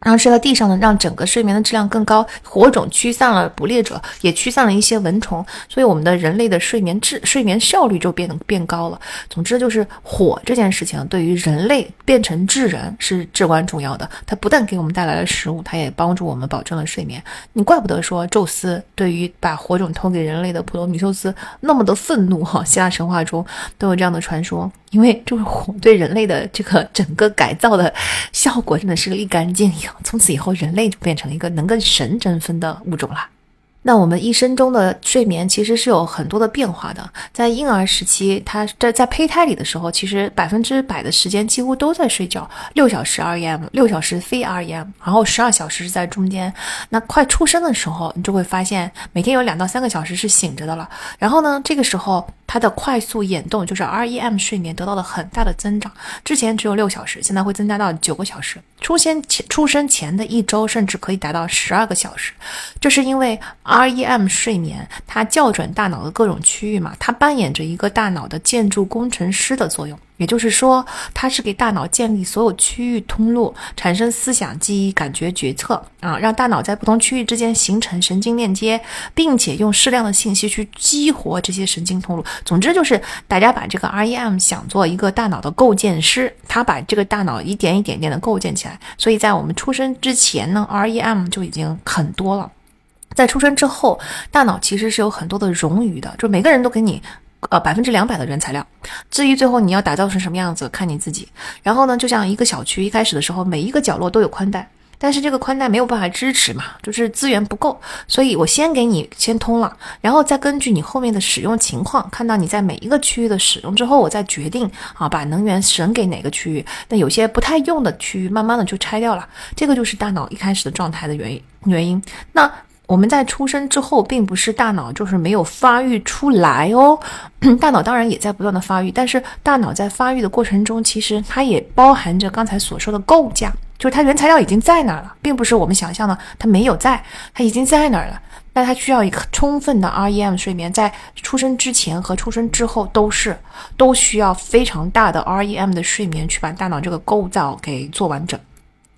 然后睡到地上呢，让整个睡眠的质量更高，火种驱散了捕猎者，也驱散了一些蚊虫，所以我们的人类的睡眠质、睡眠效率就变得变高了。总之就是火这件事情对于人类变成智人是至关重要的。它不但给我们带来了食物，它也帮助我们保证了睡眠。你怪不得说宙斯对于把火种偷给人类的普罗米修斯那么的愤怒哈，希腊神话中都有这样的传说。因为就是火对人类的这个整个改造的效果真的是立竿见影，从此以后人类就变成一个能跟神争分的物种了。那我们一生中的睡眠其实是有很多的变化的。在婴儿时期，他在在胚胎里的时候，其实百分之百的时间几乎都在睡觉，六小时 REM，六小时非 REM，然后十二小时是在中间。那快出生的时候，你就会发现每天有两到三个小时是醒着的了。然后呢，这个时候他的快速眼动就是 REM 睡眠得到了很大的增长，之前只有六小时，现在会增加到九个小时。出现前出生前的一周甚至可以达到十二个小时，这是因为 REM 睡眠它校准大脑的各种区域嘛，它扮演着一个大脑的建筑工程师的作用。也就是说，它是给大脑建立所有区域通路，产生思想、记忆、感觉、决策啊，让大脑在不同区域之间形成神经链接，并且用适量的信息去激活这些神经通路。总之就是，大家把这个 REM 想做一个大脑的构建师，他把这个大脑一点一点点的构建起来。所以在我们出生之前呢，REM 就已经很多了。在出生之后，大脑其实是有很多的冗余的，就每个人都给你。呃，百分之两百的原材料。至于最后你要打造成什么样子，看你自己。然后呢，就像一个小区一开始的时候，每一个角落都有宽带，但是这个宽带没有办法支持嘛，就是资源不够，所以我先给你先通了，然后再根据你后面的使用情况，看到你在每一个区域的使用之后，我再决定啊，把能源省给哪个区域。那有些不太用的区域，慢慢的就拆掉了。这个就是大脑一开始的状态的原因原因。那。我们在出生之后，并不是大脑就是没有发育出来哦，大脑当然也在不断的发育，但是大脑在发育的过程中，其实它也包含着刚才所说的构架，就是它原材料已经在那儿了，并不是我们想象的它没有在，它已经在那儿了，但它需要一个充分的 REM 睡眠，在出生之前和出生之后都是都需要非常大的 REM 的睡眠去把大脑这个构造给做完整。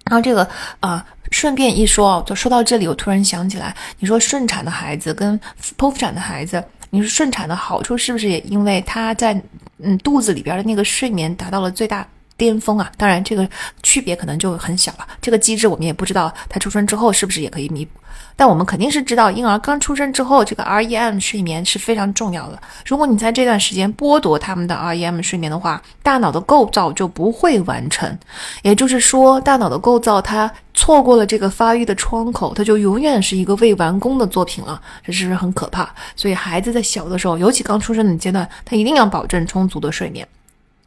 然后这个啊，顺便一说，就说到这里，我突然想起来，你说顺产的孩子跟剖腹产的孩子，你说顺产的好处是不是也因为他在嗯肚子里边的那个睡眠达到了最大巅峰啊？当然，这个区别可能就很小了。这个机制我们也不知道，他出生之后是不是也可以弥补。但我们肯定是知道，婴儿刚出生之后，这个 REM 睡眠是非常重要的。如果你在这段时间剥夺他们的 REM 睡眠的话，大脑的构造就不会完成。也就是说，大脑的构造它错过了这个发育的窗口，它就永远是一个未完工的作品了。这是很可怕？所以孩子在小的时候，尤其刚出生的阶段，他一定要保证充足的睡眠。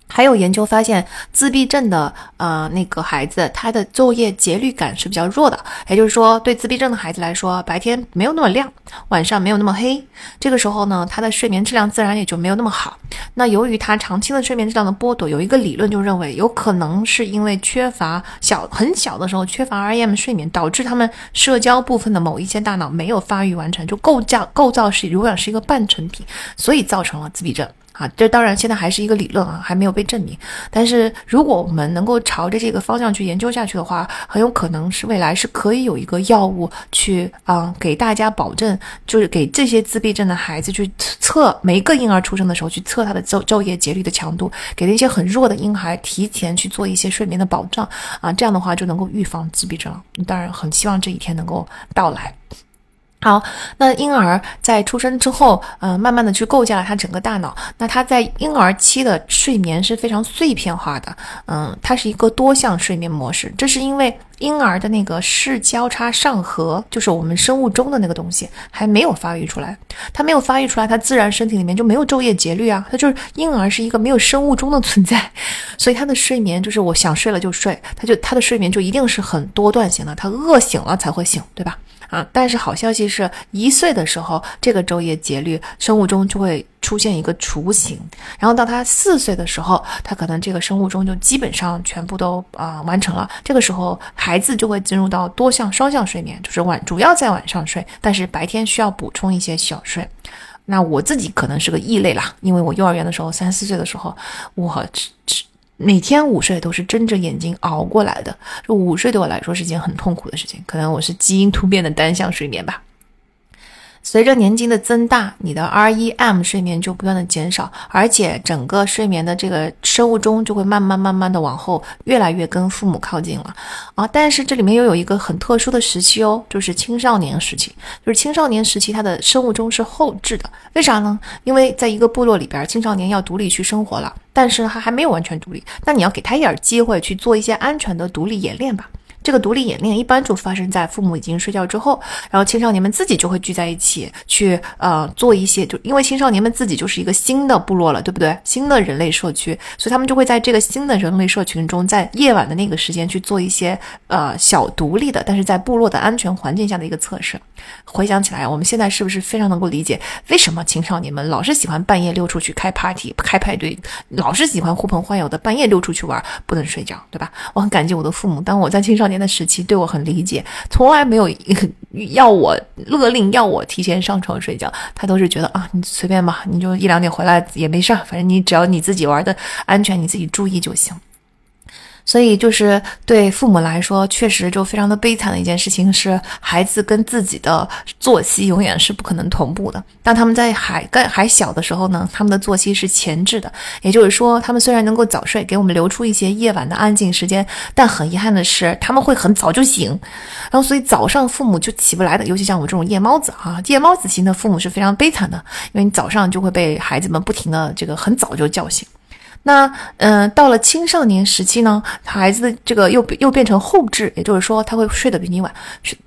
还有研究发现，自闭症的呃那个孩子，他的昼夜节律感是比较弱的。也就是说，对自闭症的孩子来说，白天没有那么亮，晚上没有那么黑。这个时候呢，他的睡眠质量自然也就没有那么好。那由于他长期的睡眠质量的剥夺，有一个理论就认为，有可能是因为缺乏小很小的时候缺乏 REM 睡眠，导致他们社交部分的某一些大脑没有发育完成，就构架构造是永远是一个半成品，所以造成了自闭症。啊，这当然现在还是一个理论啊，还没有被证明。但是如果我们能够朝着这个方向去研究下去的话，很有可能是未来是可以有一个药物去啊，给大家保证，就是给这些自闭症的孩子去测每一个婴儿出生的时候去测他的昼昼夜节律的强度，给那些很弱的婴孩提前去做一些睡眠的保障啊，这样的话就能够预防自闭症。当然，很希望这一天能够到来。好，那婴儿在出生之后，呃，慢慢的去构建了他整个大脑。那他在婴儿期的睡眠是非常碎片化的，嗯，它是一个多项睡眠模式。这是因为婴儿的那个视交叉上核，就是我们生物钟的那个东西，还没有发育出来。它没有发育出来，它自然身体里面就没有昼夜节律啊。它就是婴儿是一个没有生物钟的存在，所以他的睡眠就是我想睡了就睡，他就他的睡眠就一定是很多段型的，他饿醒了才会醒，对吧？啊。但是好消息是，一岁的时候，这个昼夜节律生物钟就会出现一个雏形，然后到他四岁的时候，他可能这个生物钟就基本上全部都啊完成了。这个时候，孩子就会进入到多项双向睡眠，就是晚主要在晚上睡，但是白天需要补充一些小睡。那我自己可能是个异类啦，因为我幼儿园的时候三四岁的时候，我吃吃每天午睡都是睁着眼睛熬过来的。就午睡对我来说是件很痛苦的事情，可能我是基因突变的单向睡眠吧。随着年纪的增大，你的 REM 睡眠就不断的减少，而且整个睡眠的这个生物钟就会慢慢慢慢的往后越来越跟父母靠近了啊！但是这里面又有一个很特殊的时期哦，就是青少年时期，就是青少年时期他的生物钟是后置的，为啥呢？因为在一个部落里边，青少年要独立去生活了，但是他还没有完全独立，那你要给他一点机会去做一些安全的独立演练吧。这个独立演练一般就发生在父母已经睡觉之后，然后青少年们自己就会聚在一起去呃做一些，就因为青少年们自己就是一个新的部落了，对不对？新的人类社区，所以他们就会在这个新的人类社群中，在夜晚的那个时间去做一些呃小独立的，但是在部落的安全环境下的一个测试。回想起来，我们现在是不是非常能够理解为什么青少年们老是喜欢半夜溜出去开 party、开派对，老是喜欢呼朋唤友的半夜溜出去玩，不能睡觉，对吧？我很感激我的父母，当我在青少年。年的时期对我很理解，从来没有要我勒令要我提前上床睡觉，他都是觉得啊，你随便吧，你就一两点回来也没事儿，反正你只要你自己玩的安全，你自己注意就行。所以，就是对父母来说，确实就非常的悲惨的一件事情是，孩子跟自己的作息永远是不可能同步的。当他们在还还还小的时候呢，他们的作息是前置的，也就是说，他们虽然能够早睡，给我们留出一些夜晚的安静时间，但很遗憾的是，他们会很早就醒，然后所以早上父母就起不来的。尤其像我这种夜猫子啊，夜猫子型的父母是非常悲惨的，因为你早上就会被孩子们不停的这个很早就叫醒。那嗯，到了青少年时期呢，孩子的这个又又变成后置，也就是说他会睡得比你晚。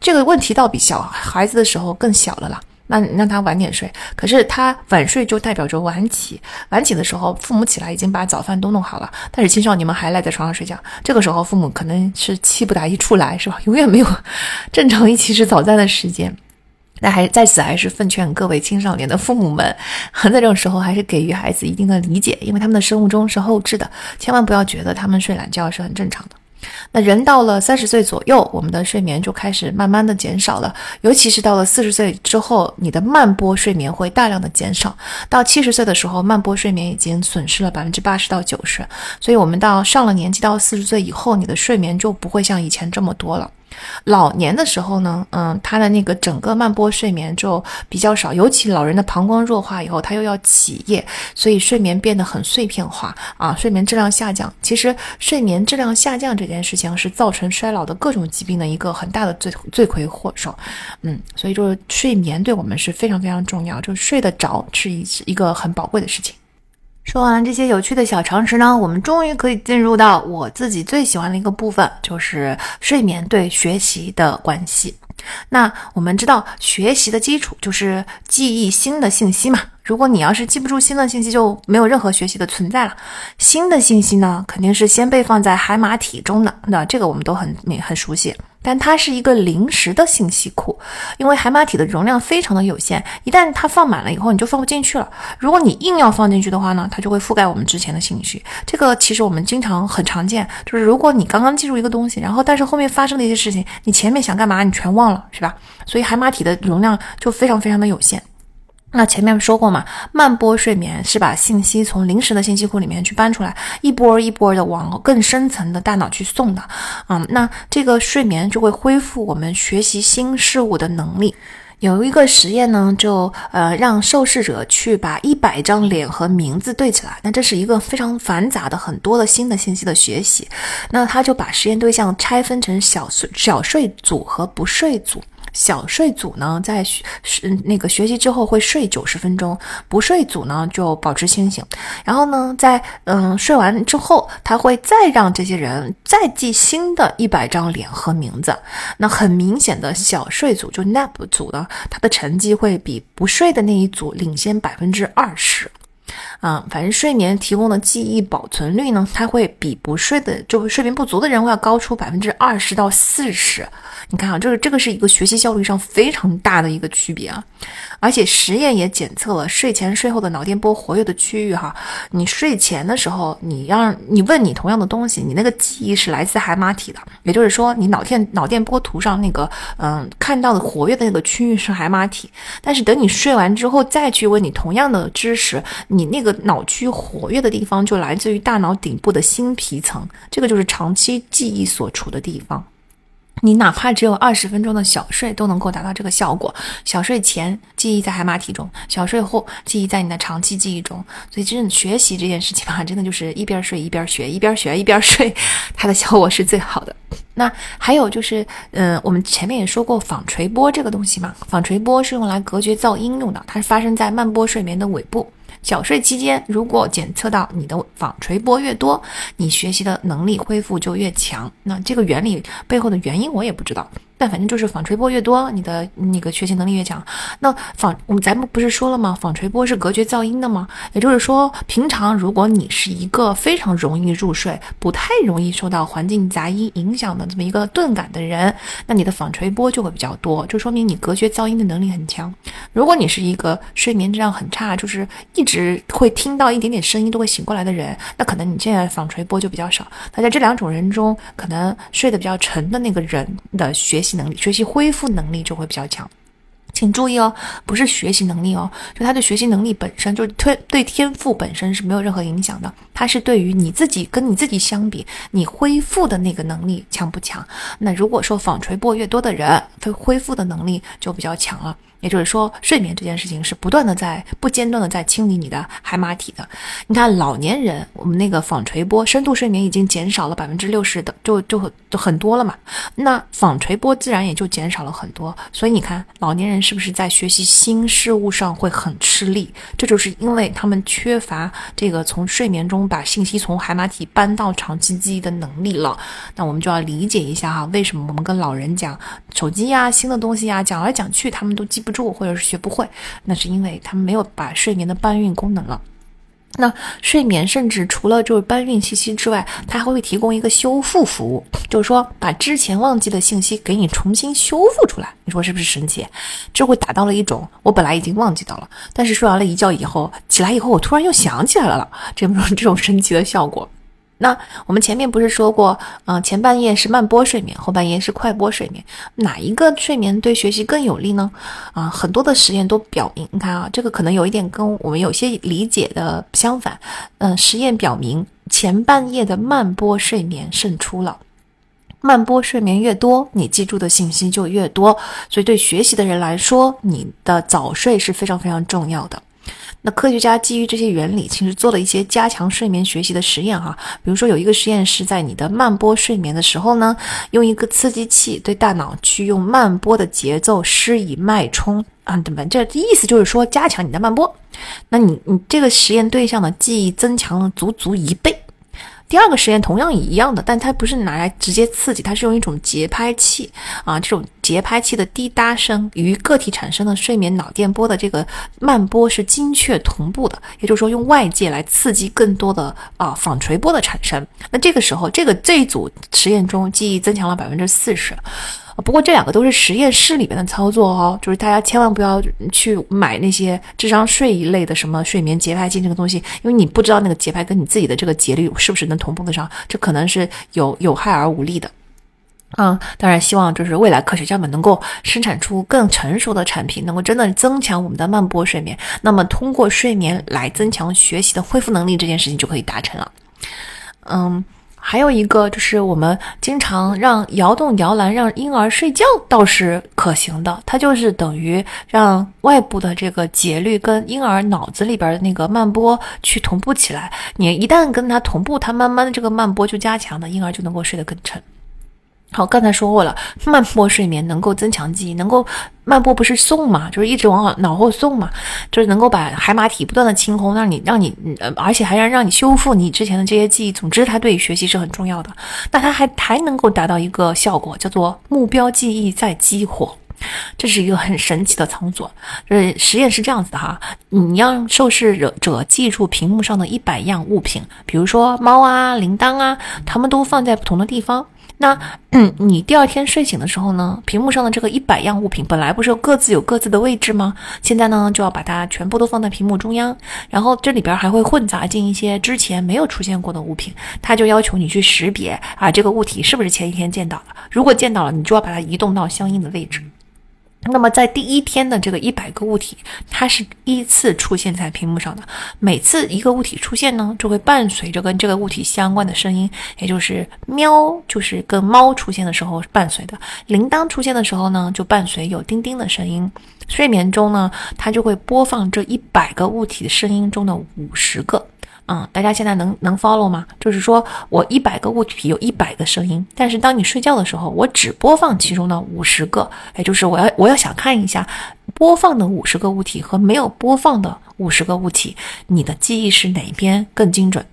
这个问题倒比小孩子的时候更小了啦。那让他晚点睡，可是他晚睡就代表着晚起。晚起的时候，父母起来已经把早饭都弄好了，但是青少年们还赖在床上睡觉。这个时候，父母可能是气不打一处来，是吧？永远没有 正常一起吃早餐的时间。那还在此还是奉劝各位青少年的父母们，在这种时候还是给予孩子一定的理解，因为他们的生物钟是后置的，千万不要觉得他们睡懒觉是很正常的。那人到了三十岁左右，我们的睡眠就开始慢慢的减少了，尤其是到了四十岁之后，你的慢波睡眠会大量的减少。到七十岁的时候，慢波睡眠已经损失了百分之八十到九十，所以我们到上了年纪到四十岁以后，你的睡眠就不会像以前这么多了。老年的时候呢，嗯，他的那个整个慢波睡眠就比较少，尤其老人的膀胱弱化以后，他又要起夜，所以睡眠变得很碎片化啊，睡眠质量下降。其实睡眠质量下降这件事情是造成衰老的各种疾病的一个很大的罪罪魁祸首，嗯，所以就是睡眠对我们是非常非常重要，就睡得着是一一个很宝贵的事情。说完了这些有趣的小常识呢，我们终于可以进入到我自己最喜欢的一个部分，就是睡眠对学习的关系。那我们知道，学习的基础就是记忆新的信息嘛。如果你要是记不住新的信息，就没有任何学习的存在了。新的信息呢，肯定是先被放在海马体中的，那这个我们都很很熟悉。但它是一个临时的信息库，因为海马体的容量非常的有限，一旦它放满了以后，你就放不进去了。如果你硬要放进去的话呢，它就会覆盖我们之前的信息。这个其实我们经常很常见，就是如果你刚刚记住一个东西，然后但是后面发生的一些事情，你前面想干嘛你全忘了，是吧？所以海马体的容量就非常非常的有限。那前面说过嘛，慢波睡眠是把信息从临时的信息库里面去搬出来，一波一波的往更深层的大脑去送的，嗯，那这个睡眠就会恢复我们学习新事物的能力。有一个实验呢，就呃让受试者去把一百张脸和名字对起来，那这是一个非常繁杂的很多的新的信息的学习。那他就把实验对象拆分成小睡小睡组和不睡组。小睡组呢，在学是那个学习之后会睡九十分钟，不睡组呢就保持清醒。然后呢，在嗯睡完之后，他会再让这些人再记新的一百张脸和名字。那很明显的小睡组就 nap 组的，他的成绩会比不睡的那一组领先百分之二十。啊，反正睡眠提供的记忆保存率呢，它会比不睡的就睡眠不足的人会要高出百分之二十到四十。你看啊，这个这个是一个学习效率上非常大的一个区别啊。而且实验也检测了睡前睡后的脑电波活跃的区域哈。你睡前的时候，你让你问你同样的东西，你那个记忆是来自海马体的，也就是说，你脑电脑电波图上那个嗯看到的活跃的那个区域是海马体。但是等你睡完之后再去问你同样的知识，你那个脑区活跃的地方就来自于大脑顶部的新皮层，这个就是长期记忆所处的地方。你哪怕只有二十分钟的小睡都能够达到这个效果。小睡前记忆在海马体中，小睡后记忆在你的长期记忆中。所以，真的学习这件事情吧，真的就是一边睡一边学，一边学一边睡，它的效果是最好的。那还有就是，嗯，我们前面也说过纺锤波这个东西嘛，纺锤波是用来隔绝噪音用的，它是发生在慢波睡眠的尾部。小睡期间，如果检测到你的纺锤波越多，你学习的能力恢复就越强。那这个原理背后的原因我也不知道。但反正就是纺锤波越多，你的那个学习能力越强。那纺我们咱们不是说了吗？纺锤波是隔绝噪音的吗？也就是说，平常如果你是一个非常容易入睡、不太容易受到环境杂音影响的这么一个钝感的人，那你的纺锤波就会比较多，就说明你隔绝噪音的能力很强。如果你是一个睡眠质量很差，就是一直会听到一点点声音都会醒过来的人，那可能你现在纺锤波就比较少。那在这两种人中，可能睡得比较沉的那个人的学。习能力、学习恢复能力就会比较强，请注意哦，不是学习能力哦，就他的学习能力本身就是对天赋本身是没有任何影响的，他是对于你自己跟你自己相比，你恢复的那个能力强不强？那如果说纺锤波越多的人，他恢复的能力就比较强了。也就是说，睡眠这件事情是不断的在不间断的在清理你的海马体的。你看，老年人，我们那个纺锤波深度睡眠已经减少了百分之六十的，就就就很多了嘛。那纺锤波自然也就减少了很多。所以你看，老年人是不是在学习新事物上会很吃力？这就是因为他们缺乏这个从睡眠中把信息从海马体搬到长期记忆的能力了。那我们就要理解一下哈，为什么我们跟老人讲手机呀、新的东西呀，讲来讲去他们都记。不住，或者是学不会，那是因为他们没有把睡眠的搬运功能了。那睡眠甚至除了就是搬运信息之外，它还会提供一个修复服务，就是说把之前忘记的信息给你重新修复出来。你说是不是神奇？这会达到了一种我本来已经忘记到了，但是睡完了一觉以后起来以后，我突然又想起来了了，这种这种神奇的效果。那我们前面不是说过，嗯，前半夜是慢波睡眠，后半夜是快波睡眠，哪一个睡眠对学习更有利呢？啊，很多的实验都表明，你看啊，这个可能有一点跟我们有些理解的相反。嗯，实验表明前半夜的慢波睡眠胜出了，慢波睡眠越多，你记住的信息就越多，所以对学习的人来说，你的早睡是非常非常重要的。那科学家基于这些原理，其实做了一些加强睡眠学习的实验哈。比如说有一个实验是在你的慢波睡眠的时候呢，用一个刺激器对大脑去用慢波的节奏施以脉冲啊，对吧？这意思就是说加强你的慢波。那你你这个实验对象的记忆增强了足足一倍。第二个实验同样一样的，但它不是拿来直接刺激，它是用一种节拍器啊，这种节拍器的滴答声与个体产生的睡眠脑电波的这个慢波是精确同步的，也就是说用外界来刺激更多的啊纺锤波的产生。那这个时候，这个这一组实验中记忆增强了百分之四十。不过这两个都是实验室里边的操作哦，就是大家千万不要去买那些智商税一类的什么睡眠节拍器这个东西，因为你不知道那个节拍跟你自己的这个节律是不是能同步得上，这可能是有有害而无利的。嗯，当然希望就是未来科学家们能够生产出更成熟的产品，能够真的增强我们的慢波睡眠，那么通过睡眠来增强学习的恢复能力，这件事情就可以达成了。嗯。还有一个就是我们经常让摇动摇篮让婴儿睡觉倒是可行的，它就是等于让外部的这个节律跟婴儿脑子里边的那个慢波去同步起来。你一旦跟它同步，它慢慢的这个慢波就加强了，婴儿就能够睡得更沉。好，刚才说过了，慢波睡眠能够增强记忆，能够慢波不是送嘛，就是一直往脑后送嘛，就是能够把海马体不断的清空，让你让你，呃，而且还让让你修复你之前的这些记忆。总之，它对学习是很重要的。那它还还能够达到一个效果，叫做目标记忆再激活。这是一个很神奇的操作。呃，实验是这样子的哈，你让受试者记住屏幕上的一百样物品，比如说猫啊、铃铛啊，它们都放在不同的地方。那，你第二天睡醒的时候呢，屏幕上的这个一百样物品本来不是各自有各自的位置吗？现在呢，就要把它全部都放在屏幕中央，然后这里边还会混杂进一些之前没有出现过的物品，它就要求你去识别啊，这个物体是不是前一天见到的？如果见到了，你就要把它移动到相应的位置。那么在第一天的这个一百个物体，它是依次出现在屏幕上的。每次一个物体出现呢，就会伴随着跟这个物体相关的声音，也就是喵，就是跟猫出现的时候伴随的；铃铛出现的时候呢，就伴随有叮叮的声音。睡眠中呢，它就会播放这一百个物体的声音中的五十个。嗯，大家现在能能 follow 吗？就是说我一百个物体有一百个声音，但是当你睡觉的时候，我只播放其中的五十个，也就是我要我要想看一下播放的五十个物体和没有播放的五十个物体，你的记忆是哪边更精准？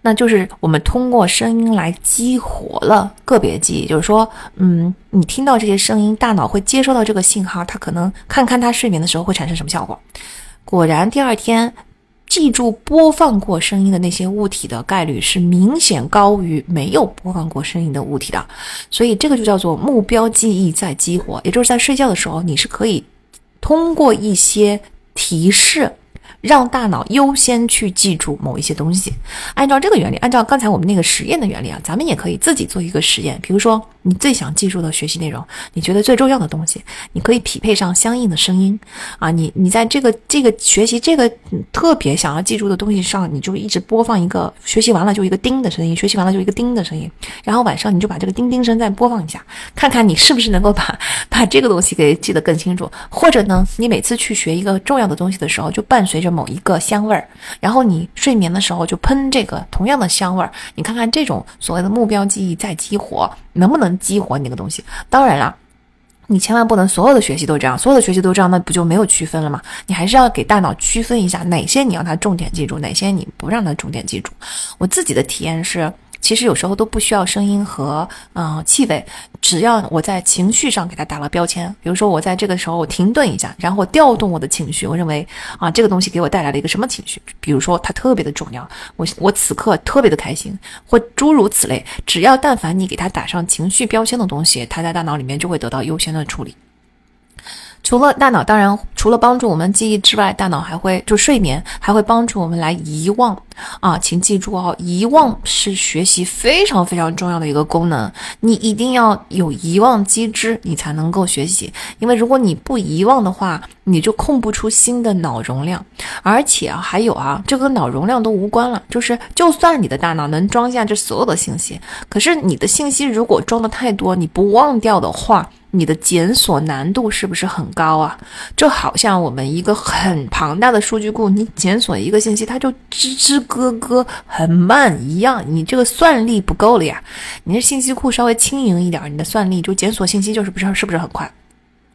那就是我们通过声音来激活了个别记忆，就是说，嗯，你听到这些声音，大脑会接收到这个信号，它可能看看它睡眠的时候会产生什么效果。果然，第二天。记住播放过声音的那些物体的概率是明显高于没有播放过声音的物体的，所以这个就叫做目标记忆在激活，也就是在睡觉的时候，你是可以通过一些提示。让大脑优先去记住某一些东西，按照这个原理，按照刚才我们那个实验的原理啊，咱们也可以自己做一个实验。比如说，你最想记住的学习内容，你觉得最重要的东西，你可以匹配上相应的声音啊。你你在这个这个学习这个特别想要记住的东西上，你就一直播放一个学习完了就一个叮的声音，学习完了就一个叮的声音，然后晚上你就把这个叮叮声再播放一下，看看你是不是能够把 把这个东西给记得更清楚。或者呢，你每次去学一个重要的东西的时候，就伴随着。某一个香味儿，然后你睡眠的时候就喷这个同样的香味儿，你看看这种所谓的目标记忆再激活能不能激活你那个东西？当然了，你千万不能所有的学习都这样，所有的学习都这样，那不就没有区分了吗？你还是要给大脑区分一下，哪些你让它重点记住，哪些你不让它重点记住。我自己的体验是。其实有时候都不需要声音和嗯气味，只要我在情绪上给他打了标签，比如说我在这个时候停顿一下，然后调动我的情绪，我认为啊这个东西给我带来了一个什么情绪，比如说它特别的重要，我我此刻特别的开心，或诸如此类，只要但凡你给他打上情绪标签的东西，他在大脑里面就会得到优先的处理。除了大脑，当然除了帮助我们记忆之外，大脑还会就睡眠还会帮助我们来遗忘啊，请记住哦，遗忘是学习非常非常重要的一个功能，你一定要有遗忘机制，你才能够学习。因为如果你不遗忘的话，你就空不出新的脑容量。而且啊，还有啊，这跟脑容量都无关了，就是就算你的大脑能装下这所有的信息，可是你的信息如果装的太多，你不忘掉的话。你的检索难度是不是很高啊？就好像我们一个很庞大的数据库，你检索一个信息，它就吱吱咯咯很慢一样，你这个算力不够了呀。你的信息库稍微轻盈一点，你的算力就检索信息就是不是是不是很快？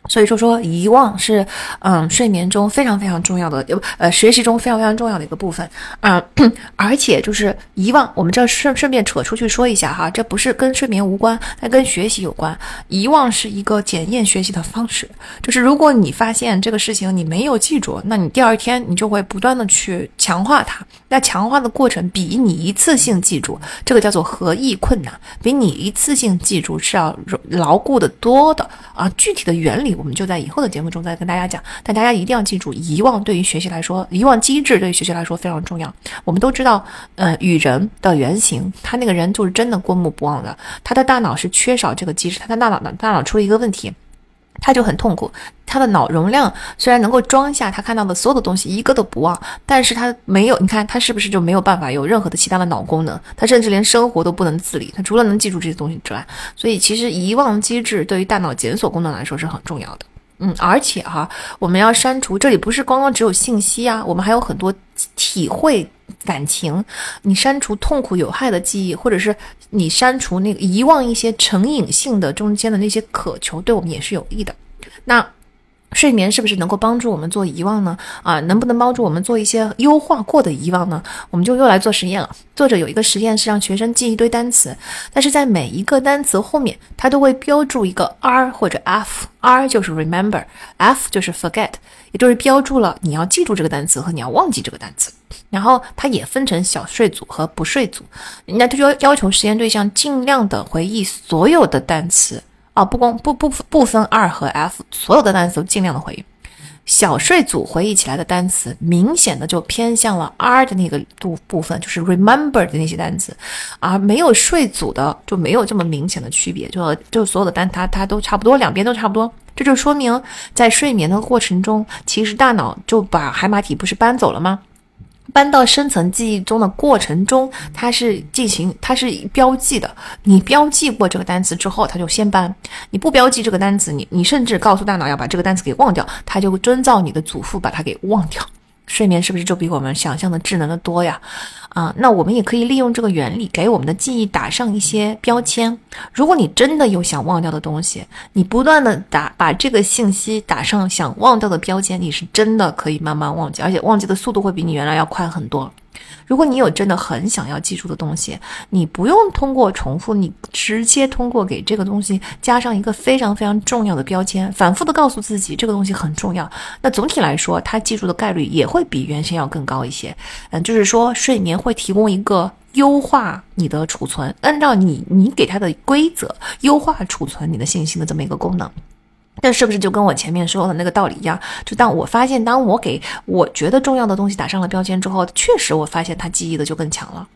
所以说说遗忘是，嗯，睡眠中非常非常重要的，呃，学习中非常非常重要的一个部分，嗯，而且就是遗忘，我们这顺顺便扯出去说一下哈，这不是跟睡眠无关，它跟学习有关。遗忘是一个检验学习的方式，就是如果你发现这个事情你没有记住，那你第二天你就会不断的去强化它，那强化的过程比你一次性记住，这个叫做合意困难，比你一次性记住是要牢固的多的啊，具体的原理。我们就在以后的节目中再跟大家讲，但大家一定要记住，遗忘对于学习来说，遗忘机制对于学习来说非常重要。我们都知道，呃，与人的原型，他那个人就是真的过目不忘的，他的大脑是缺少这个机制，他的大脑的大脑出了一个问题。他就很痛苦，他的脑容量虽然能够装下他看到的所有的东西，一个都不忘，但是他没有，你看他是不是就没有办法有任何的其他的脑功能？他甚至连生活都不能自理，他除了能记住这些东西之外，所以其实遗忘机制对于大脑检索功能来说是很重要的。嗯，而且哈，我们要删除，这里不是光光只有信息啊，我们还有很多体会感情。你删除痛苦有害的记忆，或者是你删除那个遗忘一些成瘾性的中间的那些渴求，对我们也是有益的。那睡眠是不是能够帮助我们做遗忘呢？啊，能不能帮助我们做一些优化过的遗忘呢？我们就又来做实验了。作者有一个实验是让学生记一堆单词，但是在每一个单词后面，他都会标注一个 R 或者 F。R 就是 remember，F 就是 forget，也就是标注了你要记住这个单词和你要忘记这个单词。然后它也分成小睡组和不睡组。那就要要求实验对象尽量的回忆所有的单词。啊，不光不不不分 R 和 F，所有的单词都尽量的回忆。小睡组回忆起来的单词，明显的就偏向了 R 的那个度部分，就是 remember 的那些单词，而没有睡组的就没有这么明显的区别，就就所有的单它它都差不多，两边都差不多。这就说明在睡眠的过程中，其实大脑就把海马体不是搬走了吗？搬到深层记忆中的过程中，它是进行，它是标记的。你标记过这个单词之后，它就先搬；你不标记这个单词，你你甚至告诉大脑要把这个单词给忘掉，它就遵照你的祖父把它给忘掉。睡眠是不是就比我们想象的智能的多呀？啊，那我们也可以利用这个原理，给我们的记忆打上一些标签。如果你真的有想忘掉的东西，你不断的打把这个信息打上想忘掉的标签，你是真的可以慢慢忘记，而且忘记的速度会比你原来要快很多。如果你有真的很想要记住的东西，你不用通过重复，你直接通过给这个东西加上一个非常非常重要的标签，反复的告诉自己这个东西很重要。那总体来说，它记住的概率也会比原先要更高一些。嗯，就是说睡眠会提供一个优化你的储存，按照你你给它的规则优化储存你的信息的这么一个功能。这是不是就跟我前面说的那个道理一样？就当我发现，当我给我觉得重要的东西打上了标签之后，确实我发现他记忆的就更强了。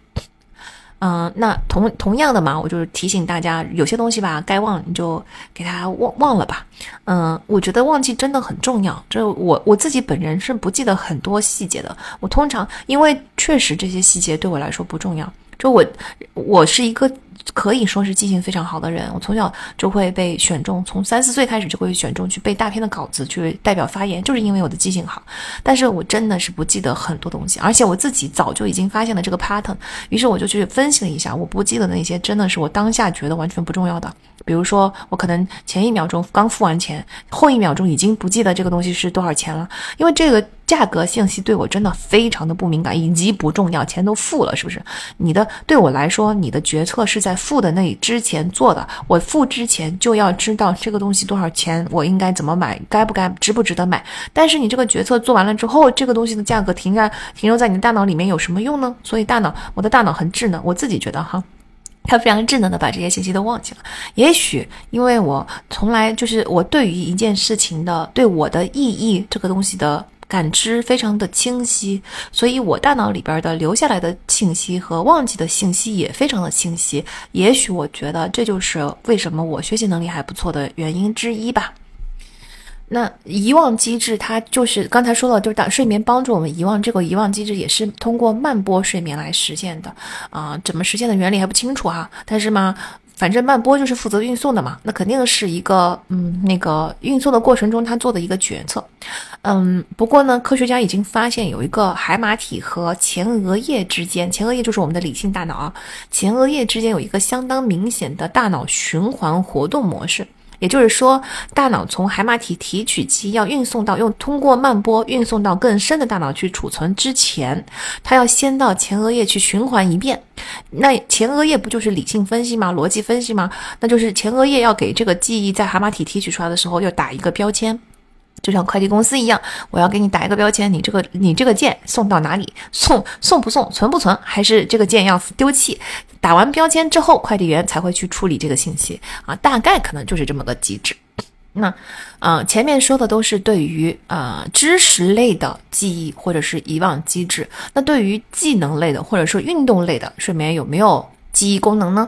嗯，那同同样的嘛，我就是提醒大家，有些东西吧，该忘你就给它忘忘了吧。嗯，我觉得忘记真的很重要。这我我自己本人是不记得很多细节的。我通常因为确实这些细节对我来说不重要。就我我是一个。可以说是记性非常好的人，我从小就会被选中，从三四岁开始就会选中去背大篇的稿子，去代表发言，就是因为我的记性好。但是我真的是不记得很多东西，而且我自己早就已经发现了这个 pattern，于是我就去分析了一下，我不记得那些真的是我当下觉得完全不重要的。比如说，我可能前一秒钟刚付完钱，后一秒钟已经不记得这个东西是多少钱了，因为这个价格信息对我真的非常的不敏感以及不重要，钱都付了，是不是？你的对我来说，你的决策是在付的那之前做的，我付之前就要知道这个东西多少钱，我应该怎么买，该不该，值不值得买。但是你这个决策做完了之后，这个东西的价格停在停留在你的大脑里面有什么用呢？所以大脑，我的大脑很智能，我自己觉得哈。他非常智能的把这些信息都忘记了。也许因为我从来就是我对于一件事情的对我的意义这个东西的感知非常的清晰，所以我大脑里边的留下来的信息和忘记的信息也非常的清晰。也许我觉得这就是为什么我学习能力还不错的原因之一吧。那遗忘机制，它就是刚才说了，就是打睡眠帮助我们遗忘。这个遗忘机制也是通过慢波睡眠来实现的啊。怎么实现的原理还不清楚哈。但是嘛，反正慢波就是负责运送的嘛，那肯定是一个嗯，那个运送的过程中他做的一个决策。嗯，不过呢，科学家已经发现有一个海马体和前额叶之间，前额叶就是我们的理性大脑啊，前额叶之间有一个相当明显的大脑循环活动模式。也就是说，大脑从海马体提取记忆要运送到用通过慢波运送到更深的大脑去储存之前，它要先到前额叶去循环一遍。那前额叶不就是理性分析吗？逻辑分析吗？那就是前额叶要给这个记忆在海马体提取出来的时候要打一个标签。就像快递公司一样，我要给你打一个标签，你这个你这个件送到哪里，送送不送，存不存，还是这个件要丢弃？打完标签之后，快递员才会去处理这个信息啊，大概可能就是这么个机制。那，呃，前面说的都是对于呃知识类的记忆或者是遗忘机制，那对于技能类的或者说运动类的睡眠有没有记忆功能呢？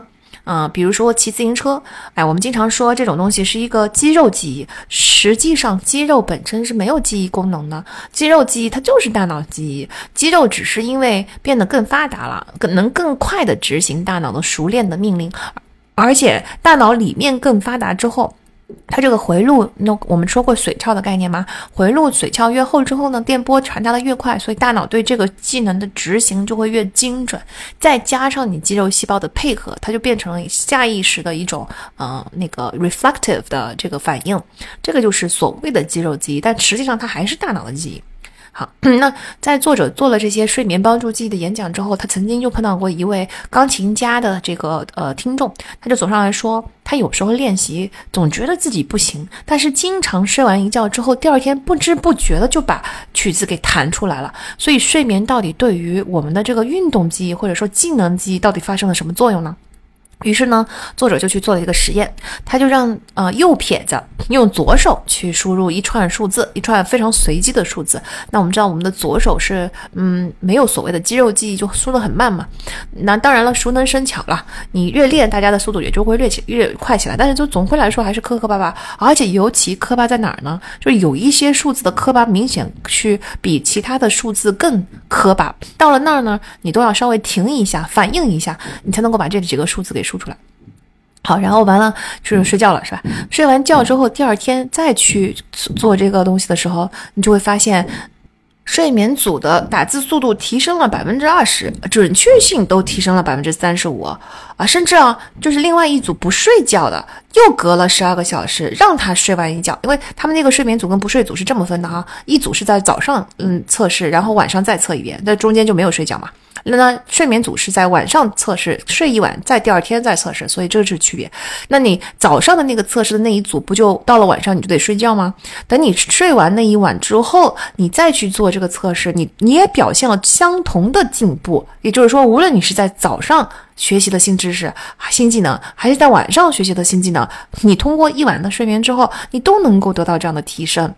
啊，比如说骑自行车，哎，我们经常说这种东西是一个肌肉记忆，实际上肌肉本身是没有记忆功能的，肌肉记忆它就是大脑记忆，肌肉只是因为变得更发达了，更能更快的执行大脑的熟练的命令，而且大脑里面更发达之后。它这个回路，那我们说过髓鞘的概念吗？回路髓鞘越厚之后呢，电波传达的越快，所以大脑对这个技能的执行就会越精准。再加上你肌肉细胞的配合，它就变成了下意识的一种，呃，那个 reflective 的这个反应。这个就是所谓的肌肉记忆，但实际上它还是大脑的记忆。好，那在作者做了这些睡眠帮助记忆的演讲之后，他曾经就碰到过一位钢琴家的这个呃听众，他就走上来说，他有时候练习总觉得自己不行，但是经常睡完一觉之后，第二天不知不觉的就把曲子给弹出来了。所以睡眠到底对于我们的这个运动记忆或者说技能记忆到底发生了什么作用呢？于是呢，作者就去做了一个实验，他就让呃右撇子用左手去输入一串数字，一串非常随机的数字。那我们知道我们的左手是嗯没有所谓的肌肉记忆，就输得很慢嘛。那当然了，熟能生巧了，你越练，大家的速度也就会越起越快起来。但是就总归来说还是磕磕巴巴，而且尤其磕巴在哪儿呢？就有一些数字的磕巴明显去比其他的数字更磕巴。到了那儿呢，你都要稍微停一下，反应一下，你才能够把这几个数字给。输出来，好，然后完了就是睡觉了，是吧？睡完觉之后，第二天再去做这个东西的时候，你就会发现，睡眠组的打字速度提升了百分之二十，准确性都提升了百分之三十五啊！甚至啊，就是另外一组不睡觉的，又隔了十二个小时让他睡完一觉，因为他们那个睡眠组跟不睡组是这么分的哈，一组是在早上嗯测试，然后晚上再测一遍，那中间就没有睡觉嘛。那睡眠组是在晚上测试，睡一晚，在第二天再测试，所以这是区别。那你早上的那个测试的那一组，不就到了晚上你就得睡觉吗？等你睡完那一晚之后，你再去做这个测试，你你也表现了相同的进步。也就是说，无论你是在早上学习的新知识、新技能，还是在晚上学习的新技能，你通过一晚的睡眠之后，你都能够得到这样的提升。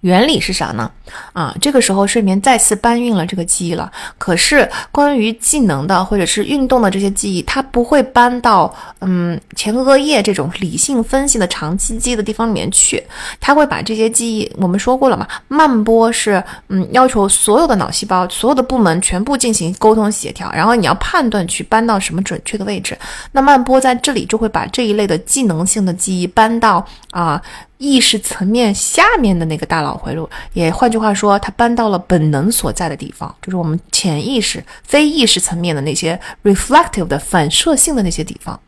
原理是啥呢？啊，这个时候睡眠再次搬运了这个记忆了。可是关于技能的或者是运动的这些记忆，它不会搬到嗯前额叶这种理性分析的长期记忆的地方里面去。它会把这些记忆，我们说过了嘛，慢波是嗯要求所有的脑细胞、所有的部门全部进行沟通协调，然后你要判断去搬到什么准确的位置。那慢波在这里就会把这一类的技能性的记忆搬到啊。意识层面下面的那个大脑回路，也换句话说，它搬到了本能所在的地方，就是我们潜意识、非意识层面的那些 reflective 的反射性的那些地方。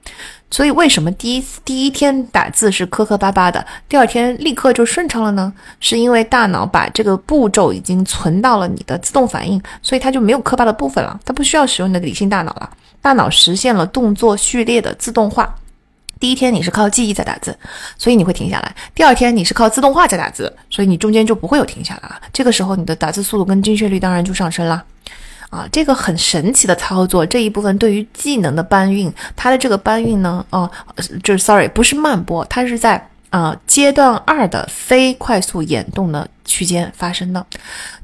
所以，为什么第一第一天打字是磕磕巴巴的，第二天立刻就顺畅了呢？是因为大脑把这个步骤已经存到了你的自动反应，所以它就没有磕巴的部分了，它不需要使用你的理性大脑了。大脑实现了动作序列的自动化。第一天你是靠记忆在打字，所以你会停下来；第二天你是靠自动化在打字，所以你中间就不会有停下来了。这个时候你的打字速度跟精确率当然就上升了。啊，这个很神奇的操作，这一部分对于技能的搬运，它的这个搬运呢，哦，就是 sorry，不是慢播，它是在。啊，阶段二的非快速眼动的区间发生的，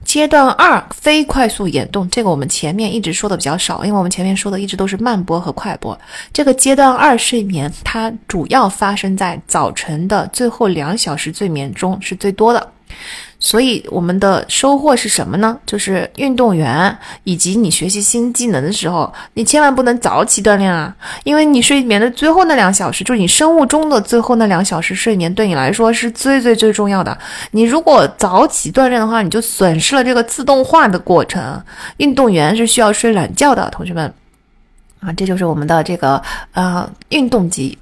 阶段二非快速眼动，这个我们前面一直说的比较少，因为我们前面说的一直都是慢波和快波。这个阶段二睡眠，它主要发生在早晨的最后两小时睡眠中是最多的。所以我们的收获是什么呢？就是运动员以及你学习新技能的时候，你千万不能早起锻炼啊！因为你睡眠的最后那两小时，就是你生物钟的最后那两小时睡眠，对你来说是最最最重要的。你如果早起锻炼的话，你就损失了这个自动化的过程。运动员是需要睡懒觉的，同学们啊，这就是我们的这个呃运动级。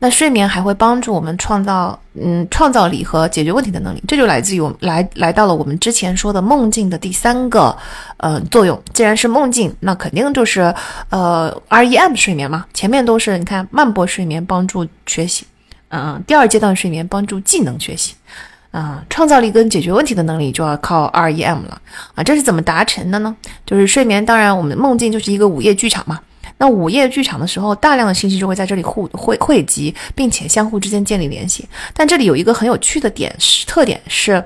那睡眠还会帮助我们创造，嗯，创造力和解决问题的能力，这就来自于我们来来到了我们之前说的梦境的第三个，呃，作用。既然是梦境，那肯定就是呃 REM 睡眠嘛。前面都是你看慢波睡眠帮助学习，嗯，第二阶段睡眠帮助技能学习，啊，创造力跟解决问题的能力就要靠 REM 了啊。这是怎么达成的呢？就是睡眠，当然我们的梦境就是一个午夜剧场嘛。那午夜剧场的时候，大量的信息就会在这里互汇汇集，并且相互之间建立联系。但这里有一个很有趣的点是特点是，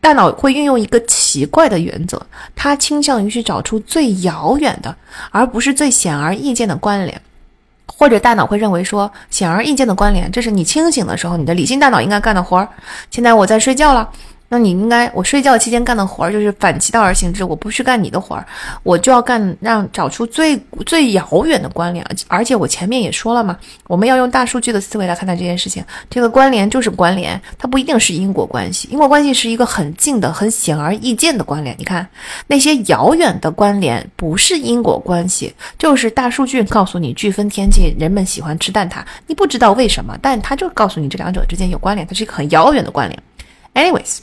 大脑会运用一个奇怪的原则，它倾向于去找出最遥远的，而不是最显而易见的关联。或者大脑会认为说，显而易见的关联，这是你清醒的时候你的理性大脑应该干的活儿。现在我在睡觉了。那你应该，我睡觉期间干的活儿就是反其道而行之，我不去干你的活儿，我就要干让找出最最遥远的关联。而且我前面也说了嘛，我们要用大数据的思维来看待这件事情。这个关联就是关联，它不一定是因果关系。因果关系是一个很近的、很显而易见的关联。你看那些遥远的关联不是因果关系，就是大数据告诉你，飓风天气人们喜欢吃蛋挞，你不知道为什么，但它就告诉你这两者之间有关联，它是一个很遥远的关联。Anyways。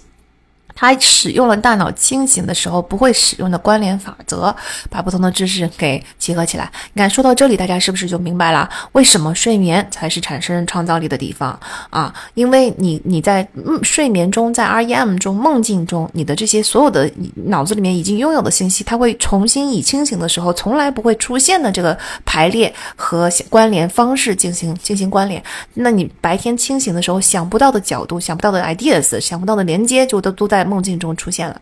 他使用了大脑清醒的时候不会使用的关联法则，把不同的知识给集合起来。你看，说到这里，大家是不是就明白了为什么睡眠才是产生创造力的地方啊？因为你你在嗯睡眠中，在 REM 中、梦境中，你的这些所有的脑子里面已经拥有的信息，它会重新以清醒的时候从来不会出现的这个排列和关联方式进行进行关联。那你白天清醒的时候想不到的角度、想不到的 ideas、想不到的连接，就都都在。梦境中出现了，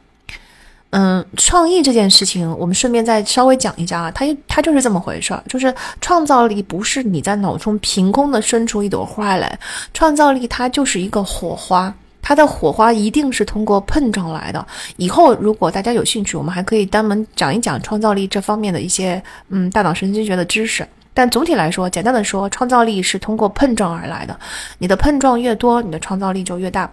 嗯，创意这件事情，我们顺便再稍微讲一下啊，它它就是这么回事儿，就是创造力不是你在脑中凭空的生出一朵花来，创造力它就是一个火花，它的火花一定是通过碰撞来的。以后如果大家有兴趣，我们还可以专门讲一讲创造力这方面的一些嗯大脑神经学的知识。但总体来说，简单的说，创造力是通过碰撞而来的，你的碰撞越多，你的创造力就越大。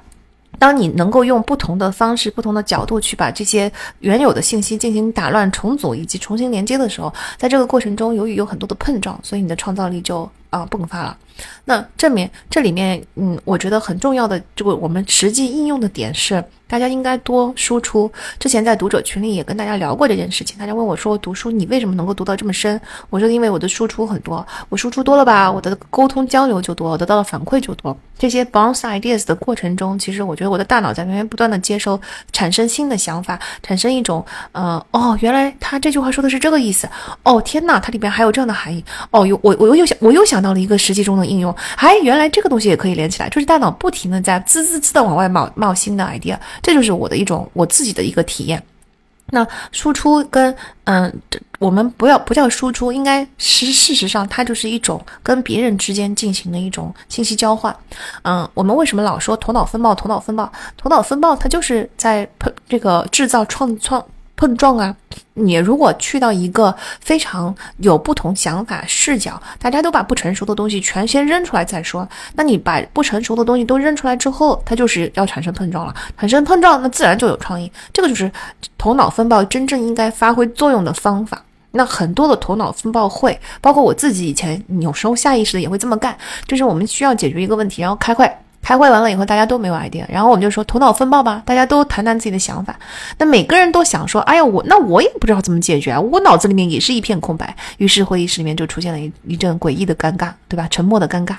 当你能够用不同的方式、不同的角度去把这些原有的信息进行打乱、重组以及重新连接的时候，在这个过程中，由于有很多的碰撞，所以你的创造力就啊迸发了。那正面这里面，嗯，我觉得很重要的这个我们实际应用的点是。大家应该多输出。之前在读者群里也跟大家聊过这件事情。大家问我说：“读书你为什么能够读到这么深？”我说：“因为我的输出很多，我输出多了吧，我的沟通交流就多，我得到的反馈就多。这些 bounce ideas 的过程中，其实我觉得我的大脑在源源不断的接收，产生新的想法，产生一种呃哦，原来他这句话说的是这个意思。哦天呐，它里边还有这样的含义。哦，有我我又想我又想到了一个实际中的应用。哎，原来这个东西也可以连起来，就是大脑不停的在滋滋滋的往外冒冒新的 idea。这就是我的一种我自己的一个体验。那输出跟嗯，我们不要不叫输出，应该是事实上它就是一种跟别人之间进行的一种信息交换。嗯，我们为什么老说头脑风暴？头脑风暴，头脑风暴，它就是在这个制造创创。碰撞啊！你如果去到一个非常有不同想法视角，大家都把不成熟的东西全先扔出来再说，那你把不成熟的东西都扔出来之后，它就是要产生碰撞了。产生碰撞，那自然就有创意。这个就是头脑风暴真正应该发挥作用的方法。那很多的头脑风暴会，包括我自己以前有时候下意识的也会这么干，就是我们需要解决一个问题，然后开会。开会完了以后，大家都没有 idea，然后我们就说头脑风暴吧，大家都谈谈自己的想法。那每个人都想说，哎呀，我那我也不知道怎么解决啊，我脑子里面也是一片空白。于是会议室里面就出现了一一阵诡异的尴尬，对吧？沉默的尴尬。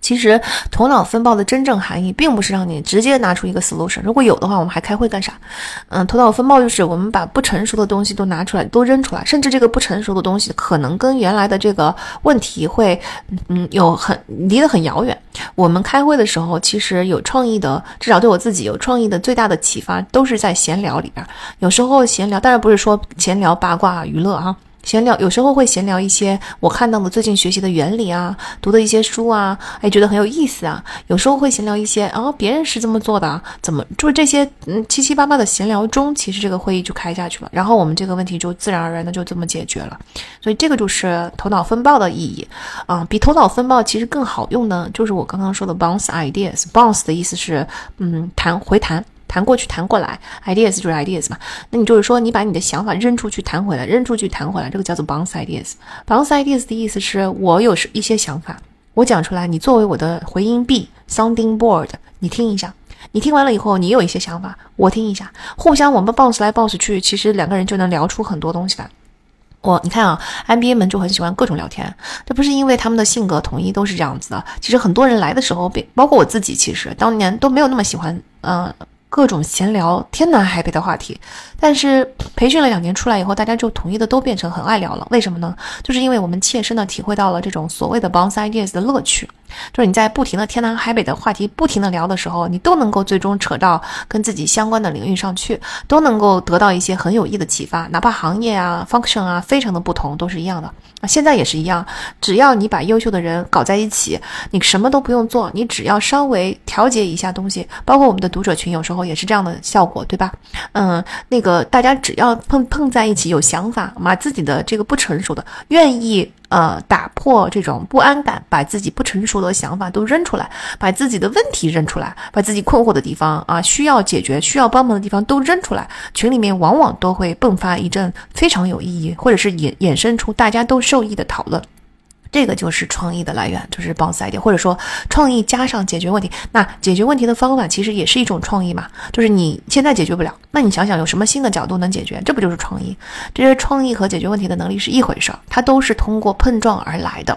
其实头脑风暴的真正含义，并不是让你直接拿出一个 solution。如果有的话，我们还开会干啥？嗯，头脑风暴就是我们把不成熟的东西都拿出来，都扔出来，甚至这个不成熟的东西可能跟原来的这个问题会，嗯，有很离得很遥远。我们开会的时候，其实有创意的，至少对我自己有创意的最大的启发，都是在闲聊里边。有时候闲聊，当然不是说闲聊八卦娱乐啊。闲聊有时候会闲聊一些我看到的最近学习的原理啊，读的一些书啊，哎，觉得很有意思啊。有时候会闲聊一些啊，别人是这么做的，怎么就这些嗯七七八八的闲聊中，其实这个会议就开下去了，然后我们这个问题就自然而然的就这么解决了。所以这个就是头脑风暴的意义啊，比头脑风暴其实更好用的，就是我刚刚说的 bounce ideas。bounce 的意思是嗯弹回弹。弹过去，弹过来，ideas 就是 ideas 嘛。那你就是说，你把你的想法扔出去，弹回来，扔出去，弹回来，这个叫做 bounce ideas。bounce ideas 的意思是我有一些想法，我讲出来，你作为我的回音壁 sounding board，你听一下。你听完了以后，你有一些想法，我听一下，互相我们 bounce 来 bounce 去，其实两个人就能聊出很多东西来。我你看啊，MBA 们就很喜欢各种聊天，这不是因为他们的性格统一都是这样子的。其实很多人来的时候，包括我自己，其实当年都没有那么喜欢，嗯。各种闲聊天南海北的话题，但是培训了两年出来以后，大家就统一的都变成很爱聊了。为什么呢？就是因为我们切身的体会到了这种所谓的 bounce ideas 的乐趣。就是你在不停的天南海北的话题不停的聊的时候，你都能够最终扯到跟自己相关的领域上去，都能够得到一些很有益的启发，哪怕行业啊、function 啊非常的不同，都是一样的啊。现在也是一样，只要你把优秀的人搞在一起，你什么都不用做，你只要稍微调节一下东西，包括我们的读者群有时候也是这样的效果，对吧？嗯，那个大家只要碰碰在一起，有想法，把自己的这个不成熟的，愿意。呃，打破这种不安感，把自己不成熟的想法都扔出来，把自己的问题扔出来，把自己困惑的地方啊，需要解决、需要帮忙的地方都扔出来，群里面往往都会迸发一阵非常有意义，或者是衍衍生出大家都受益的讨论。这个就是创意的来源，就是 bounce idea，或者说创意加上解决问题。那解决问题的方法其实也是一种创意嘛，就是你现在解决不了，那你想想有什么新的角度能解决，这不就是创意？这些创意和解决问题的能力是一回事儿，它都是通过碰撞而来的。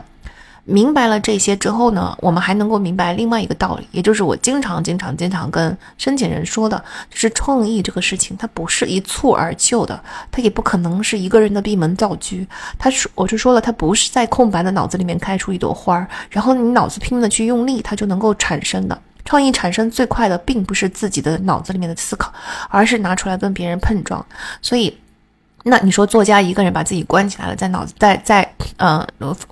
明白了这些之后呢，我们还能够明白另外一个道理，也就是我经常、经常、经常跟申请人说的，就是创意这个事情，它不是一蹴而就的，它也不可能是一个人的闭门造车。他说，我就说了，它不是在空白的脑子里面开出一朵花儿，然后你脑子拼命的去用力，它就能够产生的。创意产生最快的，并不是自己的脑子里面的思考，而是拿出来跟别人碰撞。所以。那你说作家一个人把自己关起来了，在脑子在在嗯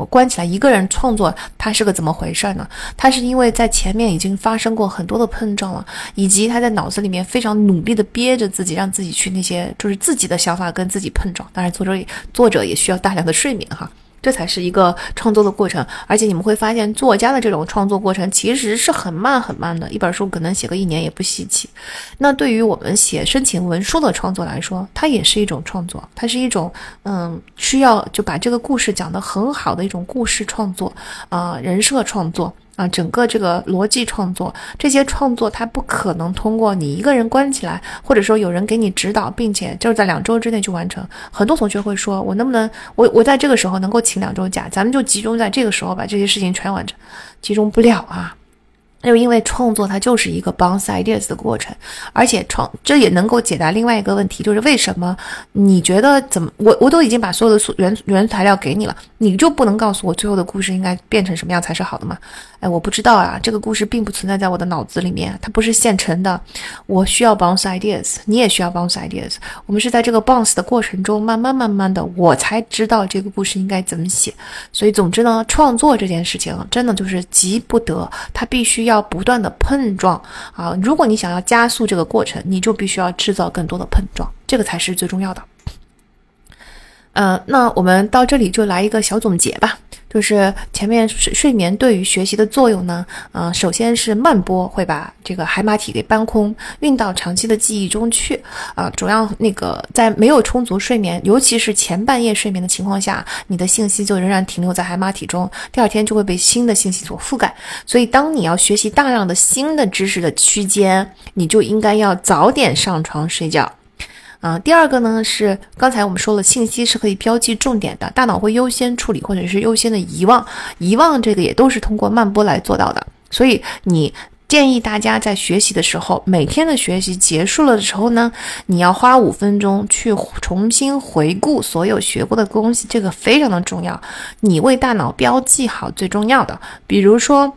关起来一个人创作，他是个怎么回事呢？他是因为在前面已经发生过很多的碰撞了，以及他在脑子里面非常努力的憋着自己，让自己去那些就是自己的想法跟自己碰撞。当然，作者作者也需要大量的睡眠哈。这才是一个创作的过程，而且你们会发现，作家的这种创作过程其实是很慢很慢的，一本书可能写个一年也不稀奇。那对于我们写申请文书的创作来说，它也是一种创作，它是一种嗯，需要就把这个故事讲得很好的一种故事创作啊，人设创作。啊，整个这个逻辑创作，这些创作它不可能通过你一个人关起来，或者说有人给你指导，并且就是在两周之内去完成。很多同学会说，我能不能，我我在这个时候能够请两周假，咱们就集中在这个时候把这些事情全完成，集中不了啊。那就因为创作它就是一个 bounce ideas 的过程，而且创这也能够解答另外一个问题，就是为什么你觉得怎么我我都已经把所有的素原原材料给你了，你就不能告诉我最后的故事应该变成什么样才是好的吗？哎，我不知道啊，这个故事并不存在在我的脑子里面，它不是现成的，我需要 bounce ideas，你也需要 bounce ideas，我们是在这个 bounce 的过程中慢慢慢慢的，我才知道这个故事应该怎么写。所以总之呢，创作这件事情真的就是急不得，它必须要。要不断的碰撞啊！如果你想要加速这个过程，你就必须要制造更多的碰撞，这个才是最重要的。嗯，那我们到这里就来一个小总结吧。就是前面睡睡眠对于学习的作用呢，嗯，首先是慢波会把这个海马体给搬空，运到长期的记忆中去，啊，主要那个在没有充足睡眠，尤其是前半夜睡眠的情况下，你的信息就仍然停留在海马体中，第二天就会被新的信息所覆盖，所以当你要学习大量的新的知识的区间，你就应该要早点上床睡觉。啊，第二个呢是刚才我们说了，信息是可以标记重点的，大脑会优先处理或者是优先的遗忘，遗忘这个也都是通过慢波来做到的。所以你建议大家在学习的时候，每天的学习结束了的时候呢，你要花五分钟去重新回顾所有学过的东西，这个非常的重要。你为大脑标记好最重要的，比如说。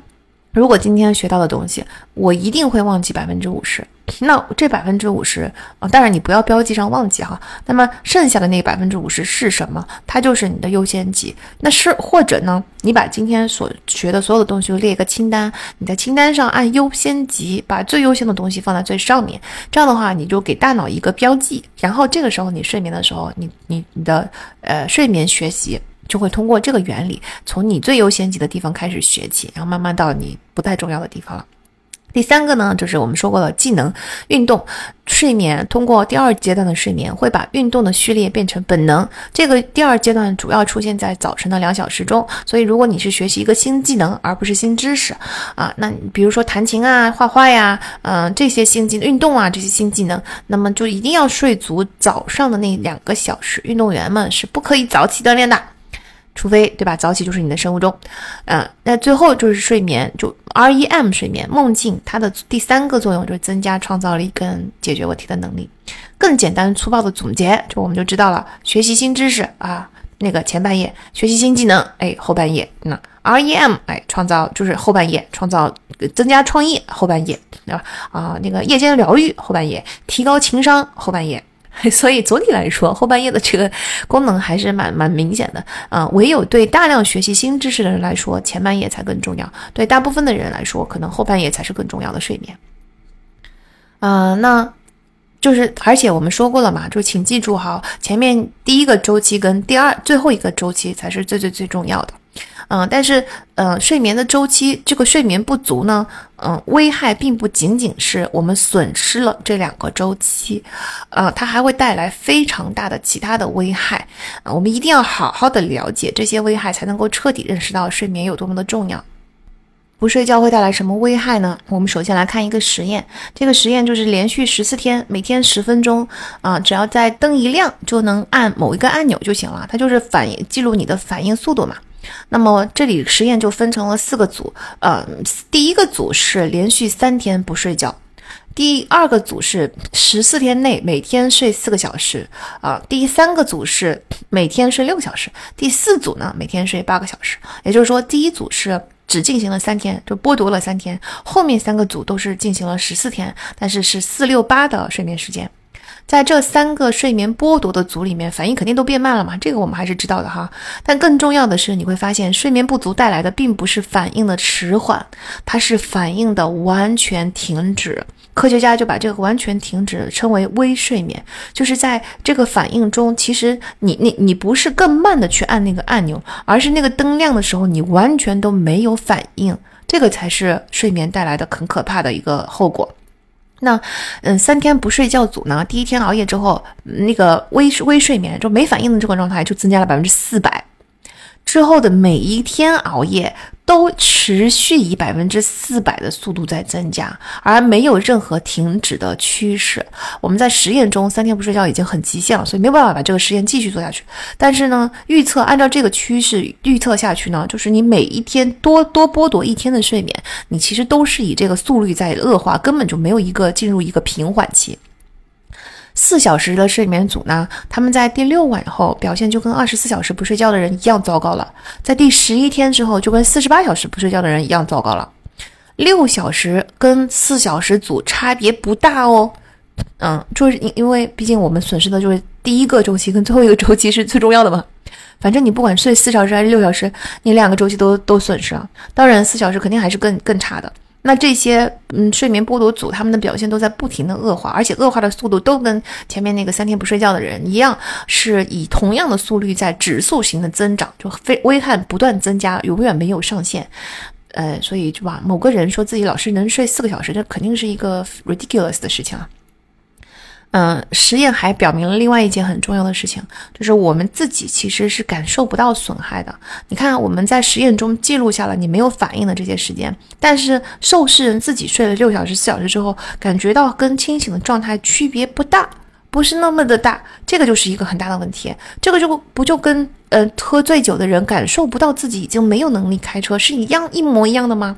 如果今天学到的东西，我一定会忘记百分之五十，那这百分之五十啊，当然你不要标记上忘记哈。那么剩下的那百分之五十是什么？它就是你的优先级。那是或者呢，你把今天所学的所有的东西列一个清单，你在清单上按优先级，把最优先的东西放在最上面。这样的话，你就给大脑一个标记，然后这个时候你睡眠的时候，你你你的呃睡眠学习。就会通过这个原理，从你最优先级的地方开始学起，然后慢慢到你不太重要的地方了。第三个呢，就是我们说过的技能运动睡眠，通过第二阶段的睡眠，会把运动的序列变成本能。这个第二阶段主要出现在早晨的两小时中，所以如果你是学习一个新技能，而不是新知识啊，那比如说弹琴啊、画画呀，嗯，这些新技运动啊，这些新技能，那么就一定要睡足早上的那两个小时。运动员们是不可以早起锻炼的。除非对吧？早起就是你的生物钟，嗯，那最后就是睡眠，就 REM 睡眠梦境，它的第三个作用就是增加创造力跟解决问题的能力。更简单粗暴的总结，就我们就知道了：学习新知识啊，那个前半夜；学习新技能，哎，后半夜。那 REM，哎，创造就是后半夜，创造增加创意后半夜，对吧？啊，那个夜间疗愈后半夜，提高情商后半夜。所以总体来说，后半夜的这个功能还是蛮蛮明显的。啊，唯有对大量学习新知识的人来说，前半夜才更重要；对大部分的人来说，可能后半夜才是更重要的睡眠。啊，那。就是，而且我们说过了嘛，就请记住哈，前面第一个周期跟第二最后一个周期才是最最最重要的。嗯，但是，嗯，睡眠的周期，这个睡眠不足呢，嗯，危害并不仅仅是我们损失了这两个周期，呃，它还会带来非常大的其他的危害啊。我们一定要好好的了解这些危害，才能够彻底认识到睡眠有多么的重要。不睡觉会带来什么危害呢？我们首先来看一个实验，这个实验就是连续十四天，每天十分钟啊，只要在灯一亮就能按某一个按钮就行了，它就是反应记录你的反应速度嘛。那么这里实验就分成了四个组，呃，第一个组是连续三天不睡觉，第二个组是十四天内每天睡四个小时啊，第三个组是每天睡六小时，第四组呢每天睡八个小时，也就是说第一组是。只进行了三天，就剥夺了三天。后面三个组都是进行了十四天，但是是四六八的睡眠时间。在这三个睡眠剥夺的组里面，反应肯定都变慢了嘛？这个我们还是知道的哈。但更重要的是，你会发现睡眠不足带来的并不是反应的迟缓，它是反应的完全停止。科学家就把这个完全停止称为微睡眠，就是在这个反应中，其实你你你不是更慢的去按那个按钮，而是那个灯亮的时候，你完全都没有反应，这个才是睡眠带来的很可怕的一个后果。那嗯，三天不睡觉组呢，第一天熬夜之后，那个微微睡眠就没反应的这个状态就增加了百分之四百。之后的每一天熬夜都持续以百分之四百的速度在增加，而没有任何停止的趋势。我们在实验中三天不睡觉已经很极限了，所以没有办法把这个实验继续做下去。但是呢，预测按照这个趋势预测下去呢，就是你每一天多多剥夺一天的睡眠，你其实都是以这个速率在恶化，根本就没有一个进入一个平缓期。四小时的睡眠组呢，他们在第六晚后表现就跟二十四小时不睡觉的人一样糟糕了，在第十一天之后就跟四十八小时不睡觉的人一样糟糕了。六小时跟四小时组差别不大哦，嗯，就是因因为毕竟我们损失的就是第一个周期跟最后一个周期是最重要的嘛。反正你不管睡四小时还是六小时，你两个周期都都损失了。当然四小时肯定还是更更差的。那这些嗯，睡眠剥夺组他们的表现都在不停的恶化，而且恶化的速度都跟前面那个三天不睡觉的人一样，是以同样的速率在指数型的增长，就非危害不断增加，永远没有上限。呃，所以就把，某个人说自己老是能睡四个小时，这肯定是一个 ridiculous 的事情啊。嗯，实验还表明了另外一件很重要的事情，就是我们自己其实是感受不到损害的。你看，我们在实验中记录下了你没有反应的这些时间，但是受试人自己睡了六小时、四小时之后，感觉到跟清醒的状态区别不大，不是那么的大。这个就是一个很大的问题。这个就不就跟呃喝醉酒的人感受不到自己已经没有能力开车是一样一模一样的吗？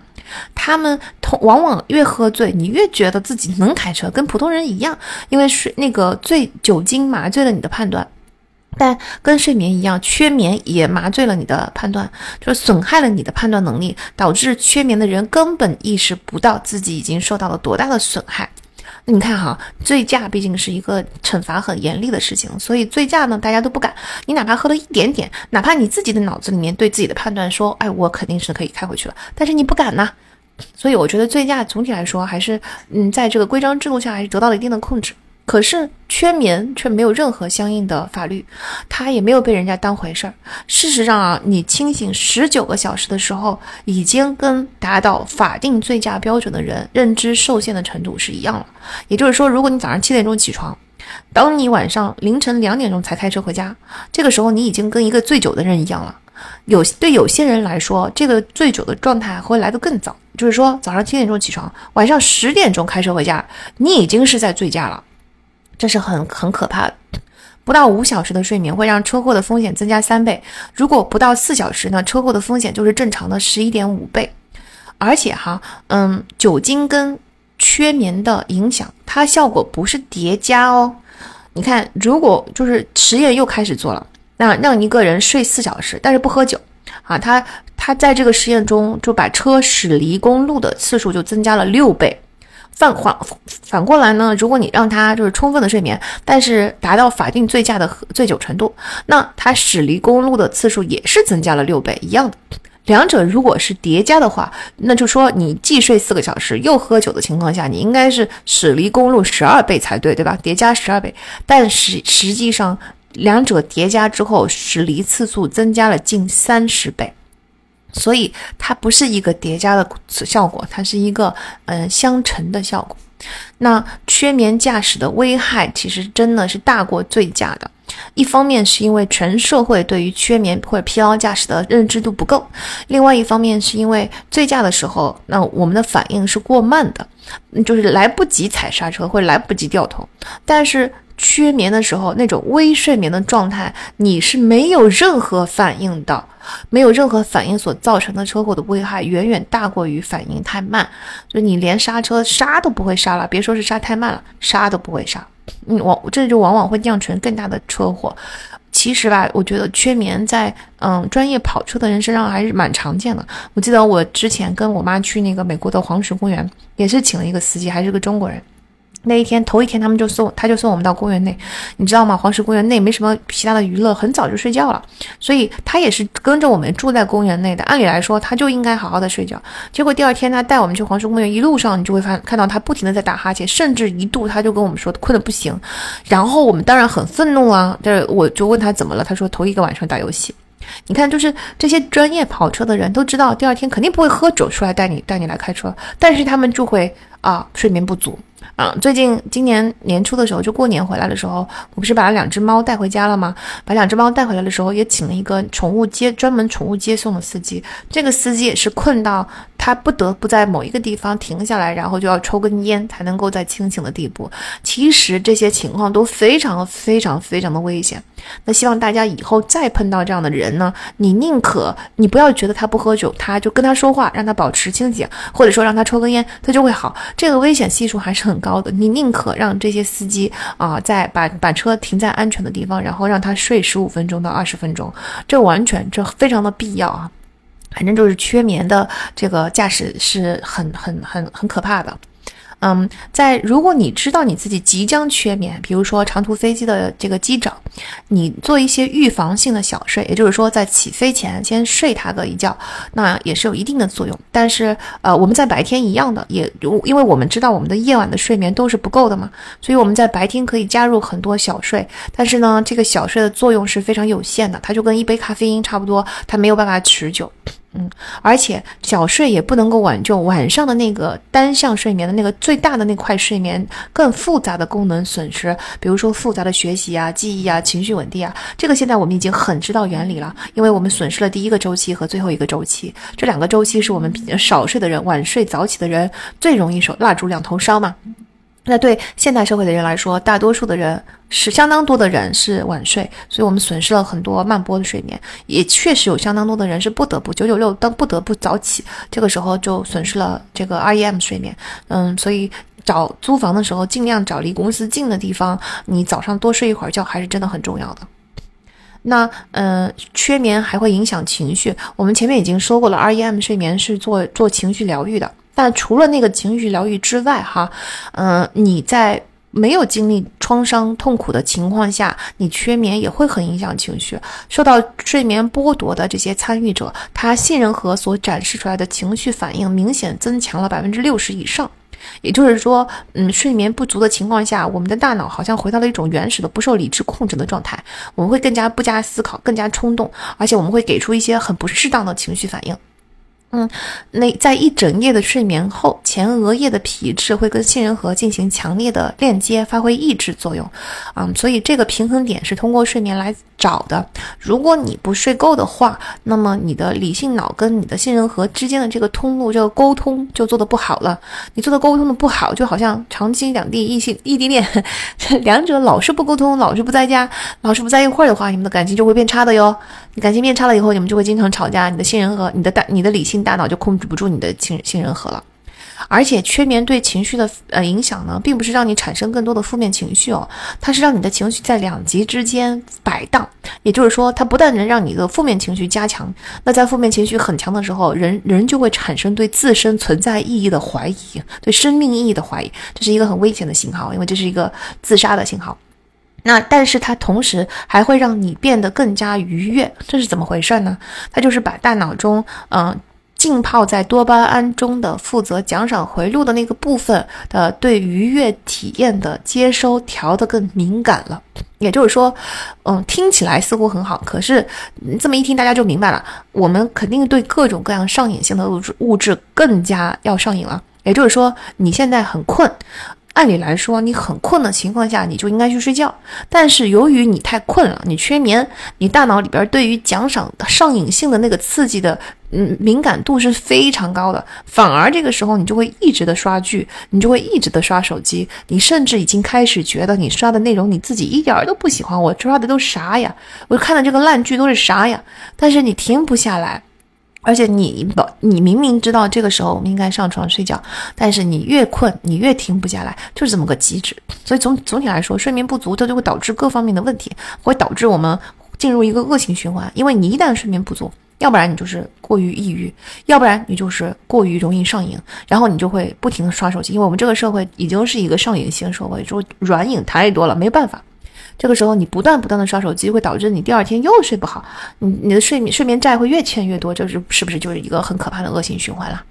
他们通往往越喝醉，你越觉得自己能开车，跟普通人一样，因为是那个醉酒精麻醉了你的判断，但跟睡眠一样，缺眠也麻醉了你的判断，就是损害了你的判断能力，导致缺眠的人根本意识不到自己已经受到了多大的损害。你看哈，醉驾毕竟是一个惩罚很严厉的事情，所以醉驾呢，大家都不敢。你哪怕喝了一点点，哪怕你自己的脑子里面对自己的判断说，哎，我肯定是可以开回去了，但是你不敢呐。所以我觉得醉驾总体来说还是，嗯，在这个规章制度下还是得到了一定的控制。可是缺眠却没有任何相应的法律，他也没有被人家当回事儿。事实上啊，你清醒十九个小时的时候，已经跟达到法定醉驾标准的人认知受限的程度是一样了。也就是说，如果你早上七点钟起床，当你晚上凌晨两点钟才开车回家，这个时候你已经跟一个醉酒的人一样了。有对有些人来说，这个醉酒的状态会来得更早，就是说早上七点钟起床，晚上十点钟开车回家，你已经是在醉驾了。这是很很可怕的，不到五小时的睡眠会让车祸的风险增加三倍。如果不到四小时呢，车祸的风险就是正常的十一点五倍。而且哈，嗯，酒精跟缺眠的影响，它效果不是叠加哦。你看，如果就是实验又开始做了，那让一个人睡四小时，但是不喝酒，啊，他他在这个实验中就把车驶离公路的次数就增加了六倍。反反反过来呢，如果你让他就是充分的睡眠，但是达到法定醉驾的醉酒程度，那他驶离公路的次数也是增加了六倍，一样的。两者如果是叠加的话，那就说你既睡四个小时又喝酒的情况下，你应该是驶离公路十二倍才对，对吧？叠加十二倍，但实实际上两者叠加之后，驶离次数增加了近三十倍。所以它不是一个叠加的效果，它是一个嗯相乘的效果。那缺眠驾驶的危害其实真的是大过醉驾的。一方面是因为全社会对于缺眠或者疲劳驾驶的认知度不够，另外一方面是因为醉驾的时候，那我们的反应是过慢的，就是来不及踩刹车或者来不及掉头，但是。缺眠的时候，那种微睡眠的状态，你是没有任何反应的，没有任何反应所造成的车祸的危害，远远大过于反应太慢。就你连刹车刹都不会刹了，别说是刹太慢了，刹都不会刹，嗯，往这就往往会酿成更大的车祸。其实吧，我觉得缺眠在嗯专业跑车的人身上还是蛮常见的。我记得我之前跟我妈去那个美国的黄石公园，也是请了一个司机，还是个中国人。那一天头一天，他们就送他就送我们到公园内，你知道吗？黄石公园内没什么其他的娱乐，很早就睡觉了，所以他也是跟着我们住在公园内的。按理来说，他就应该好好的睡觉。结果第二天他带我们去黄石公园，一路上你就会发看到他不停的在打哈欠，甚至一度他就跟我们说困得不行。然后我们当然很愤怒啊，但是我就问他怎么了，他说头一个晚上打游戏。你看，就是这些专业跑车的人都知道，第二天肯定不会喝酒出来带你带你来开车，但是他们就会啊睡眠不足。啊，最近今年年初的时候，就过年回来的时候，我不是把两只猫带回家了吗？把两只猫带回来的时候，也请了一个宠物接专门宠物接送的司机。这个司机也是困到他不得不在某一个地方停下来，然后就要抽根烟才能够在清醒的地步。其实这些情况都非常非常非常的危险。那希望大家以后再碰到这样的人呢，你宁可你不要觉得他不喝酒，他就跟他说话，让他保持清醒，或者说让他抽根烟，他就会好。这个危险系数还是很。高的，你宁可让这些司机啊，在把把车停在安全的地方，然后让他睡十五分钟到二十分钟，这完全这非常的必要啊。反正就是缺眠的这个驾驶是很很很很可怕的。嗯，在如果你知道你自己即将缺眠，比如说长途飞机的这个机长，你做一些预防性的小睡，也就是说在起飞前先睡他个一觉，那也是有一定的作用。但是呃，我们在白天一样的，也因为我们知道我们的夜晚的睡眠都是不够的嘛，所以我们在白天可以加入很多小睡。但是呢，这个小睡的作用是非常有限的，它就跟一杯咖啡因差不多，它没有办法持久。嗯，而且小睡也不能够挽救晚上的那个单向睡眠的那个最大的那块睡眠更复杂的功能损失，比如说复杂的学习啊、记忆啊、情绪稳定啊，这个现在我们已经很知道原理了，因为我们损失了第一个周期和最后一个周期，这两个周期是我们比较少睡的人、晚睡早起的人最容易手蜡烛两头烧嘛。那对现代社会的人来说，大多数的人是相当多的人是晚睡，所以我们损失了很多慢波的睡眠，也确实有相当多的人是不得不九九六，当不得不早起，这个时候就损失了这个 REM 睡眠。嗯，所以找租房的时候，尽量找离公司近的地方，你早上多睡一会儿觉还是真的很重要的。那嗯，缺眠还会影响情绪，我们前面已经说过了，REM 睡眠是做做情绪疗愈的。但除了那个情绪疗愈之外，哈，嗯，你在没有经历创伤痛苦的情况下，你缺眠也会很影响情绪。受到睡眠剥夺的这些参与者，他杏仁核所展示出来的情绪反应明显增强了百分之六十以上。也就是说，嗯，睡眠不足的情况下，我们的大脑好像回到了一种原始的不受理智控制的状态，我们会更加不加思考，更加冲动，而且我们会给出一些很不适当的情绪反应。嗯，那在一整夜的睡眠后，前额叶的皮质会跟杏仁核进行强烈的链接，发挥抑制作用。啊，所以这个平衡点是通过睡眠来找的。如果你不睡够的话，那么你的理性脑跟你的杏仁核之间的这个通路，这个沟通就做得不好了。你做的沟通的不好，就好像长期两地异性异地恋，两者老是不沟通，老是不在家，老是不在一块儿的话，你们的感情就会变差的哟。你感情变差了以后，你们就会经常吵架。你的杏仁核，你的大，你的理性。大脑就控制不住你的杏杏仁核了，而且缺眠对情绪的呃影响呢，并不是让你产生更多的负面情绪哦，它是让你的情绪在两极之间摆荡。也就是说，它不但能让你的负面情绪加强，那在负面情绪很强的时候，人人就会产生对自身存在意义的怀疑，对生命意义的怀疑，这是一个很危险的信号，因为这是一个自杀的信号。那但是它同时还会让你变得更加愉悦，这是怎么回事呢？它就是把大脑中嗯。浸泡在多巴胺中的负责奖赏回路的那个部分的对愉悦体验的接收调得更敏感了，也就是说，嗯，听起来似乎很好，可是这么一听大家就明白了，我们肯定对各种各样上瘾性的物质物质更加要上瘾了。也就是说，你现在很困。按理来说，你很困的情况下，你就应该去睡觉。但是由于你太困了，你缺眠，你大脑里边对于奖赏上瘾性的那个刺激的，嗯，敏感度是非常高的。反而这个时候，你就会一直的刷剧，你就会一直的刷手机，你甚至已经开始觉得你刷的内容你自己一点都不喜欢。我刷的都啥呀？我看的这个烂剧都是啥呀？但是你停不下来。而且你不，你明明知道这个时候我们应该上床睡觉，但是你越困，你越停不下来，就是这么个机制。所以总总体来说，睡眠不足，它就会导致各方面的问题，会导致我们进入一个恶性循环。因为你一旦睡眠不足，要不然你就是过于抑郁，要不然你就是过于容易上瘾，然后你就会不停的刷手机。因为我们这个社会已经是一个上瘾性社会，就软瘾太多了，没办法。这个时候，你不断不断的刷手机，会导致你第二天又睡不好，你你的睡眠睡眠债会越欠越多，这是是不是就是一个很可怕的恶性循环了？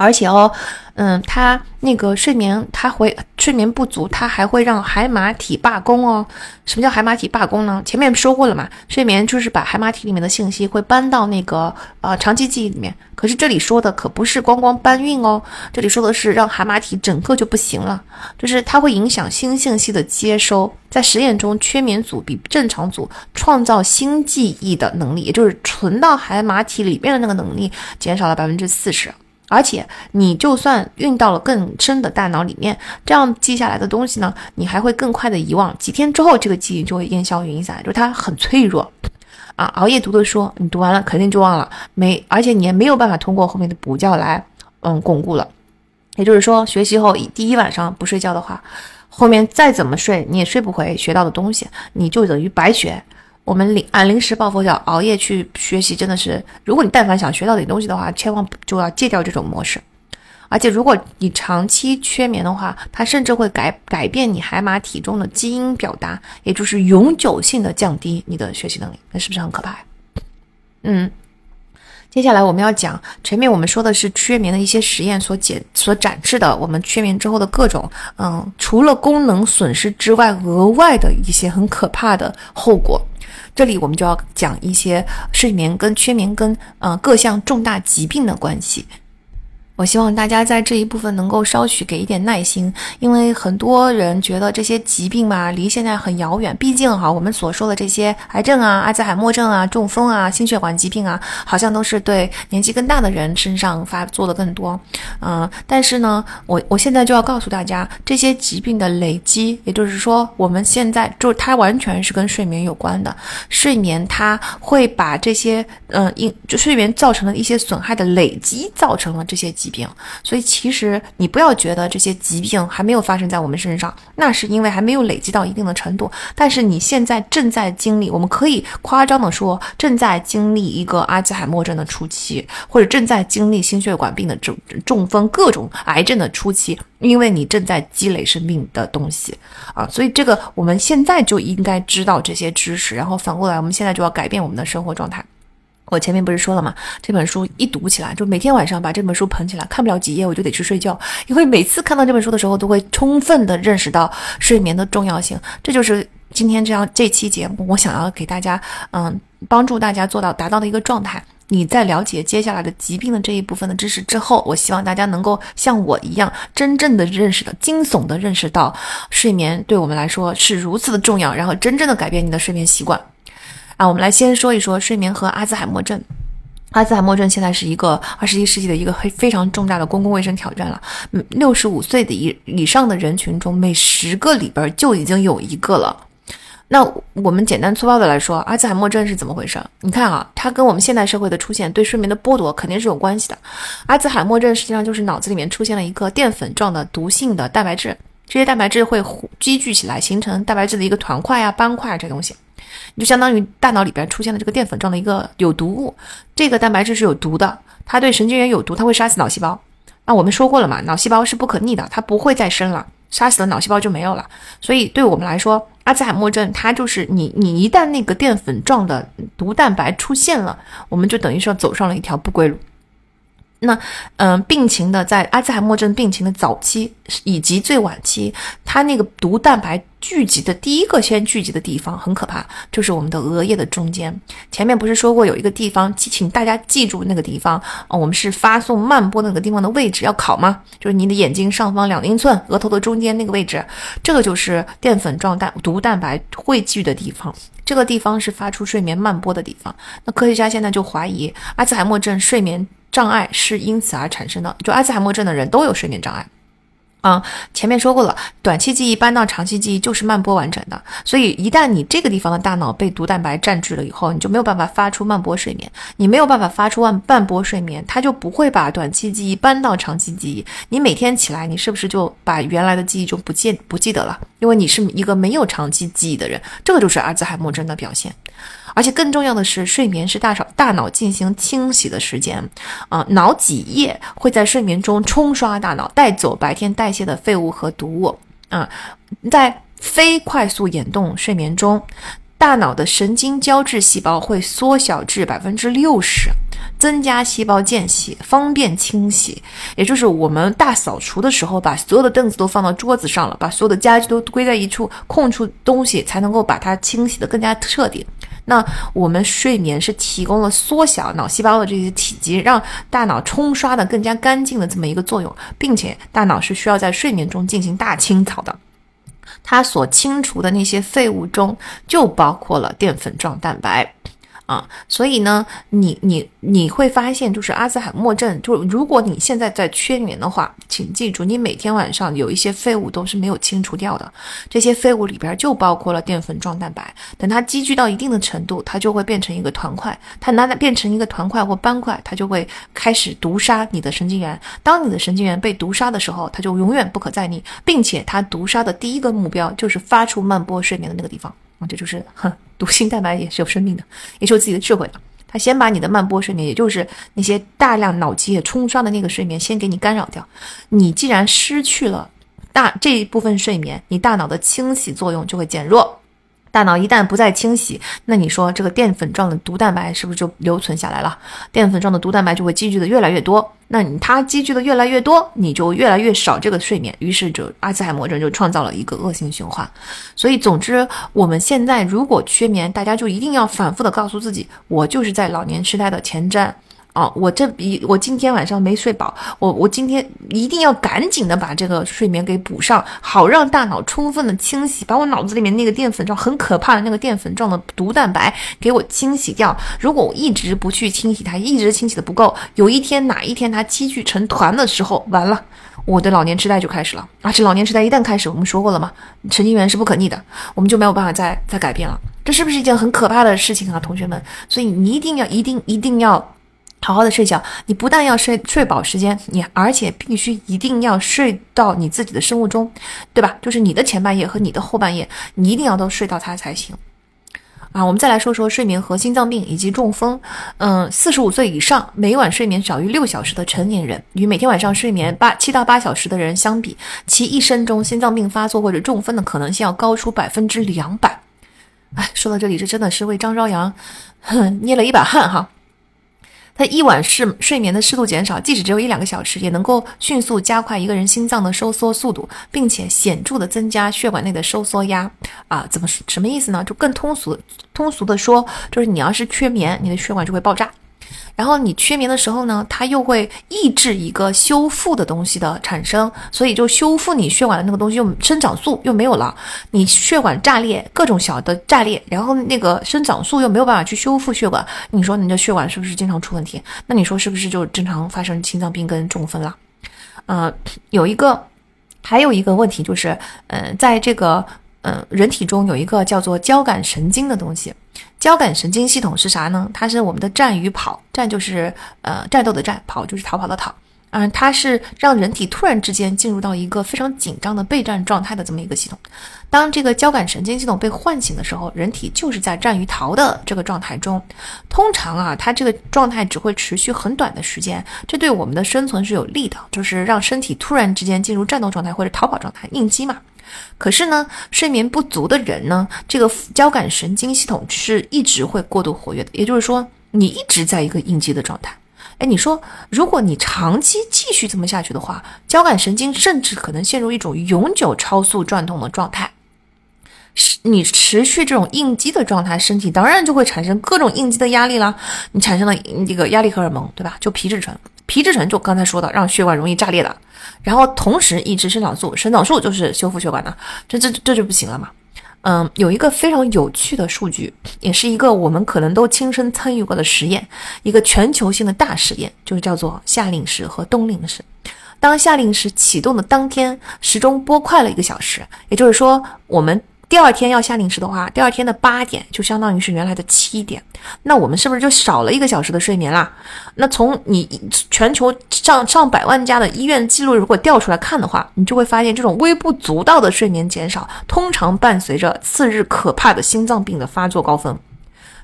而且哦，嗯，它那个睡眠，它会睡眠不足，它还会让海马体罢工哦。什么叫海马体罢工呢？前面说过了嘛，睡眠就是把海马体里面的信息会搬到那个呃长期记忆里面。可是这里说的可不是光光搬运哦，这里说的是让海马体整个就不行了，就是它会影响新信息的接收。在实验中，缺眠组比正常组创造新记忆的能力，也就是存到海马体里面的那个能力，减少了百分之四十。而且，你就算运到了更深的大脑里面，这样记下来的东西呢，你还会更快的遗忘。几天之后，这个记忆就会烟消云散，就是它很脆弱啊。熬夜读的书，你读完了肯定就忘了，没，而且你也没有办法通过后面的补觉来，嗯，巩固了。也就是说，学习后第一晚上不睡觉的话，后面再怎么睡，你也睡不回学到的东西，你就等于白学。我们临按临时抱佛脚熬夜去学习，真的是，如果你但凡想学到点东西的话，千万就要戒掉这种模式。而且，如果你长期缺眠的话，它甚至会改改变你海马体中的基因表达，也就是永久性的降低你的学习能力。那是不是很可怕呀？嗯，接下来我们要讲前面我们说的是缺眠的一些实验所解所展示的，我们缺眠之后的各种嗯，除了功能损失之外，额外的一些很可怕的后果。这里我们就要讲一些睡眠跟缺眠跟呃各项重大疾病的关系。我希望大家在这一部分能够稍许给一点耐心，因为很多人觉得这些疾病嘛离现在很遥远。毕竟哈，我们所说的这些癌症啊、阿兹海默症啊、中风啊、心血管疾病啊，好像都是对年纪更大的人身上发作的更多。嗯，但是呢，我我现在就要告诉大家，这些疾病的累积，也就是说，我们现在就它完全是跟睡眠有关的。睡眠它会把这些嗯因就睡眠造成的一些损害的累积，造成了这些疾。病，所以其实你不要觉得这些疾病还没有发生在我们身上，那是因为还没有累积到一定的程度。但是你现在正在经历，我们可以夸张的说，正在经历一个阿兹海默症的初期，或者正在经历心血管病的中中风、各种癌症的初期，因为你正在积累生命的东西啊。所以这个我们现在就应该知道这些知识，然后反过来，我们现在就要改变我们的生活状态。我前面不是说了吗？这本书一读起来，就每天晚上把这本书捧起来，看不了几页我就得去睡觉，因为每次看到这本书的时候，都会充分的认识到睡眠的重要性。这就是今天这样这期节目，我想要给大家，嗯，帮助大家做到达到的一个状态。你在了解接下来的疾病的这一部分的知识之后，我希望大家能够像我一样，真正的认识到、惊悚的认识到，睡眠对我们来说是如此的重要，然后真正的改变你的睡眠习惯。啊，我们来先说一说睡眠和阿兹海默症。阿兹海默症现在是一个二十一世纪的一个非非常重大的公共卫生挑战了。嗯，六十五岁的以以上的人群中，每十个里边就已经有一个了。那我们简单粗暴的来说，阿兹海默症是怎么回事？你看啊，它跟我们现代社会的出现对睡眠的剥夺肯定是有关系的。阿兹海默症实际上就是脑子里面出现了一个淀粉状的毒性的蛋白质，这些蛋白质会积聚起来，形成蛋白质的一个团块啊、斑块啊这东西，你就相当于大脑里边出现了这个淀粉状的一个有毒物。这个蛋白质是有毒的，它对神经元有毒，它会杀死脑细胞。那我们说过了嘛，脑细胞是不可逆的，它不会再生了。杀死了脑细胞就没有了，所以对我们来说，阿兹海默症它就是你你一旦那个淀粉状的毒蛋白出现了，我们就等于说走上了一条不归路。那，嗯，病情的在阿兹海默症病情的早期以及最晚期，它那个毒蛋白聚集的第一个先聚集的地方很可怕，就是我们的额叶的中间。前面不是说过有一个地方，请大家记住那个地方啊，我们是发送慢波那个地方的位置要考吗？就是你的眼睛上方两英寸，额头的中间那个位置，这个就是淀粉状蛋毒蛋白汇聚的地方，这个地方是发出睡眠慢波的地方。那科学家现在就怀疑阿兹海默症睡眠。障碍是因此而产生的，就阿兹海默症的人都有睡眠障碍。啊，前面说过了，短期记忆搬到长期记忆就是慢波完整的，所以一旦你这个地方的大脑被毒蛋白占据了以后，你就没有办法发出慢波睡眠，你没有办法发出慢半波睡眠，它就不会把短期记忆搬到长期记忆。你每天起来，你是不是就把原来的记忆就不记不记得了？因为你是一个没有长期记忆的人，这个就是阿兹海默症的表现。而且更重要的是，睡眠是大脑大脑进行清洗的时间，啊，脑脊液会在睡眠中冲刷大脑，带走白天代谢的废物和毒物。啊，在非快速眼动睡眠中，大脑的神经胶质细胞会缩小至百分之六十，增加细胞间隙，方便清洗。也就是我们大扫除的时候，把所有的凳子都放到桌子上了，把所有的家具都归在一处，空出东西才能够把它清洗的更加彻底。那我们睡眠是提供了缩小脑细胞的这些体积，让大脑冲刷的更加干净的这么一个作用，并且大脑是需要在睡眠中进行大清扫的，它所清除的那些废物中就包括了淀粉状蛋白。啊，所以呢，你你你会发现，就是阿兹海默症，就是如果你现在在缺眠的话，请记住，你每天晚上有一些废物都是没有清除掉的，这些废物里边就包括了淀粉状蛋白。等它积聚到一定的程度，它就会变成一个团块，它拿它变成一个团块或斑块，它就会开始毒杀你的神经元。当你的神经元被毒杀的时候，它就永远不可再逆，并且它毒杀的第一个目标就是发出慢波睡眠的那个地方。这就是哼。毒性蛋白也是有生命的，也是有自己的智慧的。它先把你的慢波睡眠，也就是那些大量脑积液冲刷的那个睡眠，先给你干扰掉。你既然失去了大这一部分睡眠，你大脑的清洗作用就会减弱。大脑一旦不再清洗，那你说这个淀粉状的毒蛋白是不是就留存下来了？淀粉状的毒蛋白就会积聚的越来越多，那你它积聚的越来越多，你就越来越少这个睡眠，于是就阿兹海默症就创造了一个恶性循环。所以，总之，我们现在如果缺眠，大家就一定要反复的告诉自己，我就是在老年痴呆的前瞻。哦，我这一我今天晚上没睡饱，我我今天一定要赶紧的把这个睡眠给补上，好让大脑充分的清洗，把我脑子里面那个淀粉状很可怕的那个淀粉状的毒蛋白给我清洗掉。如果我一直不去清洗它，一直清洗的不够，有一天哪一天它积聚成团的时候，完了，我的老年痴呆就开始了。而且老年痴呆一旦开始，我们说过了嘛，神经元是不可逆的，我们就没有办法再再改变了。这是不是一件很可怕的事情啊，同学们？所以你一定要一定一定要。好好的睡觉，你不但要睡睡饱时间，你而且必须一定要睡到你自己的生物钟，对吧？就是你的前半夜和你的后半夜，你一定要都睡到它才行。啊，我们再来说说睡眠和心脏病以及中风。嗯，四十五岁以上，每晚睡眠少于六小时的成年人，与每天晚上睡眠八七到八小时的人相比，其一生中心脏病发作或者中风的可能性要高出百分之两百。哎，说到这里，这真的是为张朝阳捏了一把汗哈。他一晚是睡眠的适度减少，即使只有一两个小时，也能够迅速加快一个人心脏的收缩速度，并且显著的增加血管内的收缩压。啊，怎么什么意思呢？就更通俗通俗的说，就是你要是缺眠，你的血管就会爆炸。然后你缺眠的时候呢，它又会抑制一个修复的东西的产生，所以就修复你血管的那个东西又生长素又没有了，你血管炸裂，各种小的炸裂，然后那个生长素又没有办法去修复血管，你说你的血管是不是经常出问题？那你说是不是就经常发生心脏病跟中风了？呃，有一个，还有一个问题就是，嗯，在这个。嗯，人体中有一个叫做交感神经的东西。交感神经系统是啥呢？它是我们的战与跑，战就是呃战斗的战，跑就是逃跑的逃。嗯，它是让人体突然之间进入到一个非常紧张的备战状态的这么一个系统。当这个交感神经系统被唤醒的时候，人体就是在战与逃的这个状态中。通常啊，它这个状态只会持续很短的时间，这对我们的生存是有利的，就是让身体突然之间进入战斗状态或者逃跑状态，应激嘛。可是呢，睡眠不足的人呢，这个交感神经系统是一直会过度活跃的，也就是说，你一直在一个应激的状态。哎，你说，如果你长期继续这么下去的话，交感神经甚至可能陷入一种永久超速转动的状态。你持续这种应激的状态，身体当然就会产生各种应激的压力啦。你产生了这个压力荷尔蒙，对吧？就皮质醇，皮质醇就刚才说的，让血管容易炸裂的。然后同时抑制生长素，生长素就是修复血管的，这这这就不行了嘛。嗯，有一个非常有趣的数据，也是一个我们可能都亲身参与过的实验，一个全球性的大实验，就是叫做夏令时和冬令时。当夏令时启动的当天，时钟拨快了一个小时，也就是说，我们。第二天要下令时的话，第二天的八点就相当于是原来的七点，那我们是不是就少了一个小时的睡眠啦？那从你全球上上百万家的医院记录如果调出来看的话，你就会发现这种微不足道的睡眠减少，通常伴随着次日可怕的心脏病的发作高峰。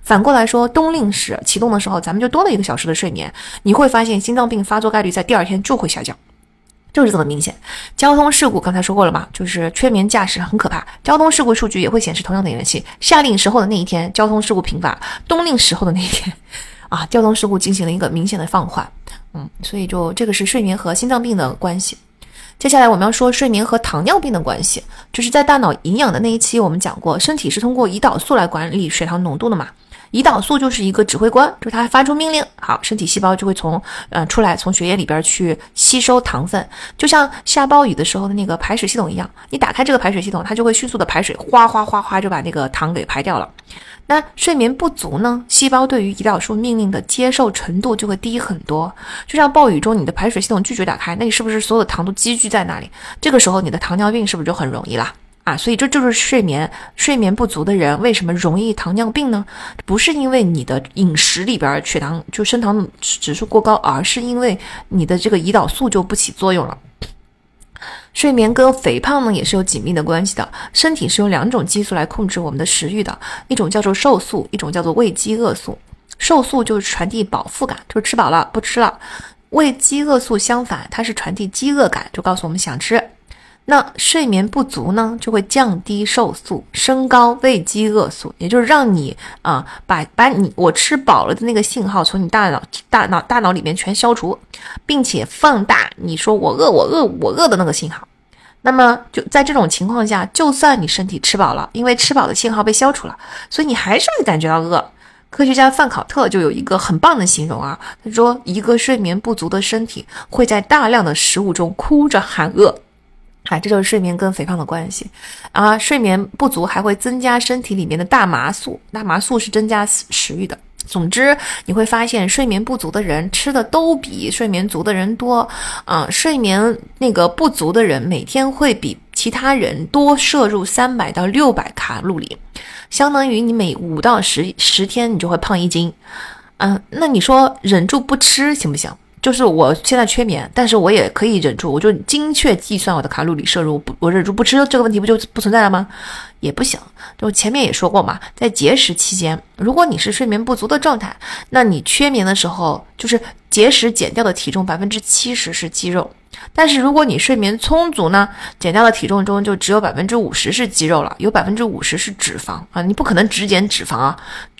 反过来说，冬令时启动的时候，咱们就多了一个小时的睡眠，你会发现心脏病发作概率在第二天就会下降。就是这么明显，交通事故刚才说过了嘛，就是缺眠驾驶很可怕。交通事故数据也会显示同样的元气。夏令时候的那一天，交通事故频发；冬令时候的那一天，啊，交通事故进行了一个明显的放缓。嗯，所以就这个是睡眠和心脏病的关系。接下来我们要说睡眠和糖尿病的关系，就是在大脑营养的那一期我们讲过，身体是通过胰岛素来管理血糖浓度的嘛。胰岛素就是一个指挥官，就是它发出命令，好，身体细胞就会从呃出来，从血液里边去吸收糖分，就像下暴雨的时候的那个排水系统一样，你打开这个排水系统，它就会迅速的排水，哗哗哗哗就把那个糖给排掉了。那睡眠不足呢，细胞对于胰岛素命令的接受程度就会低很多，就像暴雨中你的排水系统拒绝打开，那你是不是所有的糖都积聚在那里？这个时候你的糖尿病是不是就很容易啦？啊，所以这就是睡眠睡眠不足的人为什么容易糖尿病呢？不是因为你的饮食里边血糖就升糖指数过高，而是因为你的这个胰岛素就不起作用了。睡眠跟肥胖呢也是有紧密的关系的。身体是用两种激素来控制我们的食欲的，一种叫做瘦素，一种叫做胃饥饿素。瘦素就是传递饱腹感，就是吃饱了不吃了；胃饥饿素相反，它是传递饥饿感，就告诉我们想吃。那睡眠不足呢，就会降低瘦素，升高胃饥饿素，也就是让你啊，把把你我吃饱了的那个信号从你大脑大脑大脑里面全消除，并且放大你说我饿我饿我饿的那个信号。那么就在这种情况下，就算你身体吃饱了，因为吃饱的信号被消除了，所以你还是会感觉到饿。科学家范考特就有一个很棒的形容啊，他说一个睡眠不足的身体会在大量的食物中哭着喊饿。啊，这就是睡眠跟肥胖的关系啊！睡眠不足还会增加身体里面的大麻素，大麻素是增加食欲的。总之，你会发现睡眠不足的人吃的都比睡眠足的人多啊！睡眠那个不足的人每天会比其他人多摄入三百到六百卡路里，相当于你每五到十十天你就会胖一斤。嗯，那你说忍住不吃行不行？就是我现在缺眠，但是我也可以忍住，我就精确计算我的卡路里摄入，不，我忍住不吃，这个问题不就不存在了吗？也不行。就前面也说过嘛，在节食期间，如果你是睡眠不足的状态，那你缺眠的时候，就是节食减掉的体重百分之七十是肌肉。但是如果你睡眠充足呢，减掉的体重中就只有百分之五十是肌肉了，有百分之五十是脂肪啊！你不可能只减脂肪啊！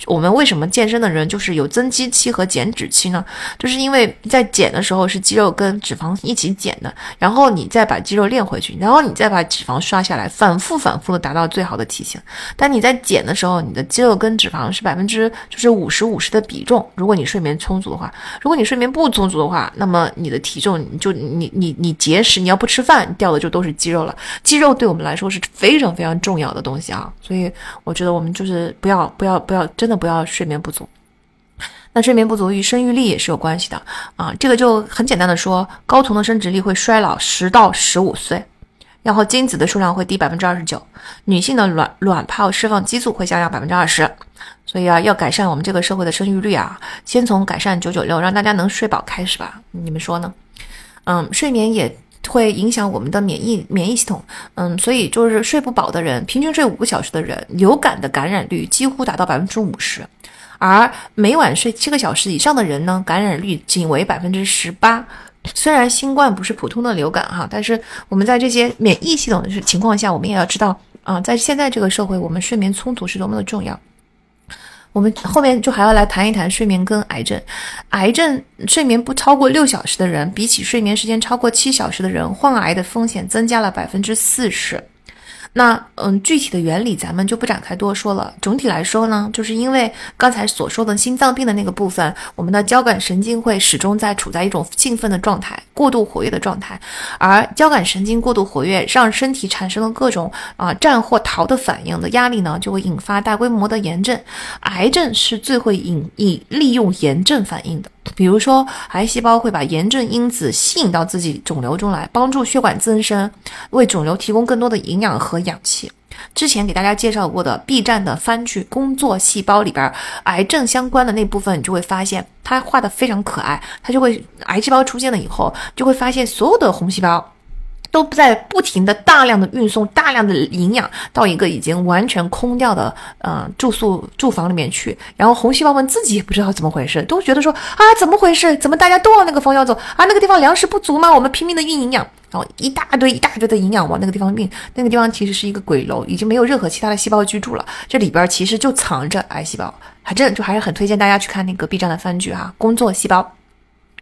我们为什么健身的人就是有增肌期和减脂期呢？就是因为在减的时候是肌肉跟脂肪一起减的，然后你再把肌肉练回去，然后你再把脂肪刷下来，反复反复的达到最好的体型。但你在减的时候，你的肌肉跟脂肪是百分之就是五十五十的比重。如果你睡眠充足的话，如果你睡眠不充足的话，那么你的体重就你你。你节食，你要不吃饭，掉的就都是肌肉了。肌肉对我们来说是非常非常重要的东西啊，所以我觉得我们就是不要不要不要，真的不要睡眠不足。那睡眠不足与生育力也是有关系的啊，这个就很简单的说，睾酮的生殖力会衰老十到十五岁。然后精子的数量会低百分之二十九，女性的卵卵泡释放激素会下降百分之二十。所以啊，要改善我们这个社会的生育率啊，先从改善九九六，让大家能睡饱开始吧。你们说呢？嗯，睡眠也会影响我们的免疫免疫系统。嗯，所以就是睡不饱的人，平均睡五个小时的人，流感的感染率几乎达到百分之五十。而每晚睡七个小时以上的人呢，感染率仅为百分之十八。虽然新冠不是普通的流感哈，但是我们在这些免疫系统的情况下，我们也要知道啊，在现在这个社会，我们睡眠充足是多么的重要。我们后面就还要来谈一谈睡眠跟癌症。癌症睡眠不超过六小时的人，比起睡眠时间超过七小时的人，患癌的风险增加了百分之四十。那嗯，具体的原理咱们就不展开多说了。总体来说呢，就是因为刚才所说的心脏病的那个部分，我们的交感神经会始终在处在一种兴奋的状态、过度活跃的状态，而交感神经过度活跃，让身体产生了各种啊战或逃的反应的压力呢，就会引发大规模的炎症。癌症是最会引以利用炎症反应的。比如说，癌细胞会把炎症因子吸引到自己肿瘤中来，帮助血管增生，为肿瘤提供更多的营养和氧气。之前给大家介绍过的 B 站的番剧《工作细胞》里边，癌症相关的那部分，你就会发现它画的非常可爱。它就会癌细胞出现了以后，就会发现所有的红细胞。都在不停的大量的运送大量的营养到一个已经完全空掉的呃住宿住房里面去，然后红细胞们自己也不知道怎么回事，都觉得说啊怎么回事？怎么大家都往那个方向走啊？那个地方粮食不足吗？我们拼命的运营养，然后一大堆一大堆的营养往那个地方运，那个地方其实是一个鬼楼，已经没有任何其他的细胞居住了，这里边其实就藏着癌细胞，还真就还是很推荐大家去看那个 B 站的番剧哈，工作细胞。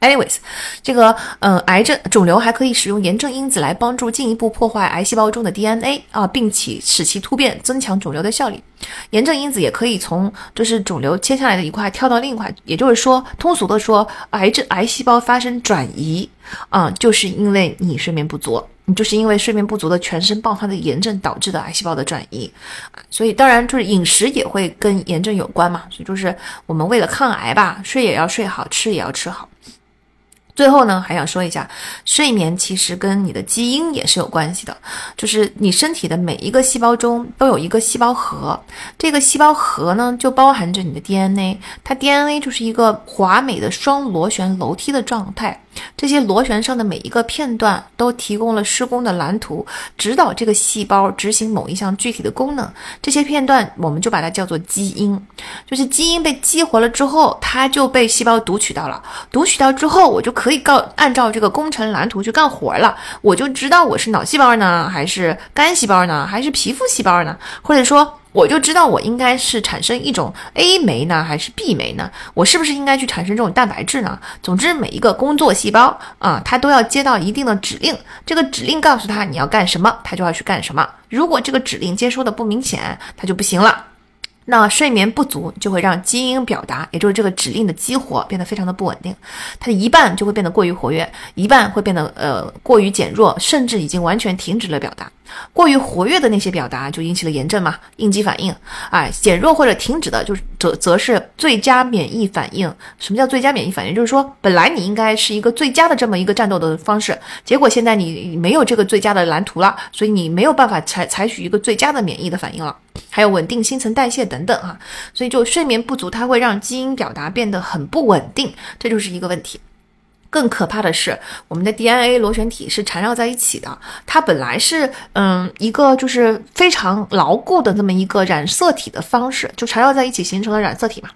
Anyways，这个嗯，癌症肿瘤还可以使用炎症因子来帮助进一步破坏癌细胞中的 DNA 啊，并且使其突变，增强肿瘤的效力。炎症因子也可以从就是肿瘤切下来的一块跳到另一块，也就是说，通俗的说，癌症癌细胞发生转移啊，就是因为你睡眠不足，你就是因为睡眠不足的全身爆发的炎症导致的癌细胞的转移。所以当然就是饮食也会跟炎症有关嘛，所以就是我们为了抗癌吧，睡也要睡好，吃也要吃好。最后呢，还想说一下，睡眠其实跟你的基因也是有关系的，就是你身体的每一个细胞中都有一个细胞核，这个细胞核呢就包含着你的 DNA，它 DNA 就是一个华美的双螺旋楼梯的状态。这些螺旋上的每一个片段都提供了施工的蓝图，指导这个细胞执行某一项具体的功能。这些片段我们就把它叫做基因，就是基因被激活了之后，它就被细胞读取到了。读取到之后，我就可可以告按照这个工程蓝图去干活了。我就知道我是脑细胞呢，还是肝细胞呢，还是皮肤细胞呢，或者说。我就知道我应该是产生一种 A 酶呢，还是 B 酶呢？我是不是应该去产生这种蛋白质呢？总之，每一个工作细胞啊，它都要接到一定的指令，这个指令告诉他你要干什么，它就要去干什么。如果这个指令接收的不明显，它就不行了。那睡眠不足就会让基因表达，也就是这个指令的激活变得非常的不稳定，它的一半就会变得过于活跃，一半会变得呃过于减弱，甚至已经完全停止了表达。过于活跃的那些表达就引起了炎症嘛，应激反应。哎，减弱或者停止的，就是则则是最佳免疫反应。什么叫最佳免疫反应？就是说，本来你应该是一个最佳的这么一个战斗的方式，结果现在你没有这个最佳的蓝图了，所以你没有办法采采取一个最佳的免疫的反应了。还有稳定新陈代谢等等哈，所以就睡眠不足，它会让基因表达变得很不稳定，这就是一个问题。更可怕的是，我们的 DNA 螺旋体是缠绕在一起的。它本来是嗯一个就是非常牢固的这么一个染色体的方式，就缠绕在一起形成了染色体嘛。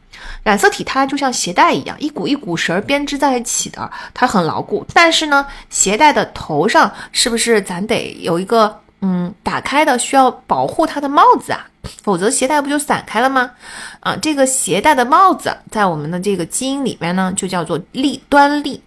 染色体它就像鞋带一样，一股一股绳编织在一起的，它很牢固。但是呢，鞋带的头上是不是咱得有一个嗯打开的需要保护它的帽子啊？否则鞋带不就散开了吗？啊，这个鞋带的帽子在我们的这个基因里面呢，就叫做粒端粒。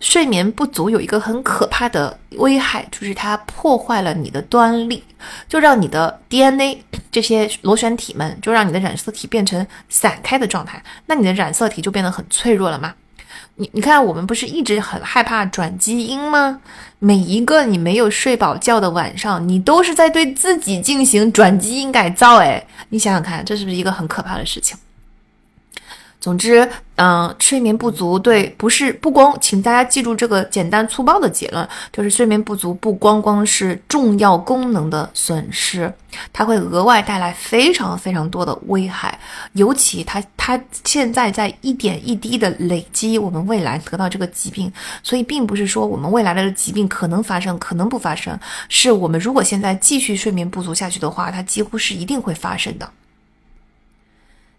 睡眠不足有一个很可怕的危害，就是它破坏了你的端粒，就让你的 DNA 这些螺旋体们，就让你的染色体变成散开的状态。那你的染色体就变得很脆弱了吗？你你看，我们不是一直很害怕转基因吗？每一个你没有睡饱觉的晚上，你都是在对自己进行转基因改造。哎，你想想看，这是不是一个很可怕的事情？总之，嗯，睡眠不足对不是不光，请大家记住这个简单粗暴的结论，就是睡眠不足不光光是重要功能的损失，它会额外带来非常非常多的危害，尤其它它现在在一点一滴的累积，我们未来得到这个疾病，所以并不是说我们未来的疾病可能发生，可能不发生，是我们如果现在继续睡眠不足下去的话，它几乎是一定会发生的。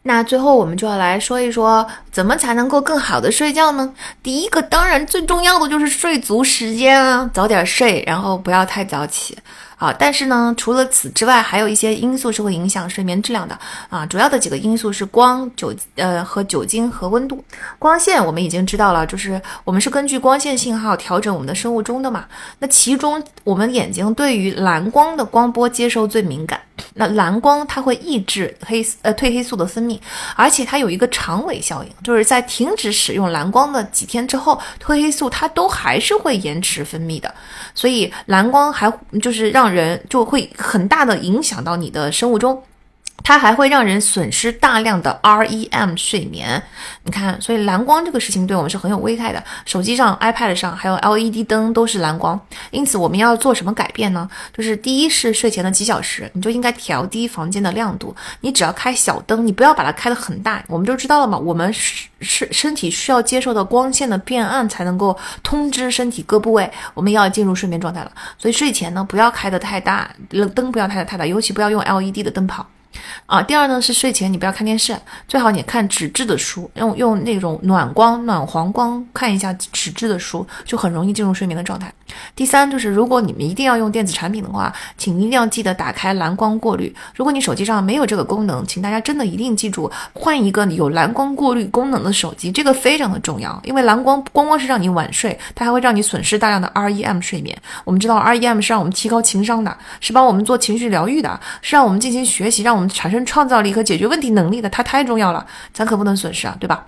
那最后我们就要来说一说，怎么才能够更好的睡觉呢？第一个，当然最重要的就是睡足时间啊，早点睡，然后不要太早起。啊，但是呢，除了此之外，还有一些因素是会影响睡眠质量的啊。主要的几个因素是光、酒呃和酒精和温度。光线我们已经知道了，就是我们是根据光线信号调整我们的生物钟的嘛。那其中我们眼睛对于蓝光的光波接收最敏感。那蓝光它会抑制黑呃褪黑素的分泌，而且它有一个长尾效应，就是在停止使用蓝光的几天之后，褪黑素它都还是会延迟分泌的。所以蓝光还就是让人就会很大的影响到你的生物钟。它还会让人损失大量的 REM 睡眠，你看，所以蓝光这个事情对我们是很有危害的。手机上、iPad 上还有 LED 灯都是蓝光，因此我们要做什么改变呢？就是第一是睡前的几小时，你就应该调低房间的亮度，你只要开小灯，你不要把它开得很大。我们就知道了嘛，我们是是身体需要接受的光线的变暗才能够通知身体各部位我们要进入睡眠状态了。所以睡前呢，不要开得太大，灯不要开得太大，尤其不要用 LED 的灯泡。啊，第二呢是睡前你不要看电视，最好你看纸质的书，用用那种暖光、暖黄光看一下纸质的书，就很容易进入睡眠的状态。第三就是，如果你们一定要用电子产品的话，请一定要记得打开蓝光过滤。如果你手机上没有这个功能，请大家真的一定记住换一个有蓝光过滤功能的手机，这个非常的重要。因为蓝光不光光是让你晚睡，它还会让你损失大量的 REM 睡眠。我们知道 REM 是让我们提高情商的，是帮我们做情绪疗愈的，是让我们进行学习，让我们产生创造力和解决问题能力的。它太重要了，咱可不能损失啊，对吧？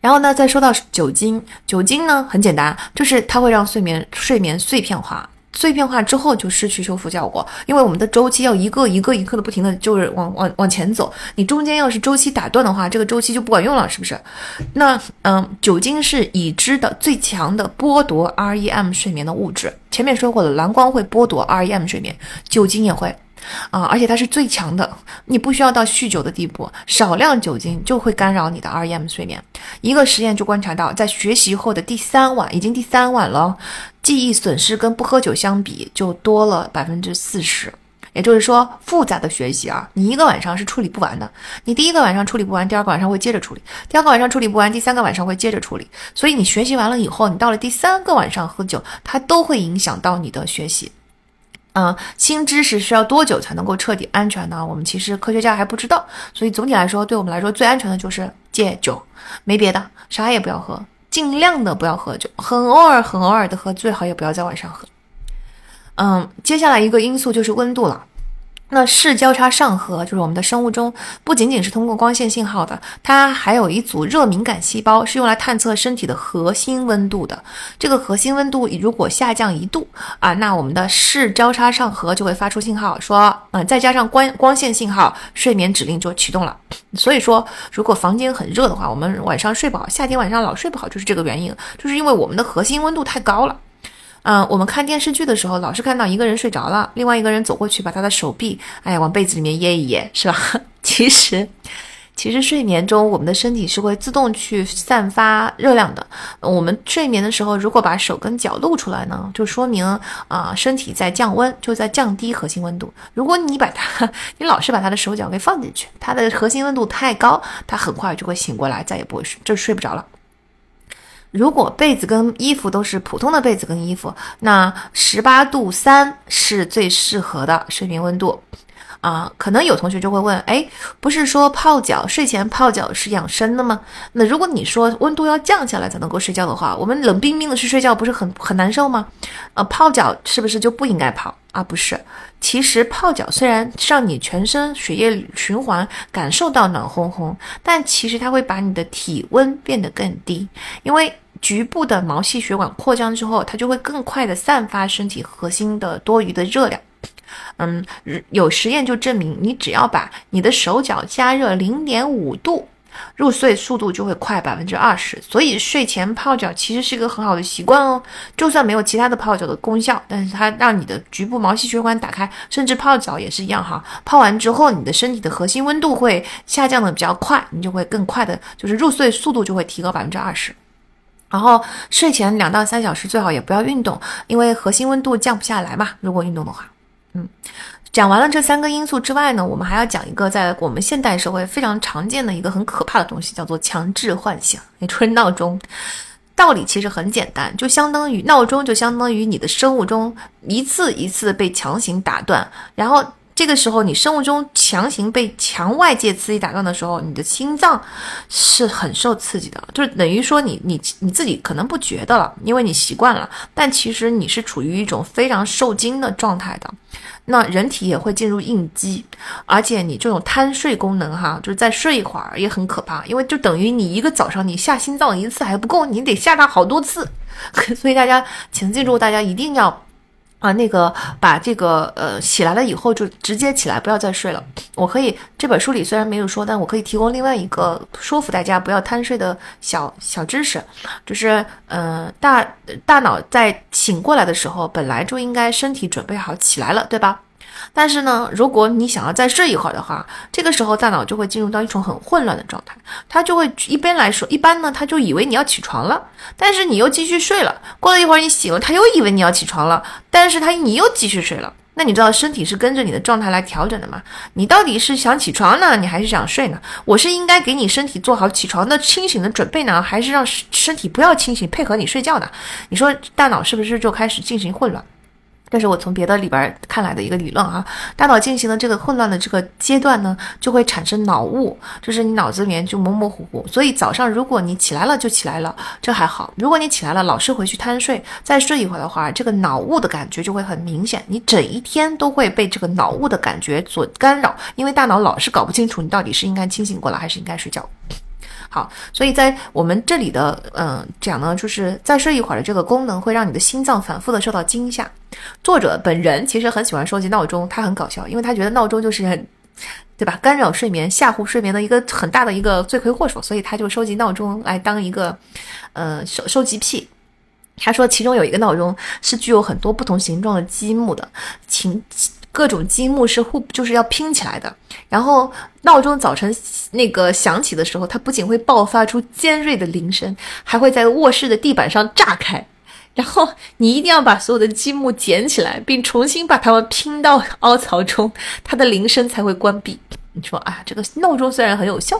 然后呢，再说到酒精，酒精呢很简单，就是它会让睡眠睡眠碎片化，碎片化之后就失去修复效果，因为我们的周期要一个一个一个的不停的就是往往往前走，你中间要是周期打断的话，这个周期就不管用了，是不是？那嗯，酒精是已知的最强的剥夺 REM 睡眠的物质，前面说过了，蓝光会剥夺 REM 睡眠，酒精也会。啊，而且它是最强的，你不需要到酗酒的地步，少量酒精就会干扰你的 REM 睡眠。一个实验就观察到，在学习后的第三晚，已经第三晚了，记忆损失跟不喝酒相比就多了百分之四十。也就是说，复杂的学习啊，你一个晚上是处理不完的。你第一个晚上处理不完，第二个晚上会接着处理，第二个晚上处理不完，第三个晚上会接着处理。所以你学习完了以后，你到了第三个晚上喝酒，它都会影响到你的学习。嗯，新知识需要多久才能够彻底安全呢？我们其实科学家还不知道。所以总体来说，对我们来说最安全的就是戒酒，没别的，啥也不要喝，尽量的不要喝酒，很偶尔很偶尔的喝，最好也不要在晚上喝。嗯，接下来一个因素就是温度了。那视交叉上核就是我们的生物钟，不仅仅是通过光线信号的，它还有一组热敏感细胞，是用来探测身体的核心温度的。这个核心温度如果下降一度啊，那我们的视交叉上核就会发出信号，说，嗯，再加上光光线信号，睡眠指令就启动了。所以说，如果房间很热的话，我们晚上睡不好，夏天晚上老睡不好，就是这个原因，就是因为我们的核心温度太高了。嗯，我们看电视剧的时候，老是看到一个人睡着了，另外一个人走过去把他的手臂，哎，往被子里面掖一掖，是吧？其实，其实睡眠中我们的身体是会自动去散发热量的。我们睡眠的时候，如果把手跟脚露出来呢，就说明啊，身体在降温，就在降低核心温度。如果你把它，你老是把他的手脚给放进去，他的核心温度太高，他很快就会醒过来，再也不会睡，就睡不着了。如果被子跟衣服都是普通的被子跟衣服，那十八度三是最适合的睡眠温度，啊，可能有同学就会问，哎，不是说泡脚睡前泡脚是养生的吗？那如果你说温度要降下来才能够睡觉的话，我们冷冰冰的去睡觉不是很很难受吗？呃，泡脚是不是就不应该泡啊？不是，其实泡脚虽然让你全身血液循环感受到暖烘烘，但其实它会把你的体温变得更低，因为。局部的毛细血管扩张之后，它就会更快的散发身体核心的多余的热量。嗯，有实验就证明，你只要把你的手脚加热零点五度入睡速度就会快百分之二十。所以睡前泡脚其实是一个很好的习惯哦。就算没有其他的泡脚的功效，但是它让你的局部毛细血管打开，甚至泡澡也是一样哈。泡完之后，你的身体的核心温度会下降的比较快，你就会更快的，就是入睡速度就会提高百分之二十。然后睡前两到三小时最好也不要运动，因为核心温度降不下来嘛。如果运动的话，嗯。讲完了这三个因素之外呢，我们还要讲一个在我们现代社会非常常见的一个很可怕的东西，叫做强制唤醒，也就是闹钟。道理其实很简单，就相当于闹钟，就相当于你的生物钟一次一次被强行打断，然后。这个时候，你生物钟强行被强外界刺激打断的时候，你的心脏是很受刺激的，就是等于说你你你自己可能不觉得了，因为你习惯了，但其实你是处于一种非常受惊的状态的。那人体也会进入应激，而且你这种贪睡功能哈，就是再睡一会儿也很可怕，因为就等于你一个早上你下心脏一次还不够，你得下它好多次。所以大家请记住，大家一定要。啊，那个把这个呃起来了以后就直接起来，不要再睡了。我可以这本书里虽然没有说，但我可以提供另外一个说服大家不要贪睡的小小知识，就是嗯大大脑在醒过来的时候，本来就应该身体准备好起来了，对吧？但是呢，如果你想要再睡一会儿的话，这个时候大脑就会进入到一种很混乱的状态，它就会一边来说，一般呢，它就以为你要起床了，但是你又继续睡了。过了一会儿你醒了，它又以为你要起床了，但是它你又继续睡了。那你知道身体是跟着你的状态来调整的吗？你到底是想起床呢，你还是想睡呢？我是应该给你身体做好起床的清醒的准备呢，还是让身体不要清醒配合你睡觉呢？你说大脑是不是就开始进行混乱？这是我从别的里边看来的一个理论啊，大脑进行的这个混乱的这个阶段呢，就会产生脑雾，就是你脑子里面就模模糊糊。所以早上如果你起来了就起来了，这还好；如果你起来了老是回去贪睡，再睡一会儿的话，这个脑雾的感觉就会很明显，你整一天都会被这个脑雾的感觉所干扰，因为大脑老是搞不清楚你到底是应该清醒过来还是应该睡觉。好，所以在我们这里的嗯讲呢，就是再睡一会儿的这个功能会让你的心脏反复的受到惊吓。作者本人其实很喜欢收集闹钟，他很搞笑，因为他觉得闹钟就是很，对吧？干扰睡眠、吓唬睡眠的一个很大的一个罪魁祸首，所以他就收集闹钟来当一个呃收收集癖。他说其中有一个闹钟是具有很多不同形状的积木的，请。各种积木是互就是要拼起来的，然后闹钟早晨那个响起的时候，它不仅会爆发出尖锐的铃声，还会在卧室的地板上炸开，然后你一定要把所有的积木捡起来，并重新把它们拼到凹槽中，它的铃声才会关闭。你说，哎呀，这个闹钟虽然很有效，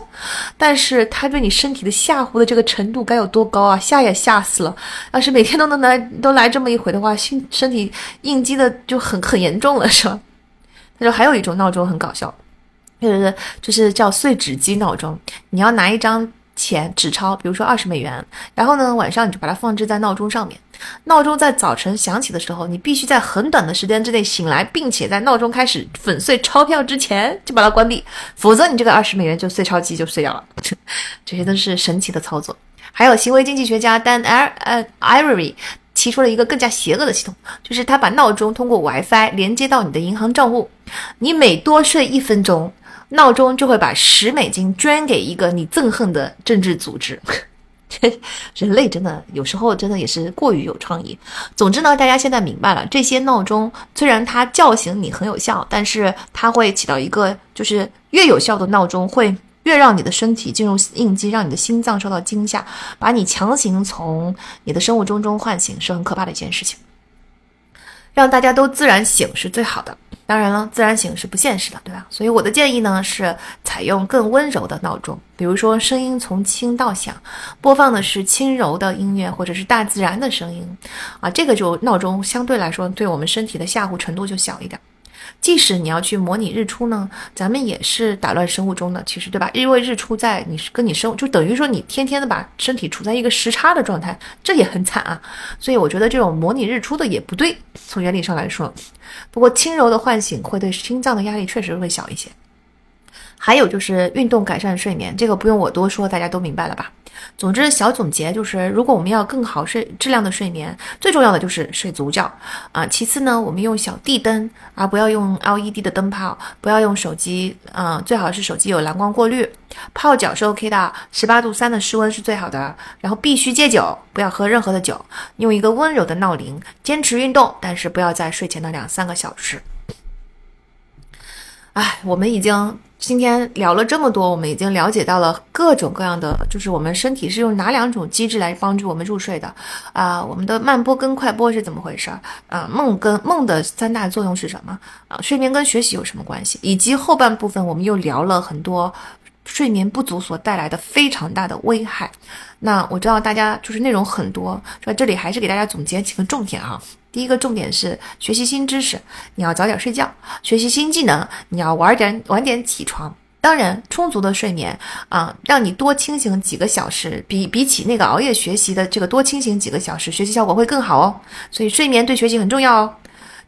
但是它对你身体的吓唬的这个程度该有多高啊？吓也吓死了。要是每天都能来都来这么一回的话，心身体应激的就很很严重了，是吧？他说还有一种闹钟很搞笑，就是就是叫碎纸机闹钟。你要拿一张钱纸钞，比如说二十美元，然后呢晚上你就把它放置在闹钟上面。闹钟在早晨响起的时候，你必须在很短的时间之内醒来，并且在闹钟开始粉碎钞票之前就把它关闭，否则你这个二十美元就碎钞机就碎掉了。这些都是神奇的操作。还有行为经济学家 Dan 呃 Ivory 提出了一个更加邪恶的系统，就是他把闹钟通过 WiFi 连接到你的银行账户，你每多睡一分钟，闹钟就会把十美金捐给一个你憎恨的政治组织。人类真的有时候真的也是过于有创意。总之呢，大家现在明白了，这些闹钟虽然它叫醒你很有效，但是它会起到一个就是越有效的闹钟会越让你的身体进入应激，让你的心脏受到惊吓，把你强行从你的生物钟中唤醒，是很可怕的一件事情。让大家都自然醒是最好的。当然了，自然醒是不现实的，对吧？所以我的建议呢是采用更温柔的闹钟，比如说声音从轻到响，播放的是轻柔的音乐或者是大自然的声音，啊，这个就闹钟相对来说对我们身体的吓唬程度就小一点。即使你要去模拟日出呢，咱们也是打乱生物钟的，其实对吧？因为日出在你是跟你生，就等于说你天天的把身体处在一个时差的状态，这也很惨啊。所以我觉得这种模拟日出的也不对，从原理上来说。不过轻柔的唤醒会对心脏的压力确实会小一些。还有就是运动改善睡眠，这个不用我多说，大家都明白了吧？总之，小总结就是，如果我们要更好睡质量的睡眠，最重要的就是睡足觉啊。其次呢，我们用小地灯啊，不要用 LED 的灯泡，不要用手机，嗯，最好是手机有蓝光过滤。泡脚是 OK 的，十八度三的室温是最好的。然后必须戒酒，不要喝任何的酒。用一个温柔的闹铃，坚持运动，但是不要在睡前的两三个小时。哎，我们已经。今天聊了这么多，我们已经了解到了各种各样的，就是我们身体是用哪两种机制来帮助我们入睡的啊？我们的慢波跟快波是怎么回事儿啊？梦跟梦的三大作用是什么啊？睡眠跟学习有什么关系？以及后半部分我们又聊了很多睡眠不足所带来的非常大的危害。那我知道大家就是内容很多，说这里还是给大家总结几个重点啊。第一个重点是学习新知识，你要早点睡觉；学习新技能，你要晚点晚点起床。当然，充足的睡眠啊，让你多清醒几个小时，比比起那个熬夜学习的这个多清醒几个小时，学习效果会更好哦。所以睡眠对学习很重要哦。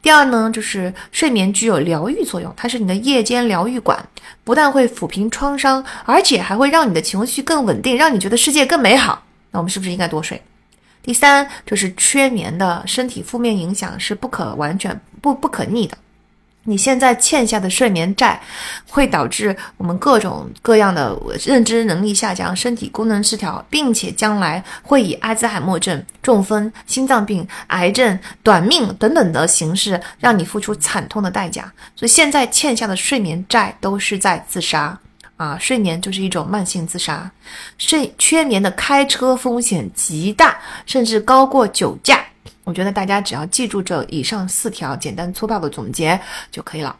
第二呢，就是睡眠具有疗愈作用，它是你的夜间疗愈馆，不但会抚平创伤，而且还会让你的情绪更稳定，让你觉得世界更美好。那我们是不是应该多睡？第三就是缺眠的身体负面影响是不可完全不不可逆的，你现在欠下的睡眠债，会导致我们各种各样的认知能力下降、身体功能失调，并且将来会以阿兹海默症、中风、心脏病、癌症、短命等等的形式让你付出惨痛的代价。所以现在欠下的睡眠债都是在自杀。啊，睡眠就是一种慢性自杀，睡缺眠的开车风险极大，甚至高过酒驾。我觉得大家只要记住这以上四条简单粗暴的总结就可以了。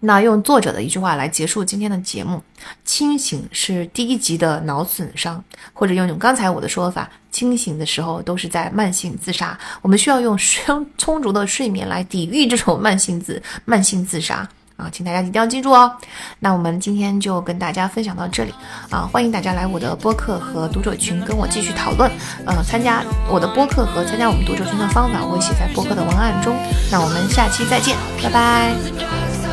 那用作者的一句话来结束今天的节目：清醒是第一级的脑损伤，或者用用刚才我的说法，清醒的时候都是在慢性自杀。我们需要用充 充足的睡眠来抵御这种慢性自慢性自杀。啊，请大家一定要记住哦。那我们今天就跟大家分享到这里啊，欢迎大家来我的播客和读者群跟我继续讨论。呃，参加我的播客和参加我们读者群的方法，我会写在播客的文案中。那我们下期再见，拜拜。